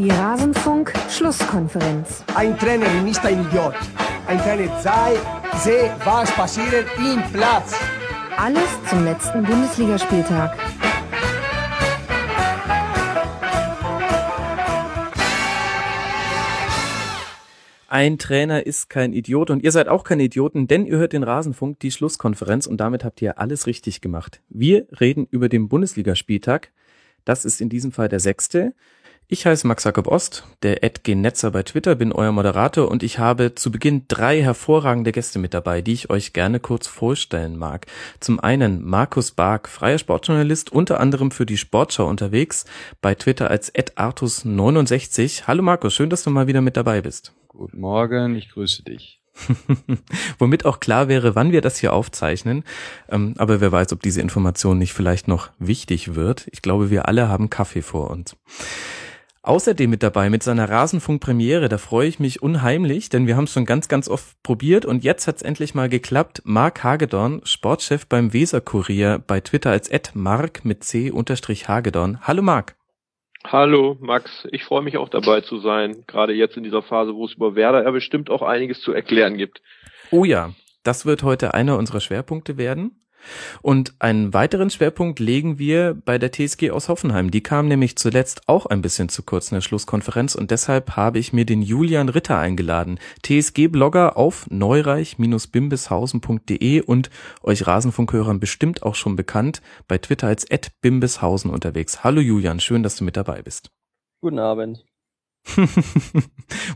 Die Rasenfunk-Schlusskonferenz. Ein Trainer ist ein Idiot. Ein Trainer sei, sehe, was passiert im Platz. Alles zum letzten Bundesligaspieltag. Ein Trainer ist kein Idiot und ihr seid auch keine Idioten, denn ihr hört den Rasenfunk, die Schlusskonferenz und damit habt ihr alles richtig gemacht. Wir reden über den Bundesligaspieltag. Das ist in diesem Fall der sechste. Ich heiße Max Jakob Ost, der Netzer bei Twitter, bin euer Moderator und ich habe zu Beginn drei hervorragende Gäste mit dabei, die ich euch gerne kurz vorstellen mag. Zum einen Markus Bark, freier Sportjournalist, unter anderem für die Sportschau unterwegs, bei Twitter als Ed Artus69. Hallo Markus, schön, dass du mal wieder mit dabei bist. Guten Morgen, ich grüße dich. Womit auch klar wäre, wann wir das hier aufzeichnen. Ähm, aber wer weiß, ob diese Information nicht vielleicht noch wichtig wird. Ich glaube, wir alle haben Kaffee vor uns. Außerdem mit dabei mit seiner Rasenfunk-Premiere, da freue ich mich unheimlich, denn wir haben es schon ganz, ganz oft probiert und jetzt hat es endlich mal geklappt. Marc Hagedorn, Sportchef beim Weser-Kurier, bei Twitter als Mark mit C unterstrich Hagedorn. Hallo Marc. Hallo Max, ich freue mich auch dabei zu sein, gerade jetzt in dieser Phase, wo es über Werder ja bestimmt auch einiges zu erklären gibt. Oh ja, das wird heute einer unserer Schwerpunkte werden. Und einen weiteren Schwerpunkt legen wir bei der TSG aus Hoffenheim. Die kam nämlich zuletzt auch ein bisschen zu kurz in der Schlusskonferenz und deshalb habe ich mir den Julian Ritter eingeladen, TSG-Blogger auf neureich-bimbishausen.de und euch Rasenfunkhörern bestimmt auch schon bekannt, bei Twitter als @bimbishausen unterwegs. Hallo Julian, schön, dass du mit dabei bist. Guten Abend.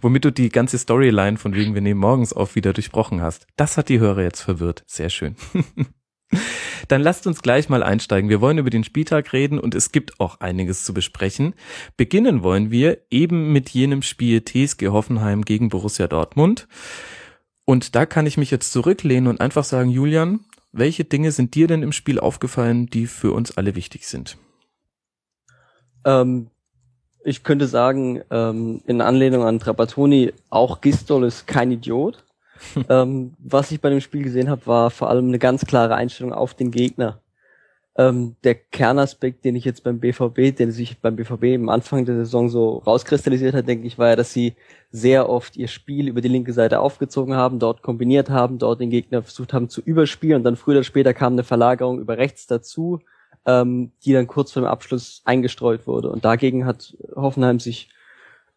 Womit du die ganze Storyline von wegen wir nehmen morgens auf wieder durchbrochen hast. Das hat die Hörer jetzt verwirrt. Sehr schön. Dann lasst uns gleich mal einsteigen. Wir wollen über den Spieltag reden und es gibt auch einiges zu besprechen. Beginnen wollen wir eben mit jenem Spiel TSG Hoffenheim gegen Borussia Dortmund. Und da kann ich mich jetzt zurücklehnen und einfach sagen, Julian, welche Dinge sind dir denn im Spiel aufgefallen, die für uns alle wichtig sind? Ähm, ich könnte sagen, ähm, in Anlehnung an Trapattoni, auch Gistol ist kein Idiot. Ähm, was ich bei dem Spiel gesehen habe, war vor allem eine ganz klare Einstellung auf den Gegner. Ähm, der Kernaspekt, den ich jetzt beim BVB, den sich beim BVB am Anfang der Saison so rauskristallisiert hat, denke ich, war ja, dass sie sehr oft ihr Spiel über die linke Seite aufgezogen haben, dort kombiniert haben, dort den Gegner versucht haben zu überspielen und dann früher oder später kam eine Verlagerung über rechts dazu, ähm, die dann kurz vor dem Abschluss eingestreut wurde. Und dagegen hat Hoffenheim sich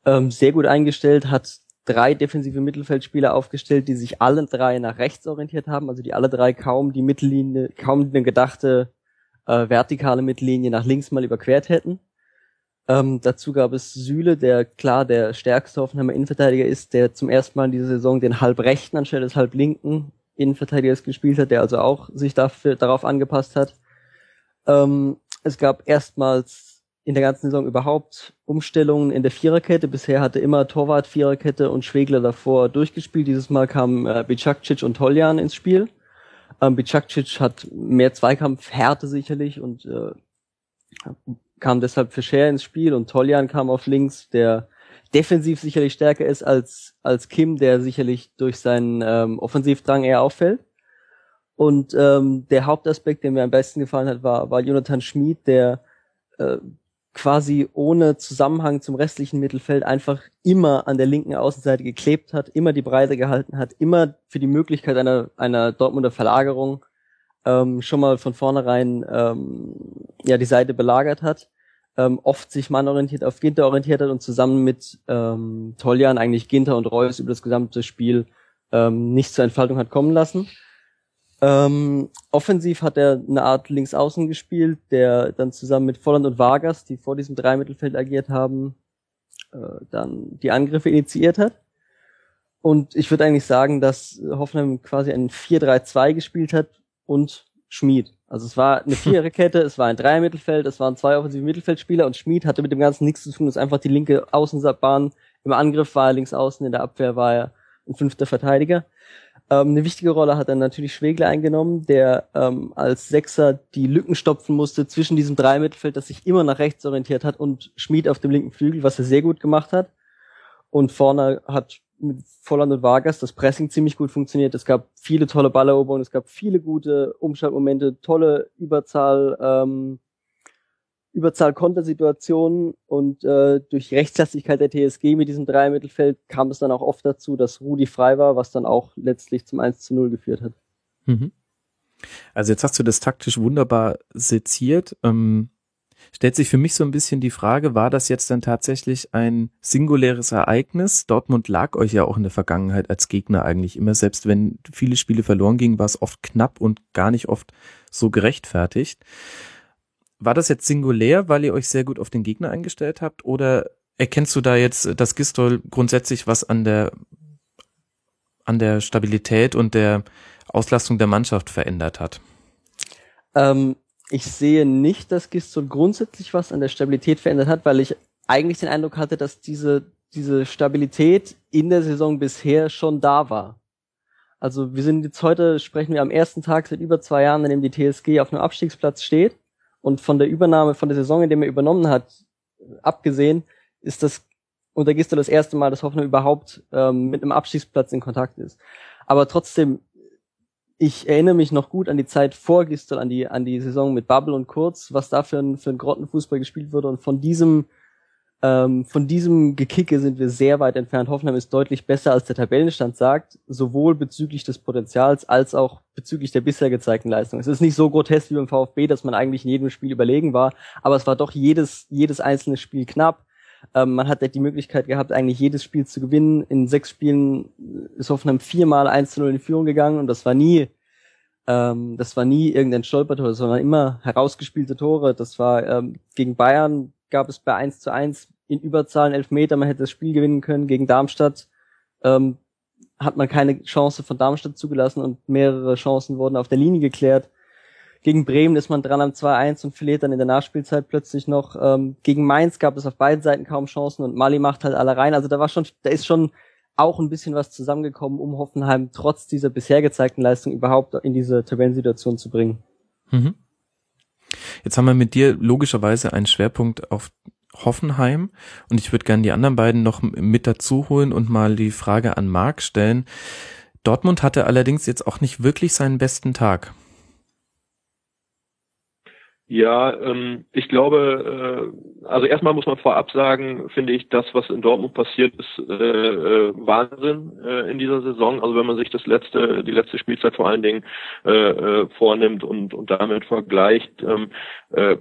ähm, sehr gut eingestellt, hat drei defensive Mittelfeldspieler aufgestellt, die sich alle drei nach rechts orientiert haben, also die alle drei kaum die Mittellinie, kaum eine gedachte äh, vertikale Mittellinie nach links mal überquert hätten. Ähm, dazu gab es Süle, der klar der stärkste Hoffenheimer Innenverteidiger ist, der zum ersten Mal in dieser Saison den halbrechten anstelle des halblinken Innenverteidigers gespielt hat, der also auch sich dafür, darauf angepasst hat. Ähm, es gab erstmals in der ganzen Saison überhaupt Umstellungen in der Viererkette. Bisher hatte immer Torwart Viererkette und Schwegler davor durchgespielt. Dieses Mal kamen äh, Bicakcic und Toljan ins Spiel. Ähm, Bicakcic hat mehr Zweikampfhärte sicherlich und äh, kam deshalb für Scher ins Spiel und Toljan kam auf links, der defensiv sicherlich stärker ist als, als Kim, der sicherlich durch seinen ähm, Offensivdrang eher auffällt. Und ähm, der Hauptaspekt, der mir am besten gefallen hat, war, war Jonathan Schmid, der äh, quasi ohne Zusammenhang zum restlichen Mittelfeld einfach immer an der linken Außenseite geklebt hat, immer die Breite gehalten hat, immer für die Möglichkeit einer, einer Dortmunder Verlagerung ähm, schon mal von vornherein ähm, ja die Seite belagert hat, ähm, oft sich mannorientiert auf Ginter orientiert hat und zusammen mit ähm, Toljan eigentlich Ginter und Reus über das gesamte Spiel ähm, nicht zur Entfaltung hat kommen lassen. Ähm, offensiv hat er eine Art Linksaußen gespielt, der dann zusammen mit Volland und Vargas, die vor diesem Dreimittelfeld agiert haben, äh, dann die Angriffe initiiert hat. Und ich würde eigentlich sagen, dass Hoffenheim quasi ein 4-3-2 gespielt hat und Schmied. Also es war eine Viererkette, es war ein Dreimittelfeld, es waren zwei offensive Mittelfeldspieler und Schmied hatte mit dem Ganzen nichts zu tun. Es ist einfach die linke Außenbahn. Im Angriff war er links außen, in der Abwehr war er ein fünfter Verteidiger. Ähm, eine wichtige Rolle hat dann natürlich Schwegler eingenommen, der ähm, als Sechser die Lücken stopfen musste zwischen diesem Dreimittelfeld, das sich immer nach rechts orientiert hat, und Schmied auf dem linken Flügel, was er sehr gut gemacht hat. Und vorne hat mit Volland und Vargas das Pressing ziemlich gut funktioniert. Es gab viele tolle Balleroberungen, es gab viele gute Umschaltmomente, tolle Überzahl, ähm, Überzahl-Kontersituationen und äh, durch Rechtslastigkeit der TSG mit diesem Dreier-Mittelfeld kam es dann auch oft dazu, dass Rudi frei war, was dann auch letztlich zum 1 zu 0 geführt hat. Mhm. Also jetzt hast du das taktisch wunderbar seziert. Ähm, stellt sich für mich so ein bisschen die Frage, war das jetzt dann tatsächlich ein singuläres Ereignis? Dortmund lag euch ja auch in der Vergangenheit als Gegner eigentlich immer, selbst wenn viele Spiele verloren gingen, war es oft knapp und gar nicht oft so gerechtfertigt. War das jetzt singulär, weil ihr euch sehr gut auf den Gegner eingestellt habt oder erkennst du da jetzt, dass Gistol grundsätzlich was an der an der Stabilität und der Auslastung der Mannschaft verändert hat? Ähm, ich sehe nicht, dass Gistol grundsätzlich was an der Stabilität verändert hat, weil ich eigentlich den Eindruck hatte, dass diese, diese Stabilität in der Saison bisher schon da war. Also wir sind jetzt heute, sprechen wir am ersten Tag seit über zwei Jahren, an dem die TSG auf einem Abstiegsplatz steht. Und von der Übernahme, von der Saison, in der er übernommen hat, abgesehen, ist das unter Gistel das erste Mal, dass Hoffenheim überhaupt ähm, mit einem Abstiegsplatz in Kontakt ist. Aber trotzdem, ich erinnere mich noch gut an die Zeit vor Gistel, an die, an die Saison mit Bubble und Kurz, was da für ein, für ein Grottenfußball gespielt wurde. Und von diesem ähm, von diesem Gekicke sind wir sehr weit entfernt. Hoffenheim ist deutlich besser, als der Tabellenstand sagt, sowohl bezüglich des Potenzials als auch bezüglich der bisher gezeigten Leistung. Es ist nicht so grotesk wie beim VfB, dass man eigentlich in jedem Spiel überlegen war, aber es war doch jedes, jedes einzelne Spiel knapp. Ähm, man hat die Möglichkeit gehabt, eigentlich jedes Spiel zu gewinnen. In sechs Spielen ist Hoffenheim viermal 1 zu 0 in Führung gegangen und das war nie ähm, das war nie irgendein Stolpertor, sondern immer herausgespielte Tore. Das war ähm, gegen Bayern gab es bei 1 zu 1 in Überzahlen Elfmeter, man hätte das Spiel gewinnen können. Gegen Darmstadt ähm, hat man keine Chance von Darmstadt zugelassen und mehrere Chancen wurden auf der Linie geklärt. Gegen Bremen ist man dran am 2-1 und verliert dann in der Nachspielzeit plötzlich noch. Ähm, gegen Mainz gab es auf beiden Seiten kaum Chancen und Mali macht halt alle rein. Also da war schon, da ist schon auch ein bisschen was zusammengekommen, um Hoffenheim trotz dieser bisher gezeigten Leistung überhaupt in diese Tabellensituation zu bringen. Mhm. Jetzt haben wir mit dir logischerweise einen Schwerpunkt auf Hoffenheim und ich würde gerne die anderen beiden noch mit dazu holen und mal die Frage an Marc stellen. Dortmund hatte allerdings jetzt auch nicht wirklich seinen besten Tag. Ja, ähm, ich glaube, äh, also erstmal muss man vorab sagen, finde ich, das, was in Dortmund passiert, ist äh, äh, Wahnsinn äh, in dieser Saison. Also wenn man sich das letzte, die letzte Spielzeit vor allen Dingen äh, äh, vornimmt und, und damit vergleicht, ähm, äh,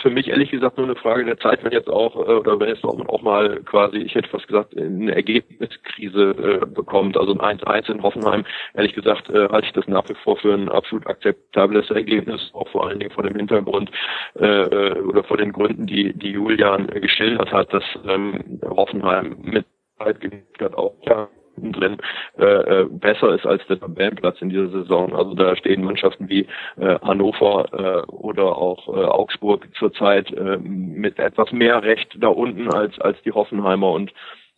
für mich ehrlich gesagt nur eine Frage der Zeit, wenn jetzt auch, äh, oder wenn jetzt auch mal quasi, ich hätte fast gesagt, eine Ergebniskrise äh, bekommt. Also ein 1-1 in Hoffenheim, ehrlich gesagt, äh, halte ich das nach wie vor für ein absolut akzeptables Ergebnis, auch vor allen Dingen vor dem Hintergrund äh, äh oder vor den Gründen, die, die Julian geschildert hat, dass ähm, Hoffenheim mit Zeit genügt hat, auch ja drin äh, äh, besser ist als der Tabellenplatz in dieser Saison. Also da stehen Mannschaften wie äh, Hannover äh, oder auch äh, Augsburg zurzeit äh, mit etwas mehr Recht da unten als als die Hoffenheimer und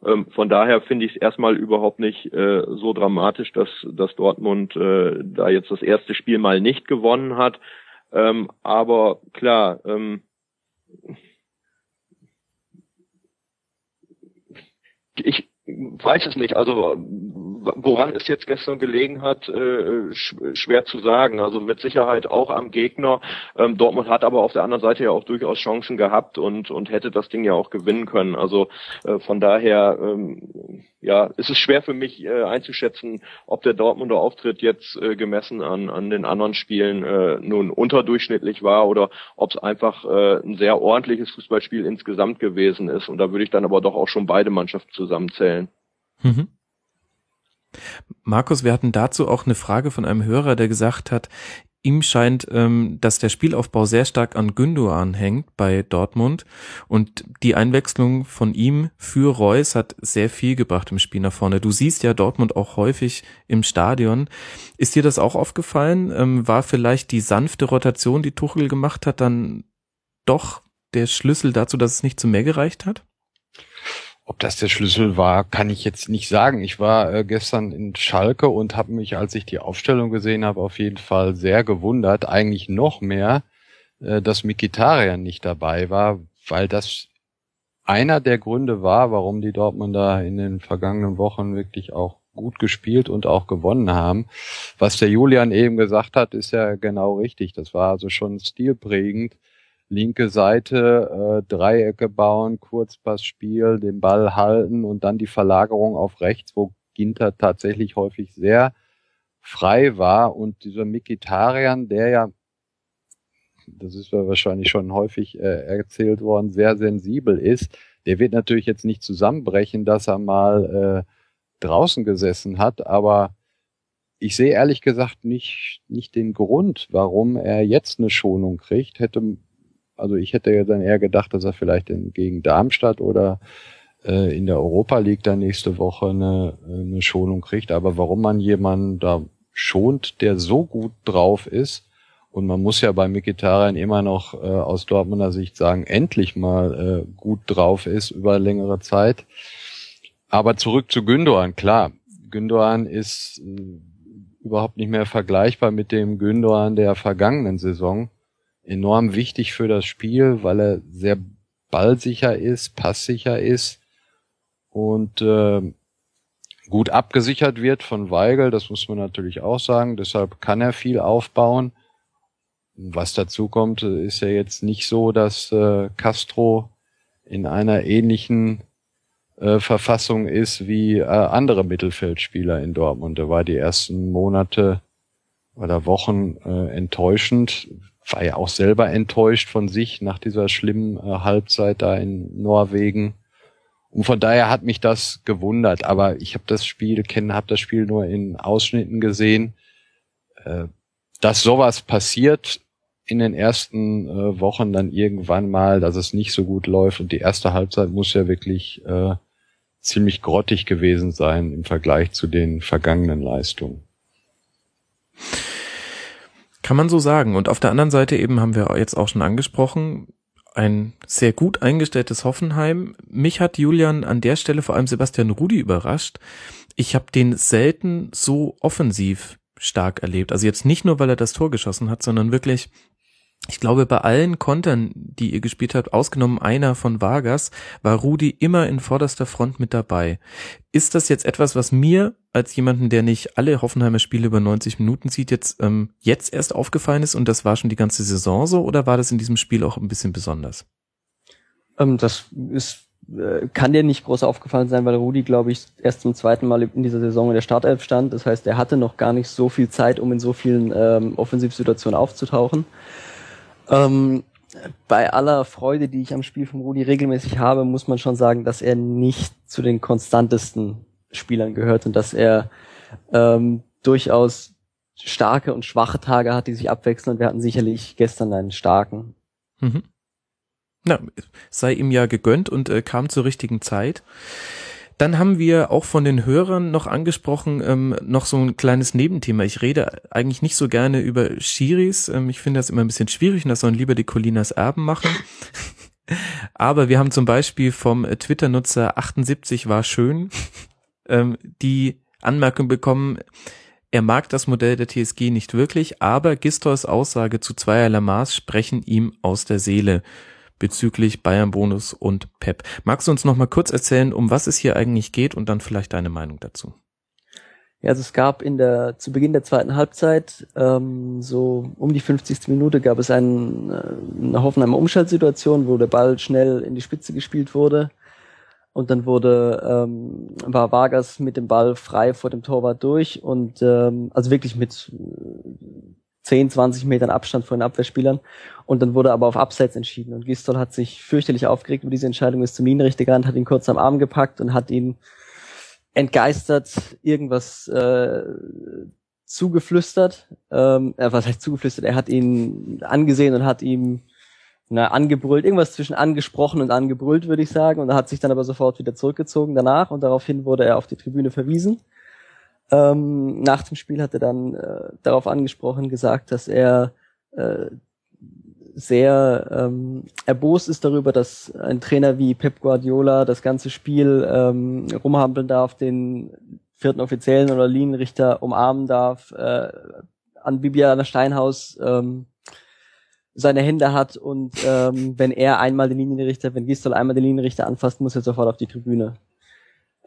ähm, von daher finde ich es erstmal überhaupt nicht äh, so dramatisch, dass, dass Dortmund äh, da jetzt das erste Spiel mal nicht gewonnen hat. Ähm, aber klar, ähm, ich, weiß es nicht. Also woran es jetzt gestern gelegen hat, äh, schwer zu sagen. Also mit Sicherheit auch am Gegner. Ähm, Dortmund hat aber auf der anderen Seite ja auch durchaus Chancen gehabt und und hätte das Ding ja auch gewinnen können. Also äh, von daher ähm, ja, ist es schwer für mich äh, einzuschätzen, ob der Dortmunder Auftritt jetzt äh, gemessen an an den anderen Spielen äh, nun unterdurchschnittlich war oder ob es einfach äh, ein sehr ordentliches Fußballspiel insgesamt gewesen ist. Und da würde ich dann aber doch auch schon beide Mannschaften zusammenzählen. Mhm. Markus, wir hatten dazu auch eine Frage von einem Hörer, der gesagt hat, ihm scheint, ähm, dass der Spielaufbau sehr stark an Gündogan hängt bei Dortmund und die Einwechslung von ihm für Reus hat sehr viel gebracht im Spiel nach vorne. Du siehst ja Dortmund auch häufig im Stadion. Ist dir das auch aufgefallen? Ähm, war vielleicht die sanfte Rotation, die Tuchel gemacht hat, dann doch der Schlüssel dazu, dass es nicht zu mehr gereicht hat? Ob das der Schlüssel war, kann ich jetzt nicht sagen. Ich war äh, gestern in Schalke und habe mich, als ich die Aufstellung gesehen habe, auf jeden Fall sehr gewundert, eigentlich noch mehr, äh, dass Mikitarian nicht dabei war, weil das einer der Gründe war, warum die Dortmunder in den vergangenen Wochen wirklich auch gut gespielt und auch gewonnen haben. Was der Julian eben gesagt hat, ist ja genau richtig. Das war also schon stilprägend linke Seite, äh, Dreiecke bauen, Kurzpassspiel, den Ball halten und dann die Verlagerung auf rechts, wo Ginter tatsächlich häufig sehr frei war und dieser Mikitarian, der ja, das ist ja wahrscheinlich schon häufig äh, erzählt worden, sehr sensibel ist, der wird natürlich jetzt nicht zusammenbrechen, dass er mal äh, draußen gesessen hat, aber ich sehe ehrlich gesagt nicht, nicht den Grund, warum er jetzt eine Schonung kriegt. Hätte, also ich hätte ja dann eher gedacht, dass er vielleicht in, gegen Darmstadt oder äh, in der Europa League dann nächste Woche eine, eine Schonung kriegt. Aber warum man jemanden da schont, der so gut drauf ist, und man muss ja bei Mikitarian immer noch äh, aus Dortmunder Sicht sagen, endlich mal äh, gut drauf ist über längere Zeit. Aber zurück zu Gündogan, klar. Gündogan ist äh, überhaupt nicht mehr vergleichbar mit dem Gündogan der vergangenen Saison. Enorm wichtig für das Spiel, weil er sehr ballsicher ist, passsicher ist und äh, gut abgesichert wird von Weigel, das muss man natürlich auch sagen. Deshalb kann er viel aufbauen. Was dazu kommt, ist ja jetzt nicht so, dass äh, Castro in einer ähnlichen äh, Verfassung ist wie äh, andere Mittelfeldspieler in Dortmund. Da war die ersten Monate oder Wochen äh, enttäuschend. War ja auch selber enttäuscht von sich nach dieser schlimmen äh, Halbzeit da in Norwegen. Und von daher hat mich das gewundert. Aber ich habe das Spiel kennen, habe das Spiel nur in Ausschnitten gesehen. Äh, dass sowas passiert in den ersten äh, Wochen dann irgendwann mal, dass es nicht so gut läuft. Und die erste Halbzeit muss ja wirklich äh, ziemlich grottig gewesen sein im Vergleich zu den vergangenen Leistungen. Kann man so sagen. Und auf der anderen Seite eben haben wir jetzt auch schon angesprochen, ein sehr gut eingestelltes Hoffenheim. Mich hat Julian an der Stelle vor allem Sebastian Rudi überrascht. Ich habe den selten so offensiv stark erlebt. Also jetzt nicht nur, weil er das Tor geschossen hat, sondern wirklich ich glaube, bei allen Kontern, die ihr gespielt habt, ausgenommen einer von Vargas, war Rudi immer in vorderster Front mit dabei. Ist das jetzt etwas, was mir als jemanden, der nicht alle Hoffenheimer Spiele über 90 Minuten sieht, jetzt, ähm, jetzt erst aufgefallen ist und das war schon die ganze Saison so oder war das in diesem Spiel auch ein bisschen besonders? Ähm, das ist äh, kann dir nicht groß aufgefallen sein, weil Rudi, glaube ich, erst zum zweiten Mal in dieser Saison in der Startelf stand. Das heißt, er hatte noch gar nicht so viel Zeit, um in so vielen ähm, Offensivsituationen aufzutauchen. Ähm, bei aller Freude, die ich am Spiel von Rudi regelmäßig habe, muss man schon sagen, dass er nicht zu den konstantesten Spielern gehört und dass er ähm, durchaus starke und schwache Tage hat, die sich abwechseln. Und wir hatten sicherlich gestern einen starken. Mhm. Na, sei ihm ja gegönnt und äh, kam zur richtigen Zeit. Dann haben wir auch von den Hörern noch angesprochen, ähm, noch so ein kleines Nebenthema. Ich rede eigentlich nicht so gerne über Schiris. Ähm, ich finde das immer ein bisschen schwierig und das sollen lieber die Colinas Erben machen. Aber wir haben zum Beispiel vom Twitter-Nutzer 78 war schön ähm, die Anmerkung bekommen, er mag das Modell der TSG nicht wirklich, aber Gistors Aussage zu zweierlei Maß sprechen ihm aus der Seele bezüglich Bayern Bonus und Pep. Magst du uns noch mal kurz erzählen, um was es hier eigentlich geht und dann vielleicht deine Meinung dazu? Ja, also es gab in der zu Beginn der zweiten Halbzeit ähm, so um die 50. Minute gab es einen, äh, eine Hoffenheimer Umschaltsituation, wo der Ball schnell in die Spitze gespielt wurde und dann wurde ähm, war Vargas mit dem Ball frei vor dem Torwart durch und ähm, also wirklich mit 10, 20 Metern Abstand von den Abwehrspielern. Und dann wurde aber auf Abseits entschieden. Und Gistol hat sich fürchterlich aufgeregt über diese Entscheidung, ist zum Linienrichter gerannt, hat ihn kurz am Arm gepackt und hat ihn entgeistert irgendwas äh, zugeflüstert. Ähm, äh, was heißt zugeflüstert? Er hat ihn angesehen und hat ihm na, angebrüllt, irgendwas zwischen angesprochen und angebrüllt, würde ich sagen. Und er hat sich dann aber sofort wieder zurückgezogen danach und daraufhin wurde er auf die Tribüne verwiesen. Ähm, nach dem Spiel hat er dann äh, darauf angesprochen, gesagt, dass er äh, sehr ähm, erbost ist darüber, dass ein Trainer wie Pep Guardiola das ganze Spiel ähm, rumhampeln darf, den vierten Offiziellen oder Linienrichter umarmen darf, äh, an Bibiana Steinhaus ähm, seine Hände hat und ähm, wenn er einmal den Linienrichter, wenn Gistol einmal den Linienrichter anfasst, muss er sofort auf die Tribüne.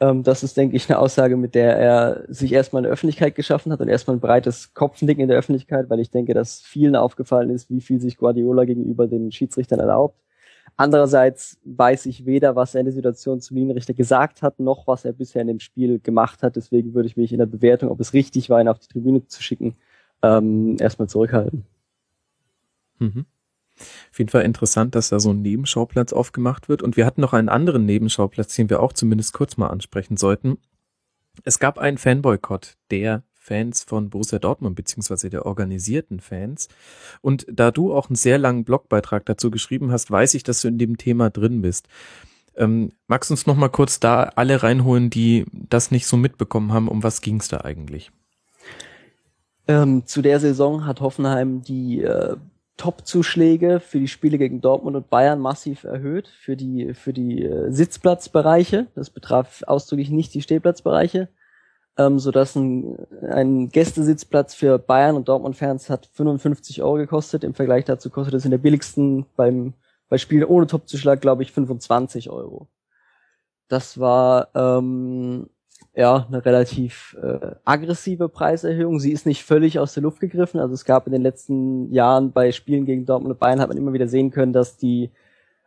Ähm, das ist, denke ich, eine Aussage, mit der er sich erstmal eine Öffentlichkeit geschaffen hat und erstmal ein breites Kopfnicken in der Öffentlichkeit, weil ich denke, dass vielen aufgefallen ist, wie viel sich Guardiola gegenüber den Schiedsrichtern erlaubt. Andererseits weiß ich weder, was er in der Situation zum Linienrichter gesagt hat, noch was er bisher in dem Spiel gemacht hat. Deswegen würde ich mich in der Bewertung, ob es richtig war, ihn auf die Tribüne zu schicken, ähm, erstmal zurückhalten. Mhm. Auf jeden Fall interessant, dass da so ein Nebenschauplatz aufgemacht wird. Und wir hatten noch einen anderen Nebenschauplatz, den wir auch zumindest kurz mal ansprechen sollten. Es gab einen Fanboykott der Fans von Borussia Dortmund, beziehungsweise der organisierten Fans. Und da du auch einen sehr langen Blogbeitrag dazu geschrieben hast, weiß ich, dass du in dem Thema drin bist. Ähm, magst du uns noch mal kurz da alle reinholen, die das nicht so mitbekommen haben? Um was ging es da eigentlich? Ähm, zu der Saison hat Hoffenheim die äh, Top-Zuschläge für die Spiele gegen Dortmund und Bayern massiv erhöht für die für die äh, Sitzplatzbereiche. Das betraf ausdrücklich nicht die Stehplatzbereiche, ähm, so dass ein, ein Gästesitzplatz für Bayern und Dortmund-Fans hat 55 Euro gekostet. Im Vergleich dazu kostet es in der billigsten beim bei Spielen ohne Top-Zuschlag glaube ich 25 Euro. Das war ähm, ja, eine relativ äh, aggressive Preiserhöhung. Sie ist nicht völlig aus der Luft gegriffen. Also es gab in den letzten Jahren bei Spielen gegen Dortmund und Bayern hat man immer wieder sehen können, dass die,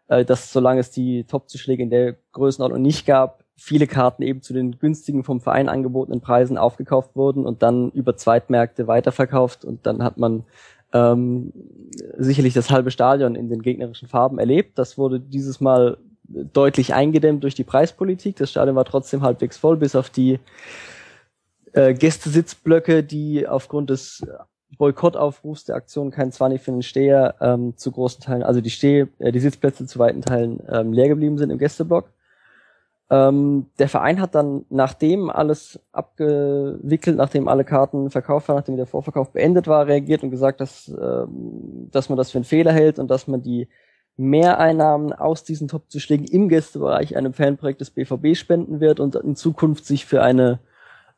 äh, dass solange es die Top-Zuschläge in der Größenordnung nicht gab, viele Karten eben zu den günstigen vom Verein angebotenen Preisen aufgekauft wurden und dann über Zweitmärkte weiterverkauft und dann hat man ähm, sicherlich das halbe Stadion in den gegnerischen Farben erlebt. Das wurde dieses Mal deutlich eingedämmt durch die Preispolitik. Das Stadion war trotzdem halbwegs voll, bis auf die äh, Gästesitzblöcke, die aufgrund des Boykottaufrufs der Aktion kein 20 für den Steher ähm, zu großen Teilen, also die Steh, äh, die Sitzplätze zu weiten Teilen ähm, leer geblieben sind im Gästeblock. Ähm, der Verein hat dann, nachdem alles abgewickelt, nachdem alle Karten verkauft waren, nachdem der Vorverkauf beendet war, reagiert und gesagt, dass, ähm, dass man das für einen Fehler hält und dass man die Mehreinnahmen aus diesen Top-Zuschlägen im Gästebereich einem Fanprojekt des BVB spenden wird und in Zukunft sich für eine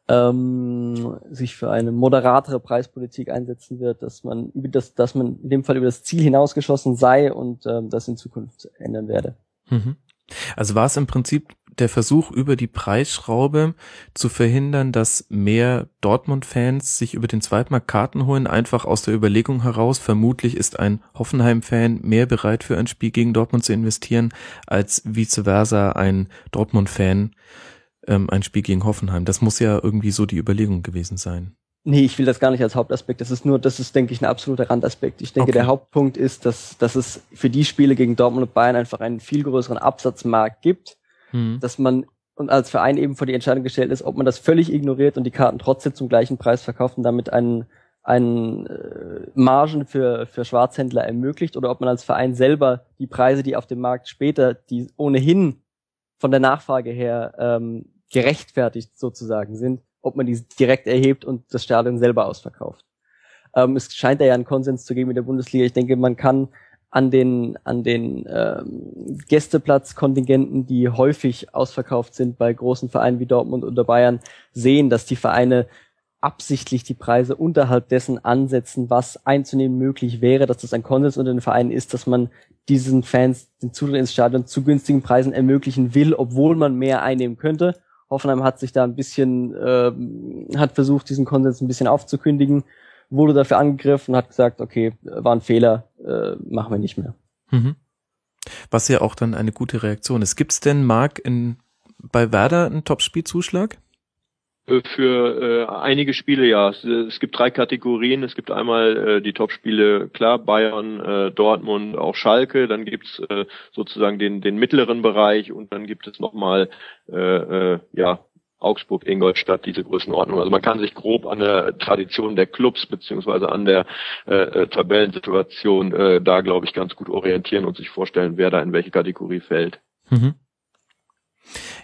ähm, sich für eine moderatere Preispolitik einsetzen wird, dass man über das, dass man in dem Fall über das Ziel hinausgeschossen sei und ähm, das in Zukunft ändern werde. Mhm. Also war es im Prinzip der Versuch, über die Preisschraube zu verhindern, dass mehr Dortmund-Fans sich über den Zweitmarkt Karten holen, einfach aus der Überlegung heraus, vermutlich ist ein Hoffenheim-Fan mehr bereit für ein Spiel gegen Dortmund zu investieren, als vice versa ein Dortmund-Fan ähm, ein Spiel gegen Hoffenheim. Das muss ja irgendwie so die Überlegung gewesen sein. Nee, ich will das gar nicht als Hauptaspekt. Das ist nur, das ist, denke ich, ein absoluter Randaspekt. Ich denke, okay. der Hauptpunkt ist, dass, dass es für die Spiele gegen Dortmund und Bayern einfach einen viel größeren Absatzmarkt gibt mhm. dass man und als Verein eben vor die Entscheidung gestellt ist, ob man das völlig ignoriert und die Karten trotzdem zum gleichen Preis verkauft und damit einen, einen äh, Margen für, für Schwarzhändler ermöglicht oder ob man als Verein selber die Preise, die auf dem Markt später, die ohnehin von der Nachfrage her ähm, gerechtfertigt sozusagen sind, ob man die direkt erhebt und das Stadion selber ausverkauft. Ähm, es scheint da ja einen Konsens zu geben in der Bundesliga. Ich denke, man kann an den an den ähm, Gästeplatzkontingenten, die häufig ausverkauft sind bei großen Vereinen wie Dortmund oder Bayern, sehen, dass die Vereine absichtlich die Preise unterhalb dessen ansetzen, was einzunehmen möglich wäre, dass das ein Konsens unter den Vereinen ist, dass man diesen Fans den Zutritt ins Stadion zu günstigen Preisen ermöglichen will, obwohl man mehr einnehmen könnte. Hoffenheim hat sich da ein bisschen, äh, hat versucht, diesen Konsens ein bisschen aufzukündigen wurde dafür angegriffen und hat gesagt, okay, war ein Fehler, äh, machen wir nicht mehr. Mhm. Was ja auch dann eine gute Reaktion ist. Gibt's denn, Marc, in, bei Werder einen Topspielzuschlag? Äh, für äh, einige Spiele ja. Es, es, gibt drei Kategorien. Es gibt einmal äh, die Topspiele, klar, Bayern, äh, Dortmund, auch Schalke. Dann gibt's äh, sozusagen den, den mittleren Bereich und dann gibt es nochmal äh, äh, ja, Augsburg, Ingolstadt, diese Größenordnung. Also man kann sich grob an der Tradition der Clubs beziehungsweise an der äh, äh, Tabellensituation äh, da, glaube ich, ganz gut orientieren und sich vorstellen, wer da in welche Kategorie fällt. Mhm.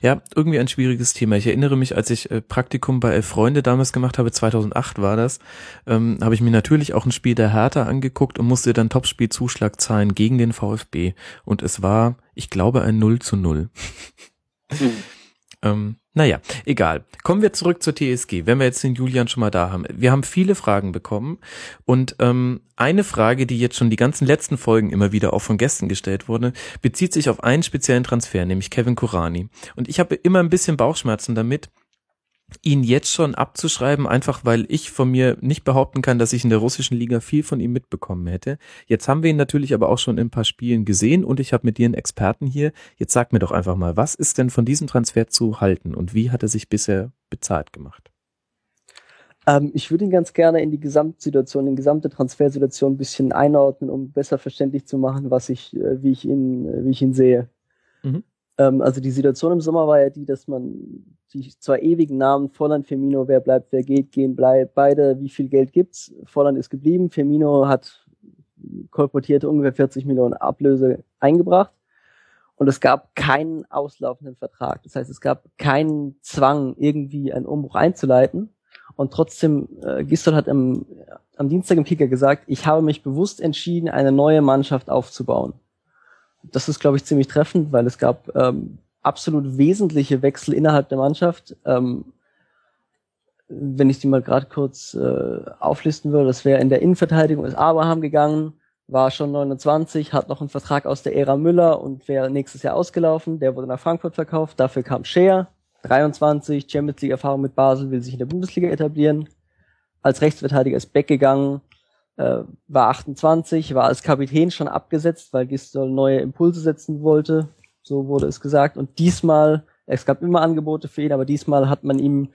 Ja, irgendwie ein schwieriges Thema. Ich erinnere mich, als ich äh, Praktikum bei Elf Freunde damals gemacht habe, 2008 war das, ähm, habe ich mir natürlich auch ein Spiel der Hertha angeguckt und musste dann Topspielzuschlag zahlen gegen den VfB. Und es war, ich glaube, ein 0 zu 0. Mhm. ähm, Naja, egal. Kommen wir zurück zur TSG, wenn wir jetzt den Julian schon mal da haben. Wir haben viele Fragen bekommen und ähm, eine Frage, die jetzt schon die ganzen letzten Folgen immer wieder auch von Gästen gestellt wurde, bezieht sich auf einen speziellen Transfer, nämlich Kevin Kurani. Und ich habe immer ein bisschen Bauchschmerzen damit, ihn jetzt schon abzuschreiben, einfach weil ich von mir nicht behaupten kann, dass ich in der russischen Liga viel von ihm mitbekommen hätte. Jetzt haben wir ihn natürlich aber auch schon in ein paar Spielen gesehen und ich habe mit dir einen Experten hier. Jetzt sag mir doch einfach mal, was ist denn von diesem Transfer zu halten und wie hat er sich bisher bezahlt gemacht? Ähm, ich würde ihn ganz gerne in die Gesamtsituation, in die gesamte Transfersituation ein bisschen einordnen, um besser verständlich zu machen, was ich, äh, wie ich ihn, äh, wie ich ihn sehe. Mhm. Ähm, also die Situation im Sommer war ja die, dass man die zwei ewigen Namen Volland, Firmino, wer bleibt, wer geht, gehen, bleibt, beide, wie viel Geld gibt's? Volland ist geblieben, Firmino hat kolportierte ungefähr 40 Millionen Ablöse eingebracht und es gab keinen auslaufenden Vertrag. Das heißt, es gab keinen Zwang, irgendwie einen Umbruch einzuleiten. Und trotzdem, äh, Gistol hat am, am Dienstag im Kicker gesagt, ich habe mich bewusst entschieden, eine neue Mannschaft aufzubauen. Das ist, glaube ich, ziemlich treffend, weil es gab ähm, absolut wesentliche Wechsel innerhalb der Mannschaft. Ähm, wenn ich die mal gerade kurz äh, auflisten würde, das wäre in der Innenverteidigung ist Abraham gegangen, war schon 29, hat noch einen Vertrag aus der Ära Müller und wäre nächstes Jahr ausgelaufen. Der wurde nach Frankfurt verkauft. Dafür kam Scheer, 23, Champions League Erfahrung mit Basel, will sich in der Bundesliga etablieren. Als Rechtsverteidiger ist Beck gegangen, äh, war 28, war als Kapitän schon abgesetzt, weil Gistol neue Impulse setzen wollte so wurde es gesagt. Und diesmal, es gab immer Angebote für ihn, aber diesmal hat man ihm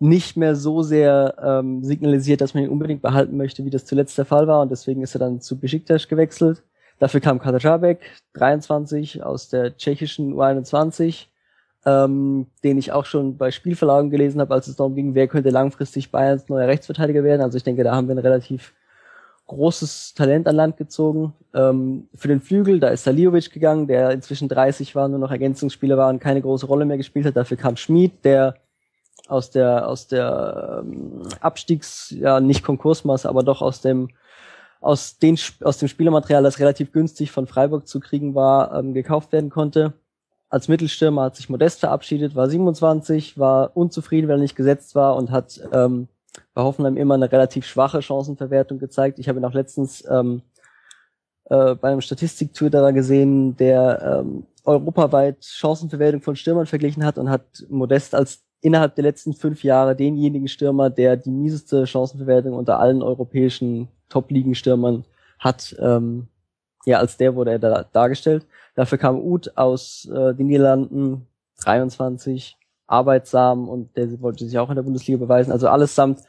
nicht mehr so sehr ähm, signalisiert, dass man ihn unbedingt behalten möchte, wie das zuletzt der Fall war. Und deswegen ist er dann zu Besiktas gewechselt. Dafür kam Katajabek, 23, aus der tschechischen U21, ähm, den ich auch schon bei Spielverlagen gelesen habe, als es darum ging, wer könnte langfristig Bayerns neuer Rechtsverteidiger werden. Also ich denke, da haben wir einen relativ großes Talent an Land gezogen. Ähm, für den Flügel, da ist Saliovic gegangen, der inzwischen 30 war, nur noch Ergänzungsspieler war und keine große Rolle mehr gespielt hat. Dafür kam Schmid, der aus der aus der ähm, Abstiegs ja nicht Konkursmasse, aber doch aus dem aus den aus dem Spielermaterial, das relativ günstig von Freiburg zu kriegen war, ähm, gekauft werden konnte. Als Mittelstürmer hat sich Modest verabschiedet, war 27, war unzufrieden, weil er nicht gesetzt war und hat ähm, bei Hoffenheim immer eine relativ schwache Chancenverwertung gezeigt. Ich habe ihn auch letztens ähm, äh, bei einem Statistik-Twitter gesehen, der ähm, europaweit Chancenverwertung von Stürmern verglichen hat und hat Modest als innerhalb der letzten fünf Jahre denjenigen Stürmer, der die mieseste Chancenverwertung unter allen europäischen Top-Ligen-Stürmern hat, ähm, ja, als der wurde er da dargestellt. Dafür kam Uth aus äh, den Niederlanden, 23, arbeitsam und der wollte sich auch in der Bundesliga beweisen. Also allesamt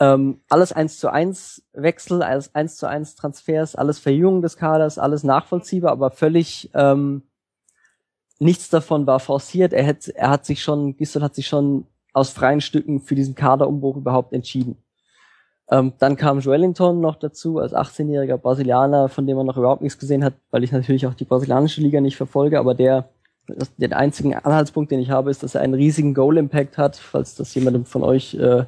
ähm, alles eins zu eins Wechsel, alles eins zu eins Transfers, alles Verjüngung des Kaders, alles nachvollziehbar, aber völlig ähm, nichts davon war forciert. Er hat, er hat sich schon, Gistel hat sich schon aus freien Stücken für diesen Kaderumbruch überhaupt entschieden. Ähm, dann kam Joelinton noch dazu als 18-jähriger Brasilianer, von dem man noch überhaupt nichts gesehen hat, weil ich natürlich auch die brasilianische Liga nicht verfolge, aber der das, den einzigen Anhaltspunkt, den ich habe, ist, dass er einen riesigen Goal-Impact hat. Falls das jemandem von euch äh,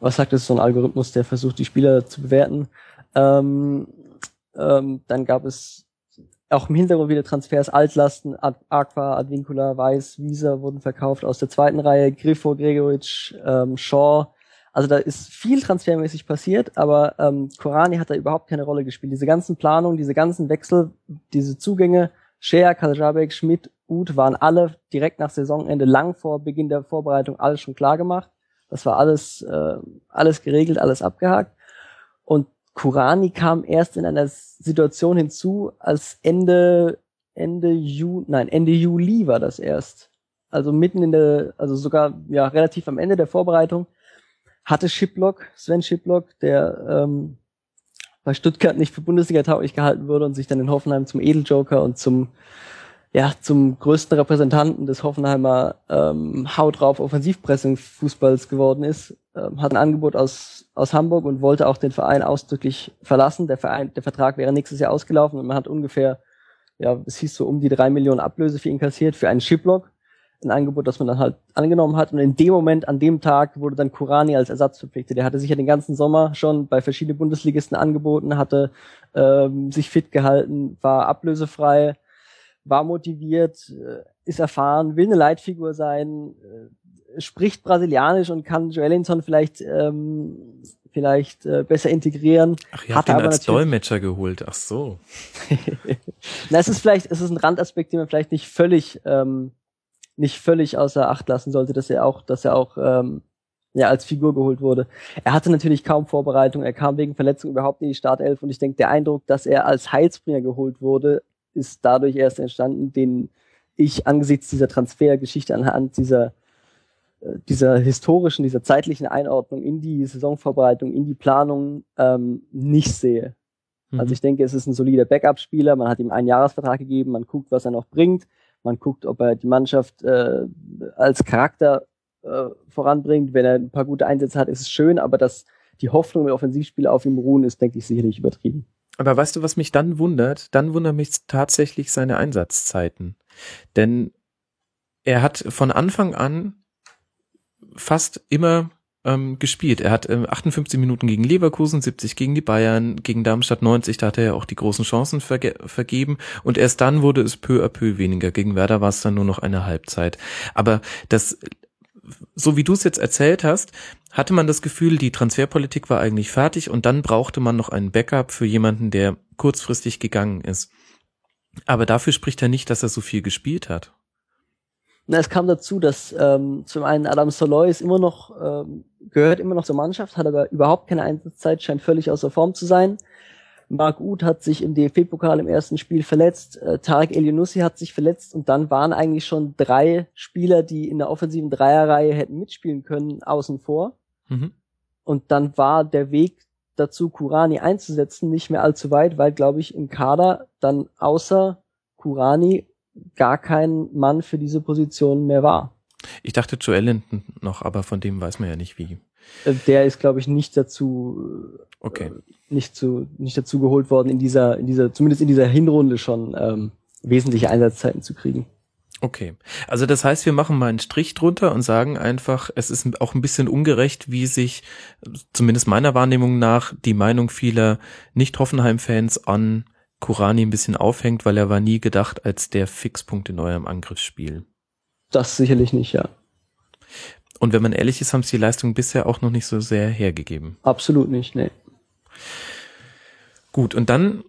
was sagt, das ist so ein Algorithmus, der versucht, die Spieler zu bewerten. Ähm, ähm, dann gab es auch im Hintergrund wieder Transfers, Altlasten, Ad Aqua, Advincula, Weiß, Visa wurden verkauft aus der zweiten Reihe, Griffo, Gregoric, ähm, Shaw. Also da ist viel transfermäßig passiert, aber ähm, Korani hat da überhaupt keine Rolle gespielt. Diese ganzen Planungen, diese ganzen Wechsel, diese Zugänge, Shea, Kaljabek, Schmidt, Uth waren alle direkt nach Saisonende, lang vor Beginn der Vorbereitung, alles schon klar gemacht. Das war alles, äh, alles geregelt, alles abgehakt. Und Kurani kam erst in einer Situation hinzu, als Ende, Ende Juni, nein, Ende Juli war das erst. Also mitten in der, also sogar, ja, relativ am Ende der Vorbereitung hatte Shiplock, Sven Shiplock, der ähm, bei Stuttgart nicht für Bundesliga tauglich gehalten wurde und sich dann in Hoffenheim zum Edeljoker und zum ja, zum größten Repräsentanten des Hoffenheimer ähm, Haut drauf Offensivpressing-Fußballs geworden ist, ähm, hat ein Angebot aus, aus Hamburg und wollte auch den Verein ausdrücklich verlassen. Der Verein, der Vertrag wäre nächstes Jahr ausgelaufen und man hat ungefähr, ja, es hieß so um die drei Millionen Ablöse für ihn kassiert, für einen Chiplock. Ein Angebot, das man dann halt angenommen hat. Und in dem Moment, an dem Tag, wurde dann Kurani als Ersatz verpflichtet. Der hatte sich ja den ganzen Sommer schon bei verschiedenen Bundesligisten angeboten, hatte ähm, sich fit gehalten, war ablösefrei, war motiviert, äh, ist erfahren, will eine Leitfigur sein, äh, spricht Brasilianisch und kann Joelinton vielleicht ähm, vielleicht äh, besser integrieren. Ach, ihr habt ihn als Dolmetscher geholt. Ach so. Na, es ist vielleicht, es ist ein Randaspekt, den man vielleicht nicht völlig, ähm, nicht völlig außer Acht lassen sollte, dass er auch, dass er auch ähm, ja als Figur geholt wurde. Er hatte natürlich kaum Vorbereitung. Er kam wegen Verletzung überhaupt in die Startelf und ich denke, der Eindruck, dass er als Heilsbringer geholt wurde, ist dadurch erst entstanden, den ich angesichts dieser Transfergeschichte anhand dieser dieser historischen, dieser zeitlichen Einordnung in die Saisonvorbereitung, in die Planung ähm, nicht sehe. Mhm. Also ich denke, es ist ein solider Backup-Spieler. Man hat ihm einen Jahresvertrag gegeben. Man guckt, was er noch bringt. Man guckt, ob er die Mannschaft äh, als Charakter äh, voranbringt. Wenn er ein paar gute Einsätze hat, ist es schön. Aber dass die Hoffnung mit Offensivspieler auf ihm ruhen, ist, denke ich, sicherlich übertrieben. Aber weißt du, was mich dann wundert? Dann wundern mich tatsächlich seine Einsatzzeiten. Denn er hat von Anfang an fast immer ähm, gespielt. Er hat ähm, 58 Minuten gegen Leverkusen, 70 gegen die Bayern, gegen Darmstadt 90, da hat er ja auch die großen Chancen verge vergeben und erst dann wurde es peu à peu weniger. Gegen Werder war es dann nur noch eine Halbzeit. Aber das, so wie du es jetzt erzählt hast, hatte man das Gefühl, die Transferpolitik war eigentlich fertig und dann brauchte man noch einen Backup für jemanden, der kurzfristig gegangen ist. Aber dafür spricht er nicht, dass er so viel gespielt hat. Na, es kam dazu, dass ähm, zum einen Adam Soloy ist immer noch, ähm, gehört immer noch zur Mannschaft, hat aber überhaupt keine Einsatzzeit, scheint völlig außer Form zu sein. Marc Uth hat sich im DFB-Pokal im ersten Spiel verletzt, äh, Tarek Elionussi hat sich verletzt und dann waren eigentlich schon drei Spieler, die in der offensiven Dreierreihe hätten mitspielen können, außen vor. Mhm. Und dann war der Weg dazu, Kurani einzusetzen, nicht mehr allzu weit, weil, glaube ich, im Kader dann außer Kurani gar kein Mann für diese Position mehr war. Ich dachte Joe Linton noch, aber von dem weiß man ja nicht wie. Äh, der ist, glaube ich, nicht dazu, äh, okay. Nicht zu, nicht dazu geholt worden, in dieser, in dieser, zumindest in dieser Hinrunde schon ähm, wesentliche Einsatzzeiten zu kriegen. Okay. Also das heißt, wir machen mal einen Strich drunter und sagen einfach, es ist auch ein bisschen ungerecht, wie sich, zumindest meiner Wahrnehmung nach, die Meinung vieler Nicht-Hoffenheim-Fans an Kurani ein bisschen aufhängt, weil er war nie gedacht als der Fixpunkt in eurem Angriffsspiel. Das sicherlich nicht, ja. Und wenn man ehrlich ist, haben sie die Leistung bisher auch noch nicht so sehr hergegeben. Absolut nicht, nee. Gut, und dann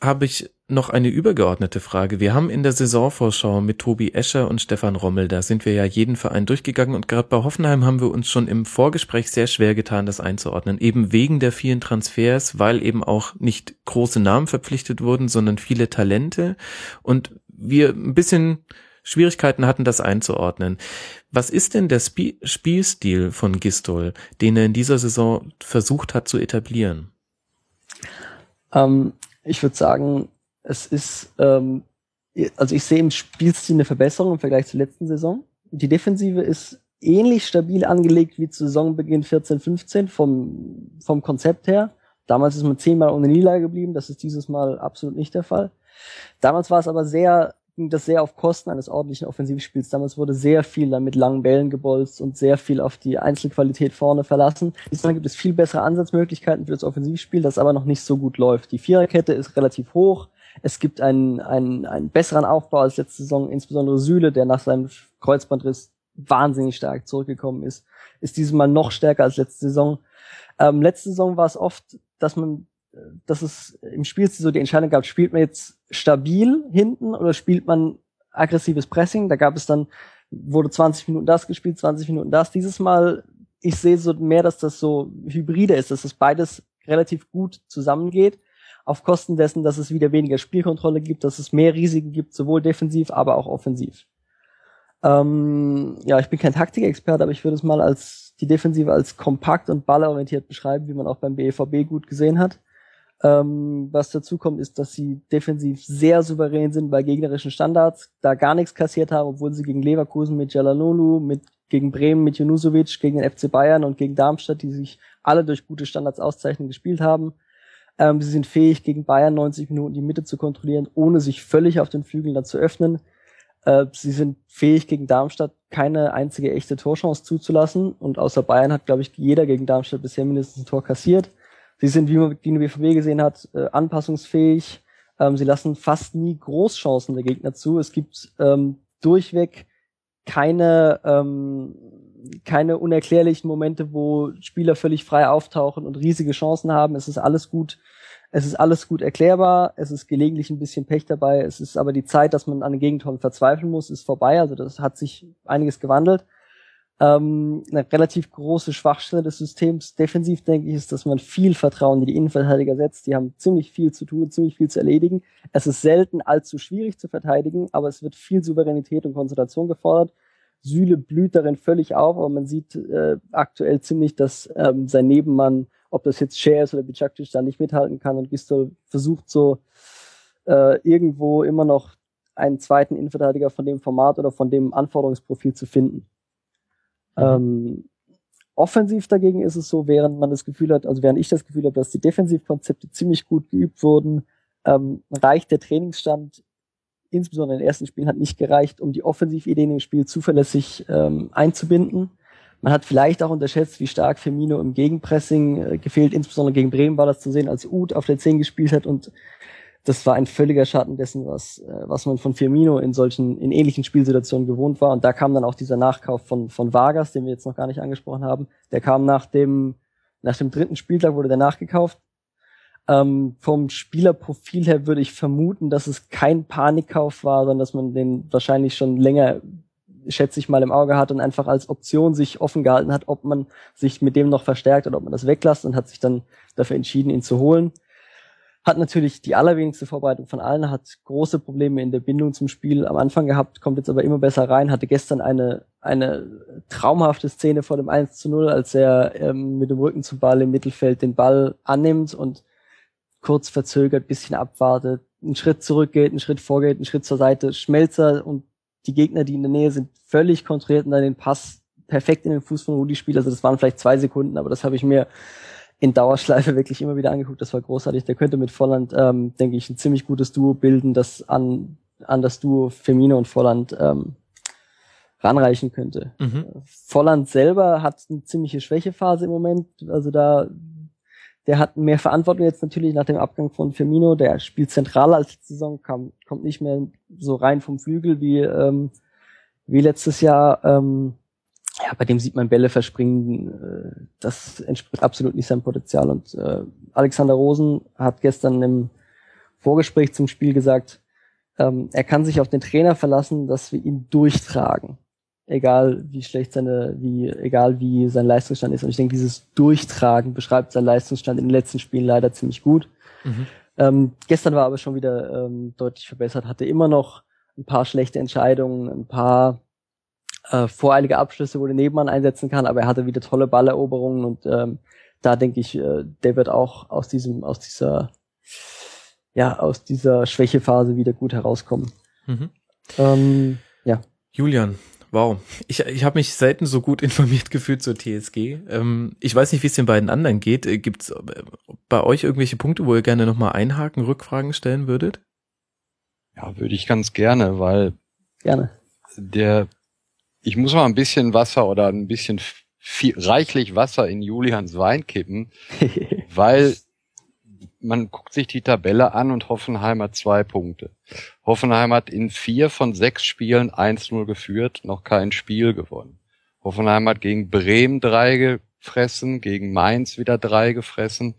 habe ich noch eine übergeordnete Frage. Wir haben in der Saisonvorschau mit Tobi Escher und Stefan Rommel, da sind wir ja jeden Verein durchgegangen und gerade bei Hoffenheim haben wir uns schon im Vorgespräch sehr schwer getan, das einzuordnen. Eben wegen der vielen Transfers, weil eben auch nicht große Namen verpflichtet wurden, sondern viele Talente und wir ein bisschen Schwierigkeiten hatten, das einzuordnen. Was ist denn der Sp Spielstil von Gistol, den er in dieser Saison versucht hat zu etablieren? Ähm, ich würde sagen, es ist, ähm, also ich sehe im Spielstil eine Verbesserung im Vergleich zur letzten Saison. Die Defensive ist ähnlich stabil angelegt wie zu Saisonbeginn 14, 15 vom, vom Konzept her. Damals ist man zehnmal ohne Niederlage geblieben. Das ist dieses Mal absolut nicht der Fall. Damals war es aber sehr ging das sehr auf Kosten eines ordentlichen Offensivspiels. Damals wurde sehr viel dann mit langen Bällen gebolzt und sehr viel auf die Einzelqualität vorne verlassen. Diesmal gibt es viel bessere Ansatzmöglichkeiten für das Offensivspiel, das aber noch nicht so gut läuft. Die Viererkette ist relativ hoch. Es gibt einen, einen, einen besseren Aufbau als letzte Saison, insbesondere Süle, der nach seinem Kreuzbandriss wahnsinnig stark zurückgekommen ist, ist dieses Mal noch stärker als letzte Saison. Ähm, letzte Saison war es oft, dass man dass es im Spiel so die Entscheidung gab, spielt man jetzt stabil hinten oder spielt man aggressives Pressing? Da gab es dann, wurde 20 Minuten das gespielt, 20 Minuten das. Dieses Mal, ich sehe so mehr, dass das so hybride ist, dass es beides relativ gut zusammengeht, auf Kosten dessen, dass es wieder weniger Spielkontrolle gibt, dass es mehr Risiken gibt, sowohl defensiv, aber auch offensiv. Ähm, ja, ich bin kein Taktikexperte, aber ich würde es mal als die Defensive als kompakt und ballorientiert beschreiben, wie man auch beim BEVB gut gesehen hat. Ähm, was dazu kommt, ist, dass sie defensiv sehr souverän sind bei gegnerischen Standards, da gar nichts kassiert haben, obwohl sie gegen Leverkusen mit Jalanolu, mit gegen Bremen mit Junusovic, gegen den FC Bayern und gegen Darmstadt, die sich alle durch gute Standards auszeichnen, gespielt haben. Ähm, sie sind fähig, gegen Bayern 90 Minuten die Mitte zu kontrollieren, ohne sich völlig auf den Flügeln dann zu öffnen. Äh, sie sind fähig, gegen Darmstadt keine einzige echte Torchance zuzulassen. Und außer Bayern hat, glaube ich, jeder gegen Darmstadt bisher mindestens ein Tor kassiert. Sie sind, wie man die BVB gesehen hat, äh, anpassungsfähig. Ähm, sie lassen fast nie Großchancen der Gegner zu. Es gibt ähm, durchweg keine ähm, keine unerklärlichen Momente, wo Spieler völlig frei auftauchen und riesige Chancen haben. Es ist alles gut, es ist alles gut erklärbar. Es ist gelegentlich ein bisschen Pech dabei. Es ist aber die Zeit, dass man an den Gegentoren verzweifeln muss, ist vorbei. Also das hat sich einiges gewandelt. Ähm, eine relativ große Schwachstelle des Systems defensiv, denke ich, ist, dass man viel Vertrauen in die Innenverteidiger setzt. Die haben ziemlich viel zu tun, ziemlich viel zu erledigen. Es ist selten allzu schwierig zu verteidigen, aber es wird viel Souveränität und Konzentration gefordert. Süle blüht darin völlig auf, aber man sieht äh, aktuell ziemlich, dass ähm, sein Nebenmann, ob das jetzt Share ist oder Bicaktic, da nicht mithalten kann und Gistol versucht so äh, irgendwo immer noch einen zweiten Innenverteidiger von dem Format oder von dem Anforderungsprofil zu finden. Mhm. Ähm, offensiv dagegen ist es so, während man das Gefühl hat, also während ich das Gefühl habe, dass die Defensivkonzepte ziemlich gut geübt wurden, ähm, reicht der Trainingsstand insbesondere in den ersten Spielen hat nicht gereicht, um die Offensivideen im Spiel zuverlässig ähm, einzubinden. Man hat vielleicht auch unterschätzt, wie stark Firmino im Gegenpressing äh, gefehlt, insbesondere gegen Bremen war das zu sehen, als Uth auf der 10 gespielt hat und das war ein völliger Schatten dessen, was, äh, was man von Firmino in solchen, in ähnlichen Spielsituationen gewohnt war. Und da kam dann auch dieser Nachkauf von, von Vargas, den wir jetzt noch gar nicht angesprochen haben. Der kam nach dem, nach dem dritten Spieltag wurde der nachgekauft. Ähm, vom Spielerprofil her würde ich vermuten, dass es kein Panikkauf war, sondern dass man den wahrscheinlich schon länger, schätze ich mal, im Auge hat und einfach als Option sich offen gehalten hat, ob man sich mit dem noch verstärkt oder ob man das weglässt und hat sich dann dafür entschieden, ihn zu holen hat natürlich die allerwenigste Vorbereitung von allen, hat große Probleme in der Bindung zum Spiel am Anfang gehabt, kommt jetzt aber immer besser rein, hatte gestern eine, eine traumhafte Szene vor dem 1 zu 0, als er ähm, mit dem Rücken zum Ball im Mittelfeld den Ball annimmt und kurz verzögert, bisschen abwartet, einen Schritt zurückgeht, einen Schritt vorgeht, einen Schritt zur Seite, Schmelzer und die Gegner, die in der Nähe sind, völlig kontrolliert und dann den Pass perfekt in den Fuß von Rudi spielt. Also das waren vielleicht zwei Sekunden, aber das habe ich mir in Dauerschleife wirklich immer wieder angeguckt. Das war großartig. Der könnte mit Volland, ähm, denke ich, ein ziemlich gutes Duo bilden, das an, an das Duo Firmino und Volland ähm, ranreichen könnte. Mhm. Volland selber hat eine ziemliche Schwächephase im Moment. Also da, der hat mehr Verantwortung jetzt natürlich nach dem Abgang von Firmino. Der spielt zentraler als letzte Saison, kam, kommt nicht mehr so rein vom Flügel wie, ähm, wie letztes Jahr. Ähm, ja, bei dem sieht man Bälle verspringen, äh, das entspricht absolut nicht seinem Potenzial. Und äh, Alexander Rosen hat gestern im Vorgespräch zum Spiel gesagt, ähm, er kann sich auf den Trainer verlassen, dass wir ihn durchtragen. Egal wie schlecht seine, wie, egal wie sein Leistungsstand ist. Und ich denke, dieses Durchtragen beschreibt seinen Leistungsstand in den letzten Spielen leider ziemlich gut. Mhm. Ähm, gestern war aber schon wieder ähm, deutlich verbessert, hatte immer noch ein paar schlechte Entscheidungen, ein paar äh, voreilige Abschlüsse, wo der Nebenmann einsetzen kann, aber er hatte wieder tolle Balleroberungen und ähm, da denke ich, äh, der wird auch aus diesem, aus dieser, ja, aus dieser Schwächephase wieder gut herauskommen. Mhm. Ähm, ja. Julian, wow. Ich, ich habe mich selten so gut informiert gefühlt zur TSG. Ähm, ich weiß nicht, wie es den beiden anderen geht. Äh, Gibt es äh, bei euch irgendwelche Punkte, wo ihr gerne nochmal einhaken, Rückfragen stellen würdet? Ja, würde ich ganz gerne, weil gerne. der ich muss mal ein bisschen Wasser oder ein bisschen viel, reichlich Wasser in Julians Wein kippen, weil man guckt sich die Tabelle an und Hoffenheim hat zwei Punkte. Hoffenheim hat in vier von sechs Spielen 1-0 geführt, noch kein Spiel gewonnen. Hoffenheim hat gegen Bremen drei gefressen, gegen Mainz wieder drei gefressen.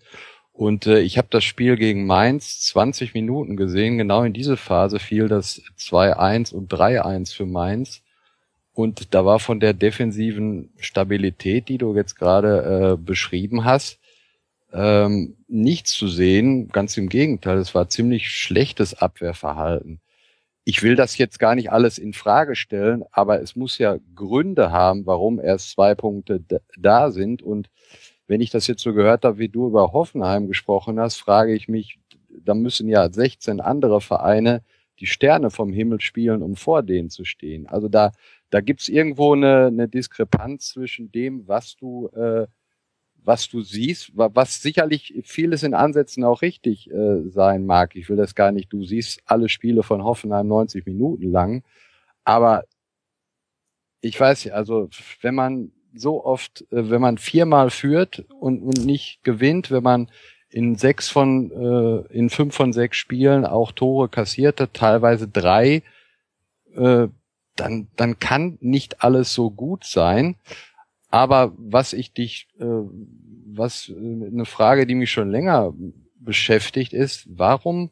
Und äh, ich habe das Spiel gegen Mainz 20 Minuten gesehen. Genau in diese Phase fiel das 2-1 und 3-1 für Mainz. Und da war von der defensiven Stabilität, die du jetzt gerade äh, beschrieben hast, ähm, nichts zu sehen. Ganz im Gegenteil, es war ziemlich schlechtes Abwehrverhalten. Ich will das jetzt gar nicht alles in Frage stellen, aber es muss ja Gründe haben, warum erst zwei Punkte da sind. Und wenn ich das jetzt so gehört habe, wie du über Hoffenheim gesprochen hast, frage ich mich, da müssen ja 16 andere Vereine die Sterne vom Himmel spielen, um vor denen zu stehen. Also da, da gibt's irgendwo eine, eine Diskrepanz zwischen dem, was du, äh, was du siehst, was sicherlich vieles in Ansätzen auch richtig äh, sein mag. Ich will das gar nicht. Du siehst alle Spiele von Hoffenheim 90 Minuten lang, aber ich weiß also wenn man so oft, äh, wenn man viermal führt und, und nicht gewinnt, wenn man in sechs von, äh, in fünf von sechs Spielen auch Tore kassierte, teilweise drei, äh, dann, dann kann nicht alles so gut sein. Aber was ich dich, äh, was äh, eine Frage, die mich schon länger beschäftigt, ist, warum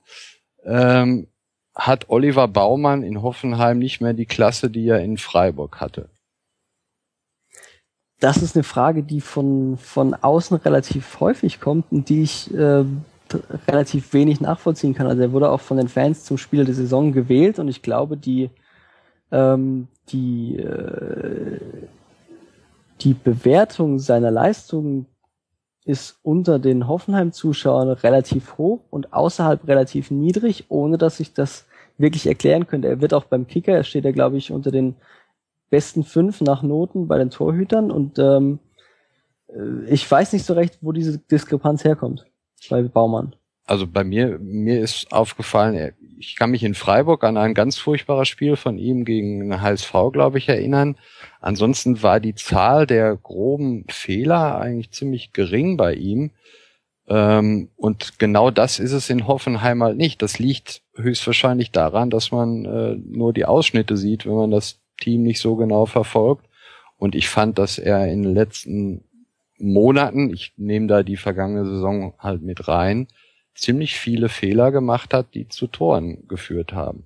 ähm, hat Oliver Baumann in Hoffenheim nicht mehr die Klasse, die er in Freiburg hatte? Das ist eine Frage, die von, von außen relativ häufig kommt und die ich äh, relativ wenig nachvollziehen kann. Also er wurde auch von den Fans zum Spieler der Saison gewählt und ich glaube, die, ähm, die, äh, die Bewertung seiner Leistungen ist unter den Hoffenheim-Zuschauern relativ hoch und außerhalb relativ niedrig, ohne dass ich das wirklich erklären könnte. Er wird auch beim Kicker, er steht ja, glaube ich, unter den besten fünf nach Noten bei den Torhütern und ähm, äh, ich weiß nicht so recht, wo diese Diskrepanz herkommt bei Baumann. Also bei mir, mir ist aufgefallen, ich kann mich in Freiburg an ein ganz furchtbares Spiel von ihm gegen HSV, glaube ich, erinnern. Ansonsten war die Zahl der groben Fehler eigentlich ziemlich gering bei ihm. Ähm, und genau das ist es in Hoffenheim halt nicht. Das liegt höchstwahrscheinlich daran, dass man äh, nur die Ausschnitte sieht, wenn man das Team nicht so genau verfolgt. Und ich fand, dass er in den letzten Monaten, ich nehme da die vergangene Saison halt mit rein, ziemlich viele Fehler gemacht hat, die zu Toren geführt haben.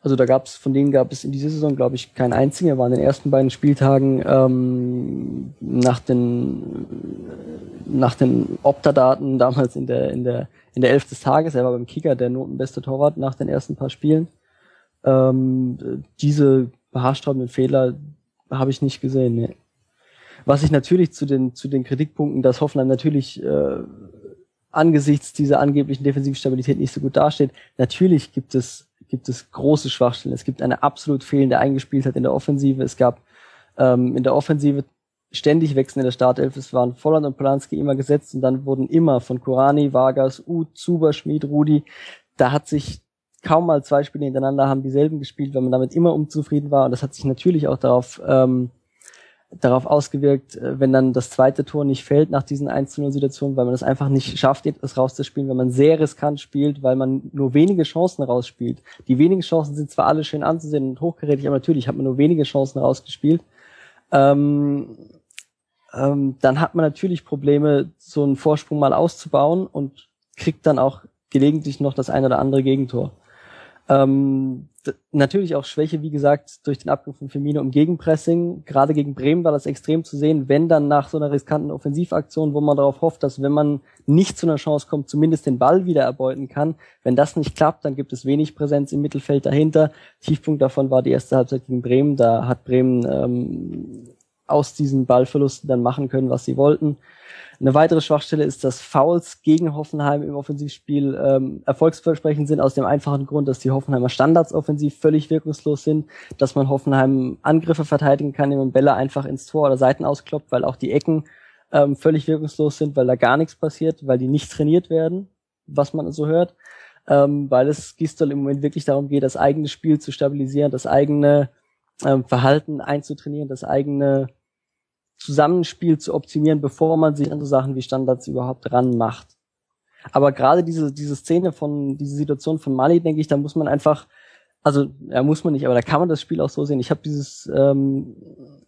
Also da gab es, von denen gab es in dieser Saison, glaube ich, keinen einzigen. Er war in den ersten beiden Spieltagen ähm, nach den nach den Opta-Daten damals in der in der in der Elf des Tages. Er war beim Kicker der notenbeste Torwart nach den ersten paar Spielen. Ähm, diese haarsträubenden Fehler habe ich nicht gesehen. Nee. Was ich natürlich zu den, zu den Kritikpunkten, dass Hoffenheim natürlich äh, angesichts dieser angeblichen defensiven Stabilität nicht so gut dasteht, natürlich gibt es, gibt es große Schwachstellen. Es gibt eine absolut fehlende Eingespieltheit in der Offensive. Es gab ähm, in der Offensive ständig wechseln in der Startelf. Es waren Volland und Polanski immer gesetzt und dann wurden immer von Kurani, Vargas, Uth, Zuber, Schmid, Rudi, da hat sich kaum mal zwei Spiele hintereinander haben dieselben gespielt, weil man damit immer unzufrieden war. Und das hat sich natürlich auch darauf ähm, darauf ausgewirkt, äh, wenn dann das zweite Tor nicht fällt nach diesen 1-0-Situationen, weil man es einfach nicht schafft, es rauszuspielen, wenn man sehr riskant spielt, weil man nur wenige Chancen rausspielt. Die wenigen Chancen sind zwar alle schön anzusehen und hochgerätig, aber natürlich hat man nur wenige Chancen rausgespielt. Ähm, ähm, dann hat man natürlich Probleme, so einen Vorsprung mal auszubauen und kriegt dann auch gelegentlich noch das ein oder andere Gegentor. Ähm, natürlich auch Schwäche, wie gesagt, durch den Abgang von Firmino im Gegenpressing. Gerade gegen Bremen war das extrem zu sehen, wenn dann nach so einer riskanten Offensivaktion, wo man darauf hofft, dass wenn man nicht zu einer Chance kommt, zumindest den Ball wieder erbeuten kann. Wenn das nicht klappt, dann gibt es wenig Präsenz im Mittelfeld dahinter. Tiefpunkt davon war die erste Halbzeit gegen Bremen. Da hat Bremen ähm, aus diesen Ballverlusten dann machen können, was sie wollten. Eine weitere Schwachstelle ist, dass Fouls gegen Hoffenheim im Offensivspiel ähm, erfolgsversprechend sind, aus dem einfachen Grund, dass die Hoffenheimer Standards offensiv völlig wirkungslos sind, dass man Hoffenheim Angriffe verteidigen kann, indem man Bälle einfach ins Tor oder Seiten auskloppt, weil auch die Ecken ähm, völlig wirkungslos sind, weil da gar nichts passiert, weil die nicht trainiert werden, was man so hört, ähm, weil es Gistol im Moment wirklich darum geht, das eigene Spiel zu stabilisieren, das eigene ähm, Verhalten einzutrainieren, das eigene Zusammenspiel zu optimieren, bevor man sich an so Sachen wie Standards überhaupt ranmacht. Aber gerade diese, diese Szene von, diese Situation von Mali, denke ich, da muss man einfach, also ja, muss man nicht, aber da kann man das Spiel auch so sehen. Ich habe dieses ähm,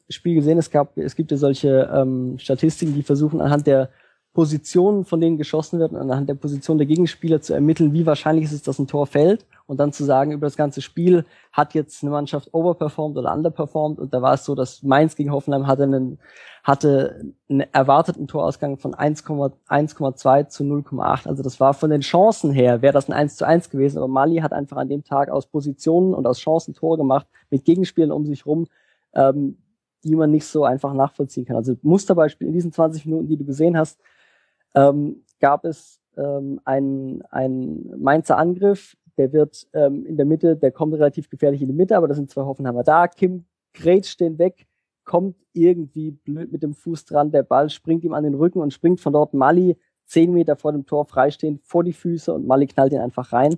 Spiel gesehen, es gab, es gibt ja solche ähm, Statistiken, die versuchen anhand der Positionen, von denen geschossen wird, anhand der Position der Gegenspieler zu ermitteln, wie wahrscheinlich ist es, dass ein Tor fällt und dann zu sagen, über das ganze Spiel hat jetzt eine Mannschaft overperformed oder underperformed und da war es so, dass Mainz gegen Hoffenheim hatte einen, hatte einen erwarteten Torausgang von 1,2 zu 0,8. Also das war von den Chancen her, wäre das ein 1 zu 1 gewesen, aber Mali hat einfach an dem Tag aus Positionen und aus Chancen Tore gemacht, mit Gegenspielen um sich rum, ähm, die man nicht so einfach nachvollziehen kann. Also Musterbeispiel in diesen 20 Minuten, die du gesehen hast, ähm, gab es ähm, einen, einen Mainzer Angriff, der wird ähm, in der Mitte, der kommt relativ gefährlich in die Mitte, aber da sind zwei Hoffenheimer da. Kim grätscht den weg, kommt irgendwie blöd mit dem Fuß dran, der Ball springt ihm an den Rücken und springt von dort Mali zehn Meter vor dem Tor freistehend vor die Füße und Mali knallt ihn einfach rein.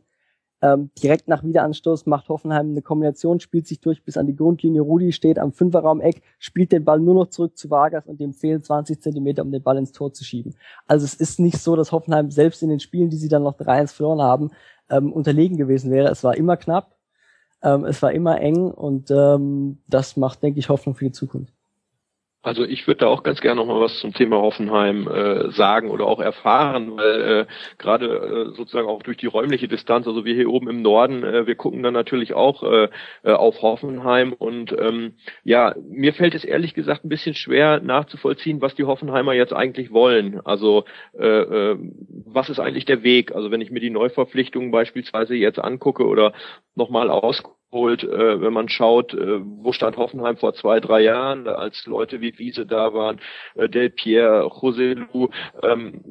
Ähm, direkt nach Wiederanstoß macht Hoffenheim eine Kombination, spielt sich durch bis an die Grundlinie. Rudi steht am Fünferraum-Eck, spielt den Ball nur noch zurück zu Vargas und dem fehlen 20 Zentimeter, um den Ball ins Tor zu schieben. Also es ist nicht so, dass Hoffenheim selbst in den Spielen, die sie dann noch 3-1 verloren haben, ähm, unterlegen gewesen wäre. Es war immer knapp. Ähm, es war immer eng und ähm, das macht, denke ich, Hoffnung für die Zukunft. Also ich würde da auch ganz gerne noch mal was zum Thema Hoffenheim äh, sagen oder auch erfahren, weil äh, gerade äh, sozusagen auch durch die räumliche Distanz, also wir hier oben im Norden, äh, wir gucken dann natürlich auch äh, äh, auf Hoffenheim und ähm, ja, mir fällt es ehrlich gesagt ein bisschen schwer nachzuvollziehen, was die Hoffenheimer jetzt eigentlich wollen. Also äh, äh, was ist eigentlich der Weg? Also wenn ich mir die Neuverpflichtungen beispielsweise jetzt angucke oder nochmal ausgucke, holt, äh, wenn man schaut, äh, wo stand Hoffenheim vor zwei, drei Jahren, als Leute wie Wiese da waren, äh, Del Pierre, José Lu, ähm,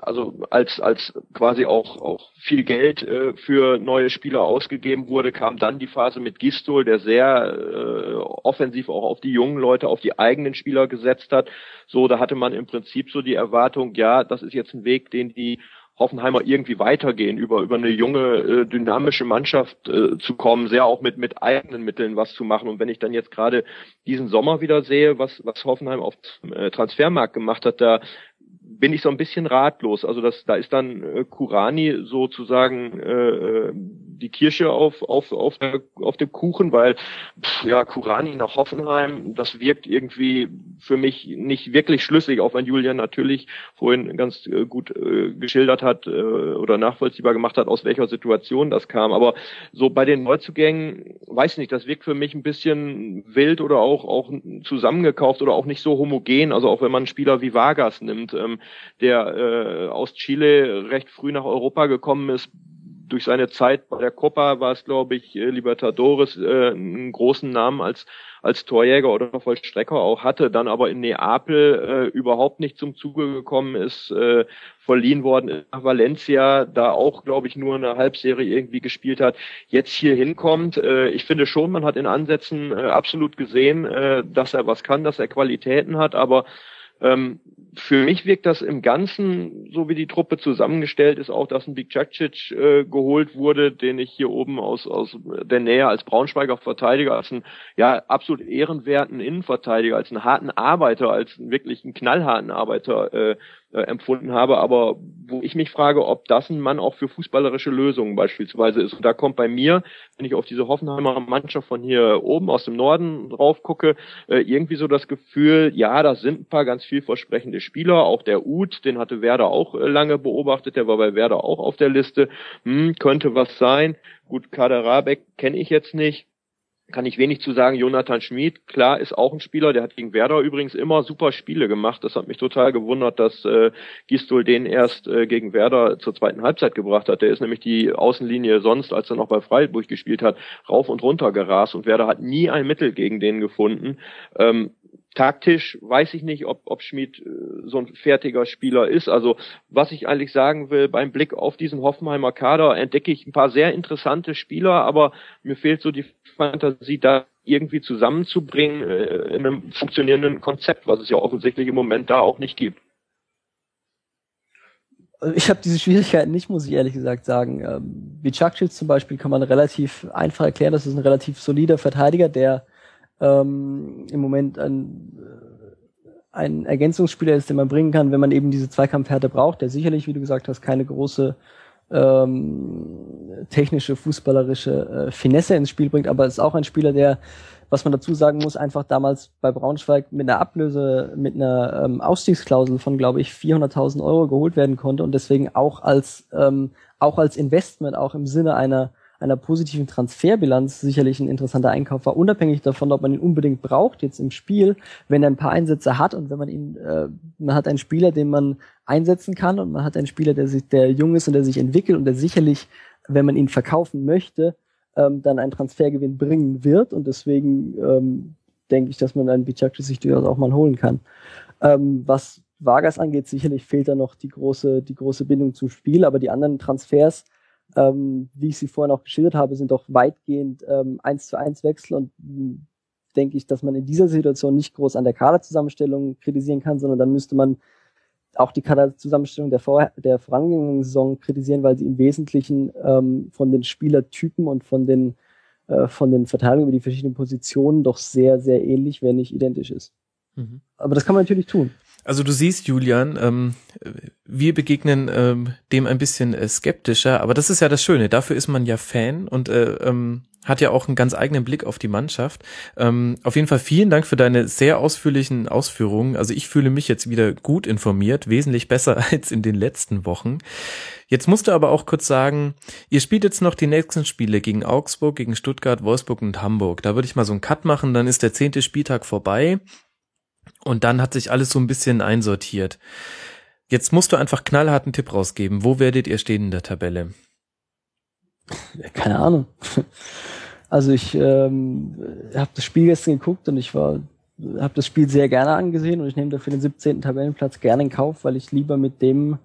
also als als quasi auch auch viel Geld äh, für neue Spieler ausgegeben wurde, kam dann die Phase mit Gistol, der sehr äh, offensiv auch auf die jungen Leute, auf die eigenen Spieler gesetzt hat. So, da hatte man im Prinzip so die Erwartung, ja, das ist jetzt ein Weg, den die Hoffenheimer irgendwie weitergehen, über, über eine junge, äh, dynamische Mannschaft äh, zu kommen, sehr auch mit, mit eigenen Mitteln was zu machen. Und wenn ich dann jetzt gerade diesen Sommer wieder sehe, was, was Hoffenheim auf äh, Transfermarkt gemacht hat, da bin ich so ein bisschen ratlos. Also das, da ist dann äh, Kurani sozusagen äh, äh die Kirsche auf, auf, auf, der, auf dem Kuchen, weil pff, ja, Kurani nach Hoffenheim, das wirkt irgendwie für mich nicht wirklich schlüssig, auch wenn Julian natürlich vorhin ganz äh, gut äh, geschildert hat äh, oder nachvollziehbar gemacht hat, aus welcher Situation das kam. Aber so bei den Neuzugängen, weiß nicht, das wirkt für mich ein bisschen wild oder auch, auch zusammengekauft oder auch nicht so homogen. Also auch wenn man einen Spieler wie Vargas nimmt, ähm, der äh, aus Chile recht früh nach Europa gekommen ist, durch seine Zeit bei der Copa war es, glaube ich, äh, Libertadores äh, einen großen Namen als als Torjäger oder Vollstrecker auch hatte, dann aber in Neapel äh, überhaupt nicht zum Zuge gekommen ist, äh, verliehen worden ist nach Valencia, da auch, glaube ich, nur eine Halbserie irgendwie gespielt hat, jetzt hier hinkommt. Äh, ich finde schon, man hat in Ansätzen äh, absolut gesehen, äh, dass er was kann, dass er Qualitäten hat, aber ähm, für mich wirkt das im Ganzen, so wie die Truppe zusammengestellt ist, auch, dass ein Big Cacic äh, geholt wurde, den ich hier oben aus, aus der Nähe als Braunschweiger Verteidiger, als einen ja, absolut ehrenwerten Innenverteidiger, als einen harten Arbeiter, als einen wirklich einen knallharten Arbeiter äh, äh, empfunden habe, aber wo ich mich frage, ob das ein Mann auch für fußballerische Lösungen beispielsweise ist. Und da kommt bei mir, wenn ich auf diese Hoffenheimer Mannschaft von hier oben aus dem Norden drauf gucke, äh, irgendwie so das Gefühl, ja, da sind ein paar ganz vielversprechende Spieler, auch der Uth, den hatte Werder auch äh, lange beobachtet, der war bei Werder auch auf der Liste, hm, könnte was sein. Gut, Kader Rabeck kenne ich jetzt nicht kann ich wenig zu sagen. Jonathan Schmid, klar, ist auch ein Spieler, der hat gegen Werder übrigens immer super Spiele gemacht. Das hat mich total gewundert, dass äh, Gistol den erst äh, gegen Werder zur zweiten Halbzeit gebracht hat. Der ist nämlich die Außenlinie sonst, als er noch bei Freiburg gespielt hat, rauf und runter gerast und Werder hat nie ein Mittel gegen den gefunden. Ähm, taktisch weiß ich nicht, ob, ob Schmid äh, so ein fertiger Spieler ist. Also was ich eigentlich sagen will, beim Blick auf diesen Hoffenheimer Kader entdecke ich ein paar sehr interessante Spieler, aber mir fehlt so die Fantasie, da irgendwie zusammenzubringen äh, in einem funktionierenden Konzept, was es ja offensichtlich im Moment da auch nicht gibt. Also ich habe diese Schwierigkeiten nicht, muss ich ehrlich gesagt sagen. Ähm, wie Chakchil zum Beispiel kann man relativ einfach erklären, das ist ein relativ solider Verteidiger, der ähm, im Moment ein, äh, ein Ergänzungsspieler ist, den man bringen kann, wenn man eben diese Zweikampfhärte braucht, der sicherlich, wie du gesagt hast, keine große ähm, technische, fußballerische äh, Finesse ins Spiel bringt, aber ist auch ein Spieler, der, was man dazu sagen muss, einfach damals bei Braunschweig mit einer Ablöse, mit einer ähm, Ausstiegsklausel von, glaube ich, 400.000 Euro geholt werden konnte und deswegen auch als ähm, auch als Investment, auch im Sinne einer einer positiven Transferbilanz sicherlich ein interessanter Einkauf war, unabhängig davon, ob man ihn unbedingt braucht jetzt im Spiel, wenn er ein paar Einsätze hat und wenn man ihn, äh, man hat einen Spieler, den man einsetzen kann und man hat einen Spieler, der sich, der jung ist und der sich entwickelt und der sicherlich, wenn man ihn verkaufen möchte, ähm, dann einen Transfergewinn bringen wird und deswegen ähm, denke ich, dass man einen Bicakci sich durchaus auch mal holen kann. Ähm, was Vargas angeht, sicherlich fehlt da noch die große, die große Bindung zum Spiel, aber die anderen Transfers, ähm, wie ich sie vorhin auch geschildert habe, sind doch weitgehend ähm, eins zu eins Wechsel und hm, denke ich, dass man in dieser Situation nicht groß an der Kaderzusammenstellung kritisieren kann, sondern dann müsste man auch die Kaderzusammenstellung der, vor, der vorangegangenen Saison kritisieren, weil sie im Wesentlichen ähm, von den Spielertypen und von den, äh, von den Verteilungen über die verschiedenen Positionen doch sehr, sehr ähnlich, wenn nicht identisch ist. Mhm. Aber das kann man natürlich tun. Also du siehst, Julian, ähm, wir begegnen ähm, dem ein bisschen äh, skeptischer, aber das ist ja das Schöne. Dafür ist man ja Fan und äh, ähm, hat ja auch einen ganz eigenen Blick auf die Mannschaft. Ähm, auf jeden Fall vielen Dank für deine sehr ausführlichen Ausführungen. Also ich fühle mich jetzt wieder gut informiert, wesentlich besser als in den letzten Wochen. Jetzt musst du aber auch kurz sagen, ihr spielt jetzt noch die nächsten Spiele gegen Augsburg, gegen Stuttgart, Wolfsburg und Hamburg. Da würde ich mal so einen Cut machen, dann ist der zehnte Spieltag vorbei und dann hat sich alles so ein bisschen einsortiert. Jetzt musst du einfach knallharten Tipp rausgeben. Wo werdet ihr stehen in der Tabelle? Keine Ahnung. Also ich ähm, habe das Spiel gestern geguckt und ich war habe das Spiel sehr gerne angesehen und ich nehme dafür den 17. Tabellenplatz gerne in Kauf, weil ich lieber mit dem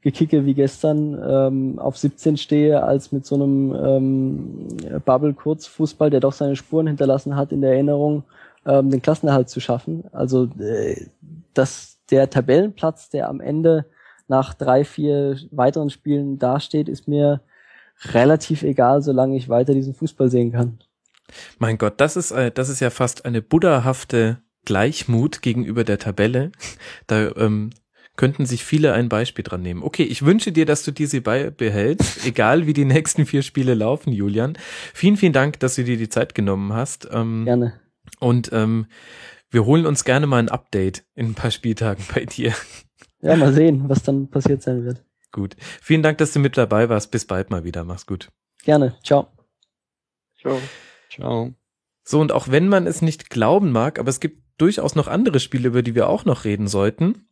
Gekicke wie gestern ähm, auf 17 stehe, als mit so einem ähm, Bubble-Kurzfußball, der doch seine Spuren hinterlassen hat in der Erinnerung, ähm, den Klassenerhalt zu schaffen. Also äh, dass der Tabellenplatz, der am Ende nach drei, vier weiteren Spielen dasteht, ist mir relativ egal, solange ich weiter diesen Fußball sehen kann. Mein Gott, das ist, äh, das ist ja fast eine buddhahafte Gleichmut gegenüber der Tabelle. Da ähm, könnten sich viele ein Beispiel dran nehmen. Okay, ich wünsche dir, dass du diese beihältst, egal wie die nächsten vier Spiele laufen, Julian. Vielen, vielen Dank, dass du dir die Zeit genommen hast. Ähm, gerne. Und ähm, wir holen uns gerne mal ein Update in ein paar Spieltagen bei dir. Ja, mal sehen, was dann passiert sein wird. Gut. Vielen Dank, dass du mit dabei warst. Bis bald mal wieder. Mach's gut. Gerne. Ciao. Ciao. Ciao. So, und auch wenn man es nicht glauben mag, aber es gibt durchaus noch andere Spiele, über die wir auch noch reden sollten.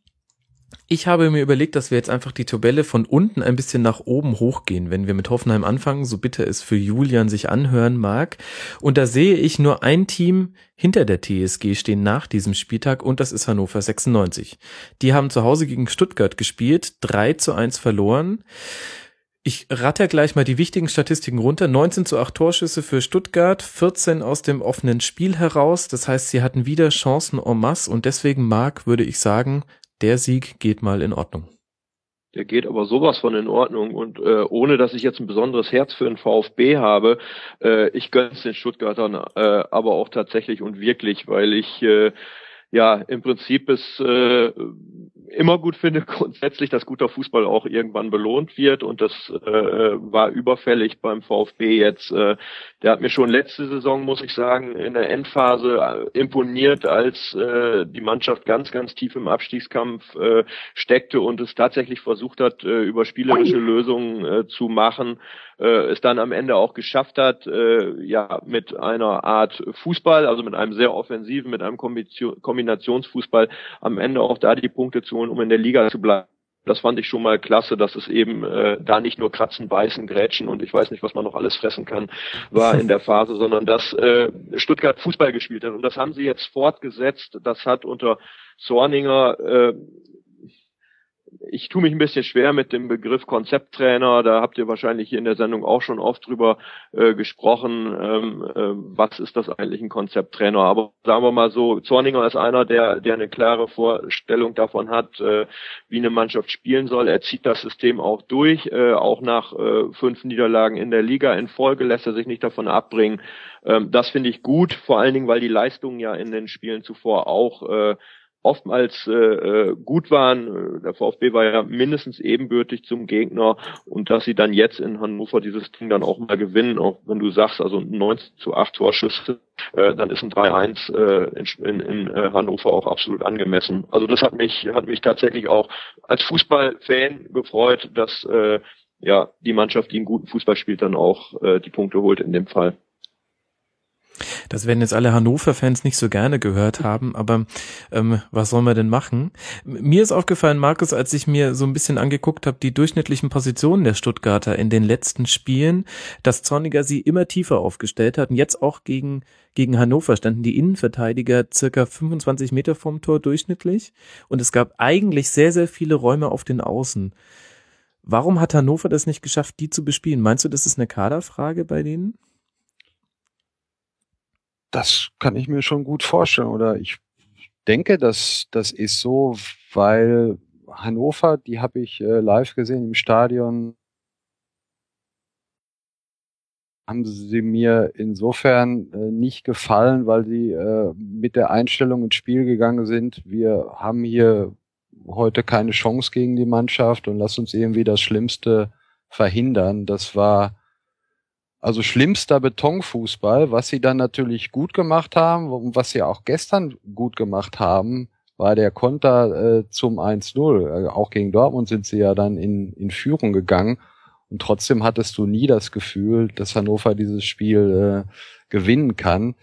Ich habe mir überlegt, dass wir jetzt einfach die Tabelle von unten ein bisschen nach oben hochgehen, wenn wir mit Hoffenheim anfangen, so bitte es für Julian sich anhören mag. Und da sehe ich nur ein Team hinter der TSG stehen nach diesem Spieltag und das ist Hannover 96. Die haben zu Hause gegen Stuttgart gespielt, 3 zu 1 verloren. Ich ratter gleich mal die wichtigen Statistiken runter. 19 zu 8 Torschüsse für Stuttgart, 14 aus dem offenen Spiel heraus. Das heißt, sie hatten wieder Chancen en masse und deswegen mag, würde ich sagen, der Sieg geht mal in Ordnung. Der geht aber sowas von in Ordnung und äh, ohne dass ich jetzt ein besonderes Herz für den VfB habe, äh, ich gönn's den Stuttgartern äh, aber auch tatsächlich und wirklich, weil ich äh, ja im Prinzip es äh, immer gut finde grundsätzlich, dass guter Fußball auch irgendwann belohnt wird und das äh, war überfällig beim VfB jetzt. Äh, der hat mir schon letzte Saison, muss ich sagen, in der Endphase äh, imponiert, als äh, die Mannschaft ganz, ganz tief im Abstiegskampf äh, steckte und es tatsächlich versucht hat, äh, über spielerische Lösungen äh, zu machen äh, es dann am Ende auch geschafft hat, äh, ja, mit einer Art Fußball, also mit einem sehr offensiven, mit einem Kombinationsfußball am Ende auch da die Punkte zu holen, um in der Liga zu bleiben. Das fand ich schon mal klasse, dass es eben äh, da nicht nur Kratzen, Beißen, Grätschen und ich weiß nicht, was man noch alles fressen kann, war in der Phase, sondern dass äh, Stuttgart Fußball gespielt hat. Und das haben sie jetzt fortgesetzt. Das hat unter Zorninger äh, ich tue mich ein bisschen schwer mit dem Begriff Konzepttrainer. Da habt ihr wahrscheinlich hier in der Sendung auch schon oft drüber äh, gesprochen. Ähm, äh, was ist das eigentlich ein Konzepttrainer? Aber sagen wir mal so, Zorninger ist einer, der, der eine klare Vorstellung davon hat, äh, wie eine Mannschaft spielen soll. Er zieht das System auch durch. Äh, auch nach äh, fünf Niederlagen in der Liga in Folge lässt er sich nicht davon abbringen. Ähm, das finde ich gut, vor allen Dingen, weil die Leistungen ja in den Spielen zuvor auch äh, oftmals äh, äh, gut waren. Der VfB war ja mindestens ebenbürtig zum Gegner und dass sie dann jetzt in Hannover dieses Ding dann auch mal gewinnen, auch wenn du sagst, also 19 zu 8 Torschüsse, äh, dann ist ein 3-1 äh, in, in, in äh, Hannover auch absolut angemessen. Also das hat mich hat mich tatsächlich auch als Fußballfan gefreut, dass äh, ja die Mannschaft, die einen guten Fußball spielt, dann auch äh, die Punkte holt in dem Fall. Das werden jetzt alle Hannover-Fans nicht so gerne gehört haben, aber ähm, was sollen wir denn machen? Mir ist aufgefallen, Markus, als ich mir so ein bisschen angeguckt habe, die durchschnittlichen Positionen der Stuttgarter in den letzten Spielen, dass Zorniger sie immer tiefer aufgestellt hat und jetzt auch gegen, gegen Hannover standen die Innenverteidiger circa 25 Meter vom Tor durchschnittlich und es gab eigentlich sehr, sehr viele Räume auf den Außen. Warum hat Hannover das nicht geschafft, die zu bespielen? Meinst du, das ist eine Kaderfrage bei denen? Das kann ich mir schon gut vorstellen. Oder ich denke, dass das ist so, weil Hannover, die habe ich äh, live gesehen im Stadion, haben sie mir insofern äh, nicht gefallen, weil sie äh, mit der Einstellung ins Spiel gegangen sind. Wir haben hier heute keine Chance gegen die Mannschaft und lass uns irgendwie das Schlimmste verhindern. Das war Also schlimmster Betonfußball, was sie dann natürlich gut gemacht haben und was sie auch gestern gut gemacht haben, war der Konter äh, zum 1-0. Äh, auch gegen Dortmund sind sie ja dann in, in Führung gegangen. Und trotzdem hattest du nie das Gefühl, dass Hannover dieses Spiel äh, gewinnen kann.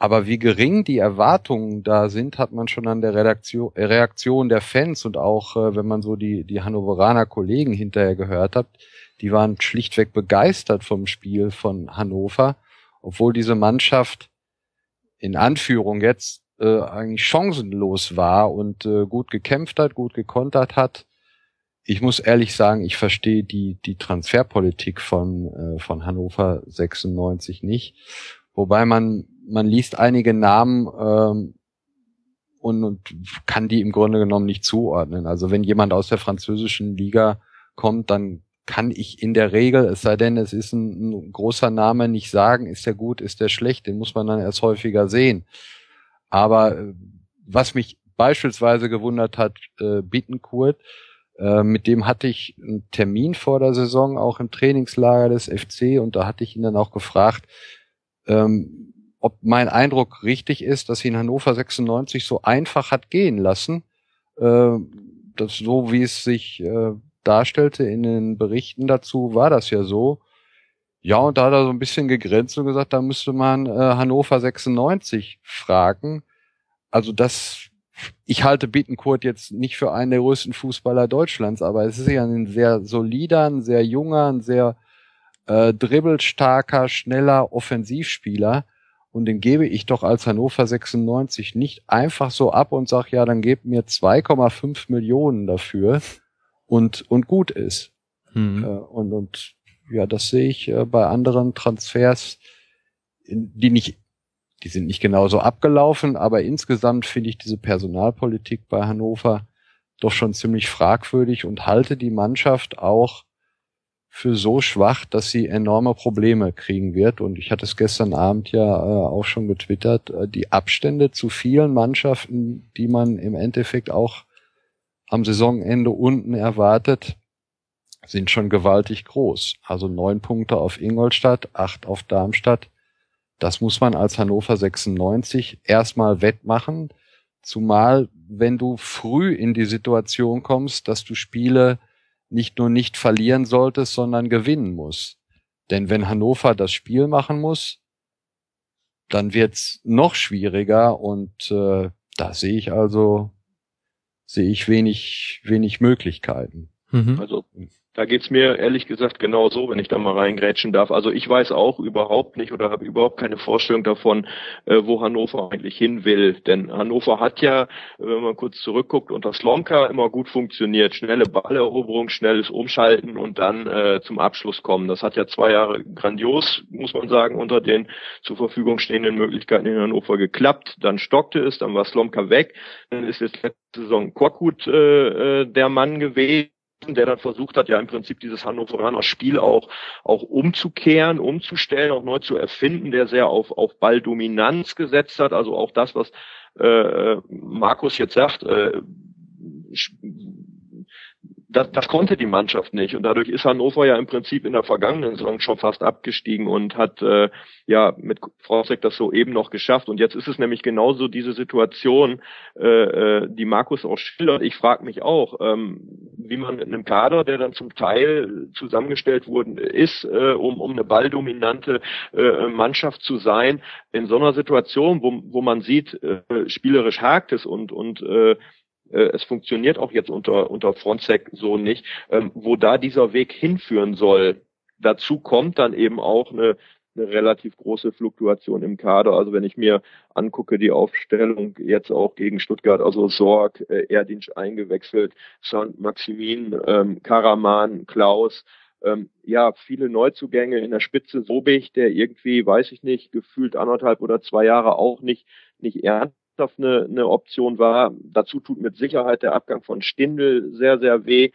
Aber wie gering die Erwartungen da sind, hat man schon an der Redaktion, Reaktion der Fans und auch, äh, wenn man so die, die Hannoveraner Kollegen hinterher gehört hat, die waren schlichtweg begeistert vom Spiel von Hannover, obwohl diese Mannschaft in Anführung jetzt äh, eigentlich chancenlos war und äh, gut gekämpft hat, gut gekontert hat. Ich muss ehrlich sagen, ich verstehe die, die Transferpolitik von, äh, von Hannover 96 nicht. Wobei man, man liest einige Namen ähm, und, und kann die im Grunde genommen nicht zuordnen. Also wenn jemand aus der französischen Liga kommt, dann kann ich in der Regel, es sei denn, es ist ein, ein großer Name, nicht sagen, ist der gut, ist der schlecht, den muss man dann erst häufiger sehen. Aber äh, was mich beispielsweise gewundert hat, äh, Bittenkurt, äh, mit dem hatte ich einen Termin vor der Saison, auch im Trainingslager des FC, und da hatte ich ihn dann auch gefragt, ähm, ob mein Eindruck richtig ist, dass ihn Hannover 96 so einfach hat gehen lassen. Äh, das so wie es sich äh, darstellte in den Berichten dazu, war das ja so. Ja, und da hat er so ein bisschen gegrenzt und gesagt, da müsste man äh, Hannover 96 fragen. Also das, ich halte Bittenkurt jetzt nicht für einen der größten Fußballer Deutschlands, aber es ist ja ein sehr solider, ein sehr junger, ein sehr äh, dribbelstarker, schneller Offensivspieler. Und den gebe ich doch als Hannover 96 nicht einfach so ab und sag, ja, dann gebt mir 2,5 Millionen dafür und, und gut ist. Hm. Äh, und, und ja, das sehe ich äh, bei anderen Transfers, die nicht, die sind nicht genauso abgelaufen, aber insgesamt finde ich diese Personalpolitik bei Hannover doch schon ziemlich fragwürdig und halte die Mannschaft auch für so schwach, dass sie enorme Probleme kriegen wird. Und ich hatte es gestern Abend ja äh, auch schon getwittert, äh, die Abstände zu vielen Mannschaften, die man im Endeffekt auch am Saisonende unten erwartet, sind schon gewaltig groß. Also neun Punkte auf Ingolstadt, acht auf Darmstadt. Das muss man als Hannover 96 erstmal wettmachen. Zumal, wenn du früh in die Situation kommst, dass du Spiele nicht nur nicht verlieren solltest, sondern gewinnen musst. Denn wenn Hannover das Spiel machen muss, dann wird's noch schwieriger und äh, da sehe ich also sehe ich wenig wenig Möglichkeiten. Mhm. Also da geht's mir ehrlich gesagt genau so, wenn ich da mal reingrätschen darf. Also ich weiß auch überhaupt nicht oder habe überhaupt keine Vorstellung davon, äh, wo Hannover eigentlich hin will. Denn Hannover hat ja, wenn man kurz zurückguckt, unter Slomka immer gut funktioniert. Schnelle Balleroberung, schnelles Umschalten und dann äh, zum Abschluss kommen. Das hat ja zwei Jahre grandios, muss man sagen, unter den zur Verfügung stehenden Möglichkeiten in Hannover geklappt. Dann stockte es, dann war Slomka weg. Dann ist jetzt letzte Saison Korkut äh, äh der Mann gewesen der dann versucht hat, ja im Prinzip dieses Hannoveraner Spiel auch, auch umzukehren, umzustellen, auch neu zu erfinden, der sehr auf, auf Balldominanz gesetzt hat, also auch das, was äh, Markus jetzt sagt, äh, das, das konnte die Mannschaft nicht. Und dadurch ist Hannover ja im Prinzip in der vergangenen Saison schon fast abgestiegen und hat äh, ja mit Frosek das so eben noch geschafft. Und jetzt ist es nämlich genauso diese Situation, äh, äh die Markus auch schildert. Ich frage mich auch, ähm, wie man mit einem Kader, der dann zum Teil zusammengestellt worden ist, äh, um, um eine balldominante äh, Mannschaft zu sein, in so einer Situation, wo, wo man sieht, äh, spielerisch hakt es und, und äh, es funktioniert auch jetzt unter, unter Frontsec so nicht, ähm, wo da dieser Weg hinführen soll. Dazu kommt dann eben auch eine, eine relativ große Fluktuation im Kader. Also wenn ich mir angucke, die Aufstellung jetzt auch gegen Stuttgart, also Sorg, äh, Erdinsch eingewechselt, Saint Maximin, ähm, Karaman, Klaus, ähm, ja, viele Neuzugänge in der Spitze, Sobich, der irgendwie, weiß ich nicht, gefühlt anderthalb oder zwei Jahre auch nicht, nicht ernst Christoph eine, eine Option war. Dazu tut mit Sicherheit der Abgang von Stindl sehr, sehr weh.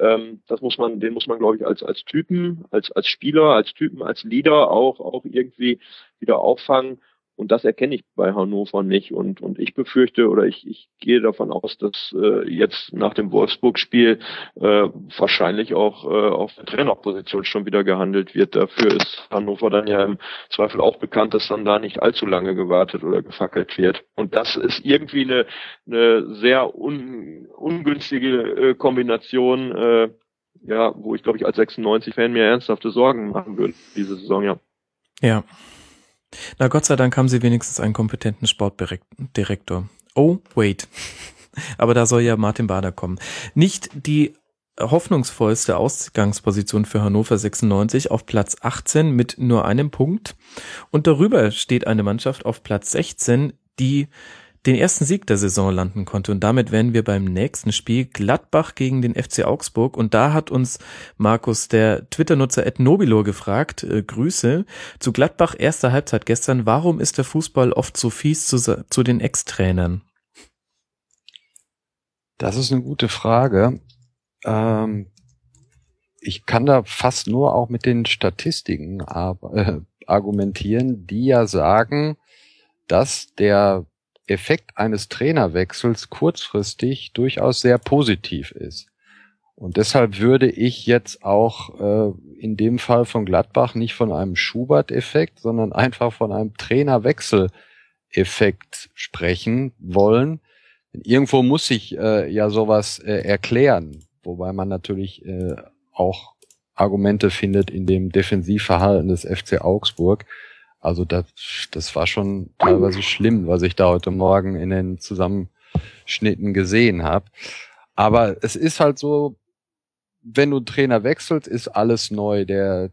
Ähm, das muss man, den muss man, glaube ich, als, als Typen, als, als Spieler, als Typen, als Leader auch, auch irgendwie wieder auffangen. Und das erkenne ich bei Hannover nicht. Und, und ich befürchte oder ich, ich gehe davon aus, dass äh, jetzt nach dem Wolfsburg-Spiel äh, wahrscheinlich auch äh, auf der Trainerposition schon wieder gehandelt wird. Dafür ist Hannover dann ja im Zweifel auch bekannt, dass dann da nicht allzu lange gewartet oder gefackelt wird. Und das ist irgendwie eine, eine sehr un, ungünstige äh, Kombination, äh, ja, wo ich glaube ich als 96-Fan mir ernsthafte Sorgen machen würde diese Saison, ja. Ja, na Gott sei Dank haben sie wenigstens einen kompetenten Sportdirektor. Oh, wait. Aber da soll ja Martin Bader kommen. Nicht die hoffnungsvollste Ausgangsposition für Hannover 96 auf Platz 18 mit nur einem Punkt. Und darüber steht eine Mannschaft auf Platz 16, die den ersten Sieg der Saison landen konnte. Und damit wären wir beim nächsten Spiel Gladbach gegen den FC Augsburg. Und da hat uns Markus, der Twitter-Nutzer Ed Nobilo, gefragt, äh, Grüße, zu Gladbach erster Halbzeit gestern, warum ist der Fußball oft so fies zu, zu den Ex-Trainern? Das ist eine gute Frage. Ähm, ich kann da fast nur auch mit den Statistiken äh, argumentieren, die ja sagen, dass der Effekt eines Trainerwechsels kurzfristig durchaus sehr positiv ist. Und deshalb würde ich jetzt auch äh, in dem Fall von Gladbach nicht von einem Schubert-Effekt, sondern einfach von einem Trainerwechsel-Effekt sprechen wollen. Irgendwo muss sich äh, ja sowas äh, erklären, wobei man natürlich äh, auch Argumente findet in dem Defensivverhalten des FC Augsburg. Also das, das war schon teilweise schlimm, was ich da heute Morgen in den Zusammenschnitten gesehen habe. Aber es ist halt so, wenn du Trainer wechselt, ist alles neu. Der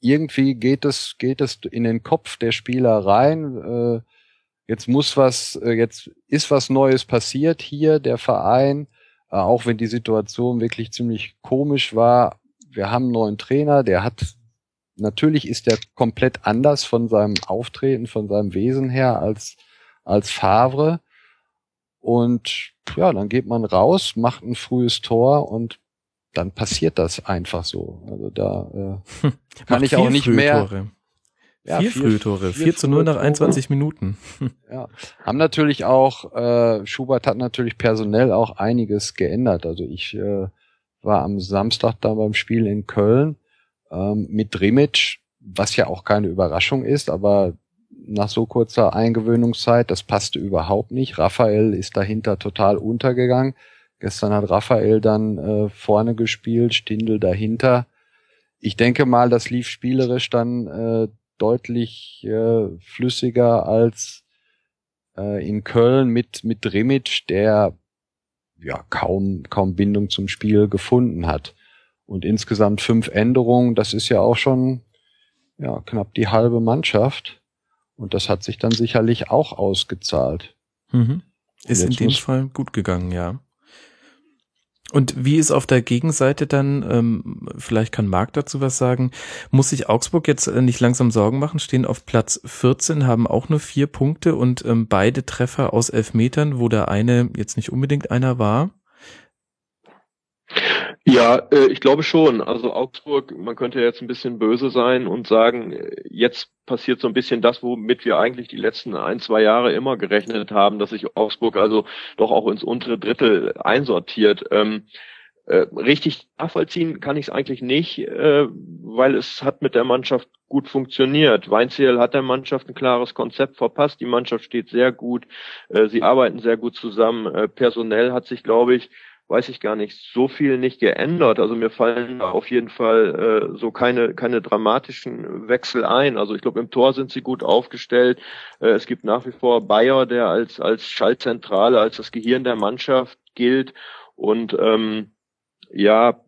irgendwie geht es geht es in den Kopf der Spieler rein. Äh, jetzt muss was, äh, jetzt ist was Neues passiert hier. Der Verein, äh, auch wenn die Situation wirklich ziemlich komisch war. Wir haben einen neuen Trainer, der hat natürlich ist er komplett anders von seinem Auftreten, von seinem Wesen her als, als Favre. Und ja, dann geht man raus, macht ein frühes Tor und dann passiert das einfach so. Also da äh, kann ich auch nicht mehr. Tore. Ja, vier, vier Frühtore, 4 zu 0 nach 21 Minuten. ja, haben natürlich auch, äh, Schubert hat natürlich personell auch einiges geändert. Also ich äh, war am Samstag da beim Spiel in Köln ähm, mit Drimic, was ja auch keine Überraschung ist, aber nach so kurzer Eingewöhnungszeit, das passte überhaupt nicht. Raphael ist dahinter total untergegangen. Gestern hat Raphael dann äh, vorne gespielt, Stindel dahinter. Ich denke mal, das lief spielerisch dann äh, deutlich äh, flüssiger als äh, in Köln mit mit Drimic, der ja kaum kaum Bindung zum Spiel gefunden hat. Und insgesamt fünf Änderungen, das ist ja auch schon ja, knapp die halbe Mannschaft. Und das hat sich dann sicherlich auch ausgezahlt. Mhm. Ist in dem Fall gut gegangen, ja. Und wie ist auf der Gegenseite dann, ähm, vielleicht kann Marc dazu was sagen, muss sich Augsburg jetzt äh, nicht langsam Sorgen machen, stehen auf Platz 14, haben auch nur vier Punkte und ähm, beide Treffer aus elf Metern, wo der eine jetzt nicht unbedingt einer war. Ja, äh, ich glaube schon. Also Augsburg, man könnte jetzt ein bisschen böse sein und sagen, äh, jetzt passiert so ein bisschen das, womit wir eigentlich die letzten ein, zwei Jahre immer gerechnet haben, dass sich Augsburg also doch auch ins untere Drittel einsortiert. Ähm, äh, richtig nachvollziehen kann ich es eigentlich nicht, weil es hat mit der Mannschaft gut funktioniert. Weinziel hat der Mannschaft ein klares Konzept verpasst. Die Mannschaft steht sehr gut. Sie arbeiten sehr gut zusammen. Personell hat sich, glaube ich, weiß ich gar nicht, so viel nicht geändert. Also mir fallen auf jeden Fall äh, so keine, keine dramatischen Wechsel ein. Also ich glaube, im Tor sind sie gut aufgestellt. Äh, es gibt nach wie vor Bayer, der als, als Schaltzentrale, als das Gehirn der Mannschaft gilt. Und ähm, ja,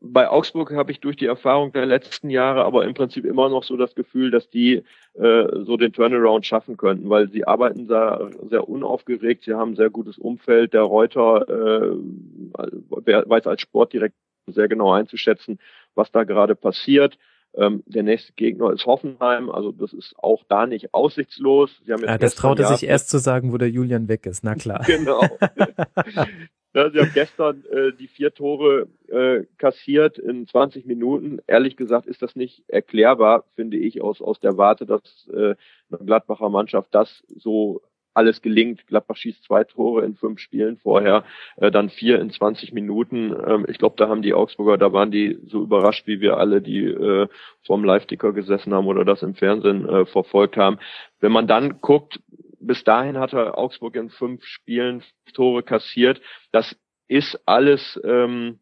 bei Augsburg habe ich durch die Erfahrung der letzten Jahre aber im Prinzip immer noch so das Gefühl, dass die äh, so den Turnaround schaffen könnten, weil sie arbeiten da sehr unaufgeregt, sie haben ein sehr gutes Umfeld. Der Reuter äh, weiß als Sportdirektor sehr genau einzuschätzen, was da gerade passiert. Ähm, der nächste Gegner ist Hoffenheim, also das ist auch da nicht aussichtslos. Sie haben jetzt ja, das traute sich erst zu sagen, wo der Julian weg ist, na klar. genau. Ja, sie haben gestern äh, die vier Tore äh, kassiert in 20 Minuten. Ehrlich gesagt ist das nicht erklärbar, finde ich, aus, aus der Warte, dass äh, eine Gladbacher Mannschaft das so alles gelingt. Gladbach schießt zwei Tore in fünf Spielen vorher, äh, dann vier in 20 Minuten. Ähm, ich glaube, da haben die Augsburger, da waren die so überrascht, wie wir alle, die äh, vorm Live-Ticker gesessen haben oder das im Fernsehen äh, verfolgt haben. Wenn man dann guckt, bis dahin hatte Augsburg in fünf Spielen Tore kassiert. Das ist alles ähm,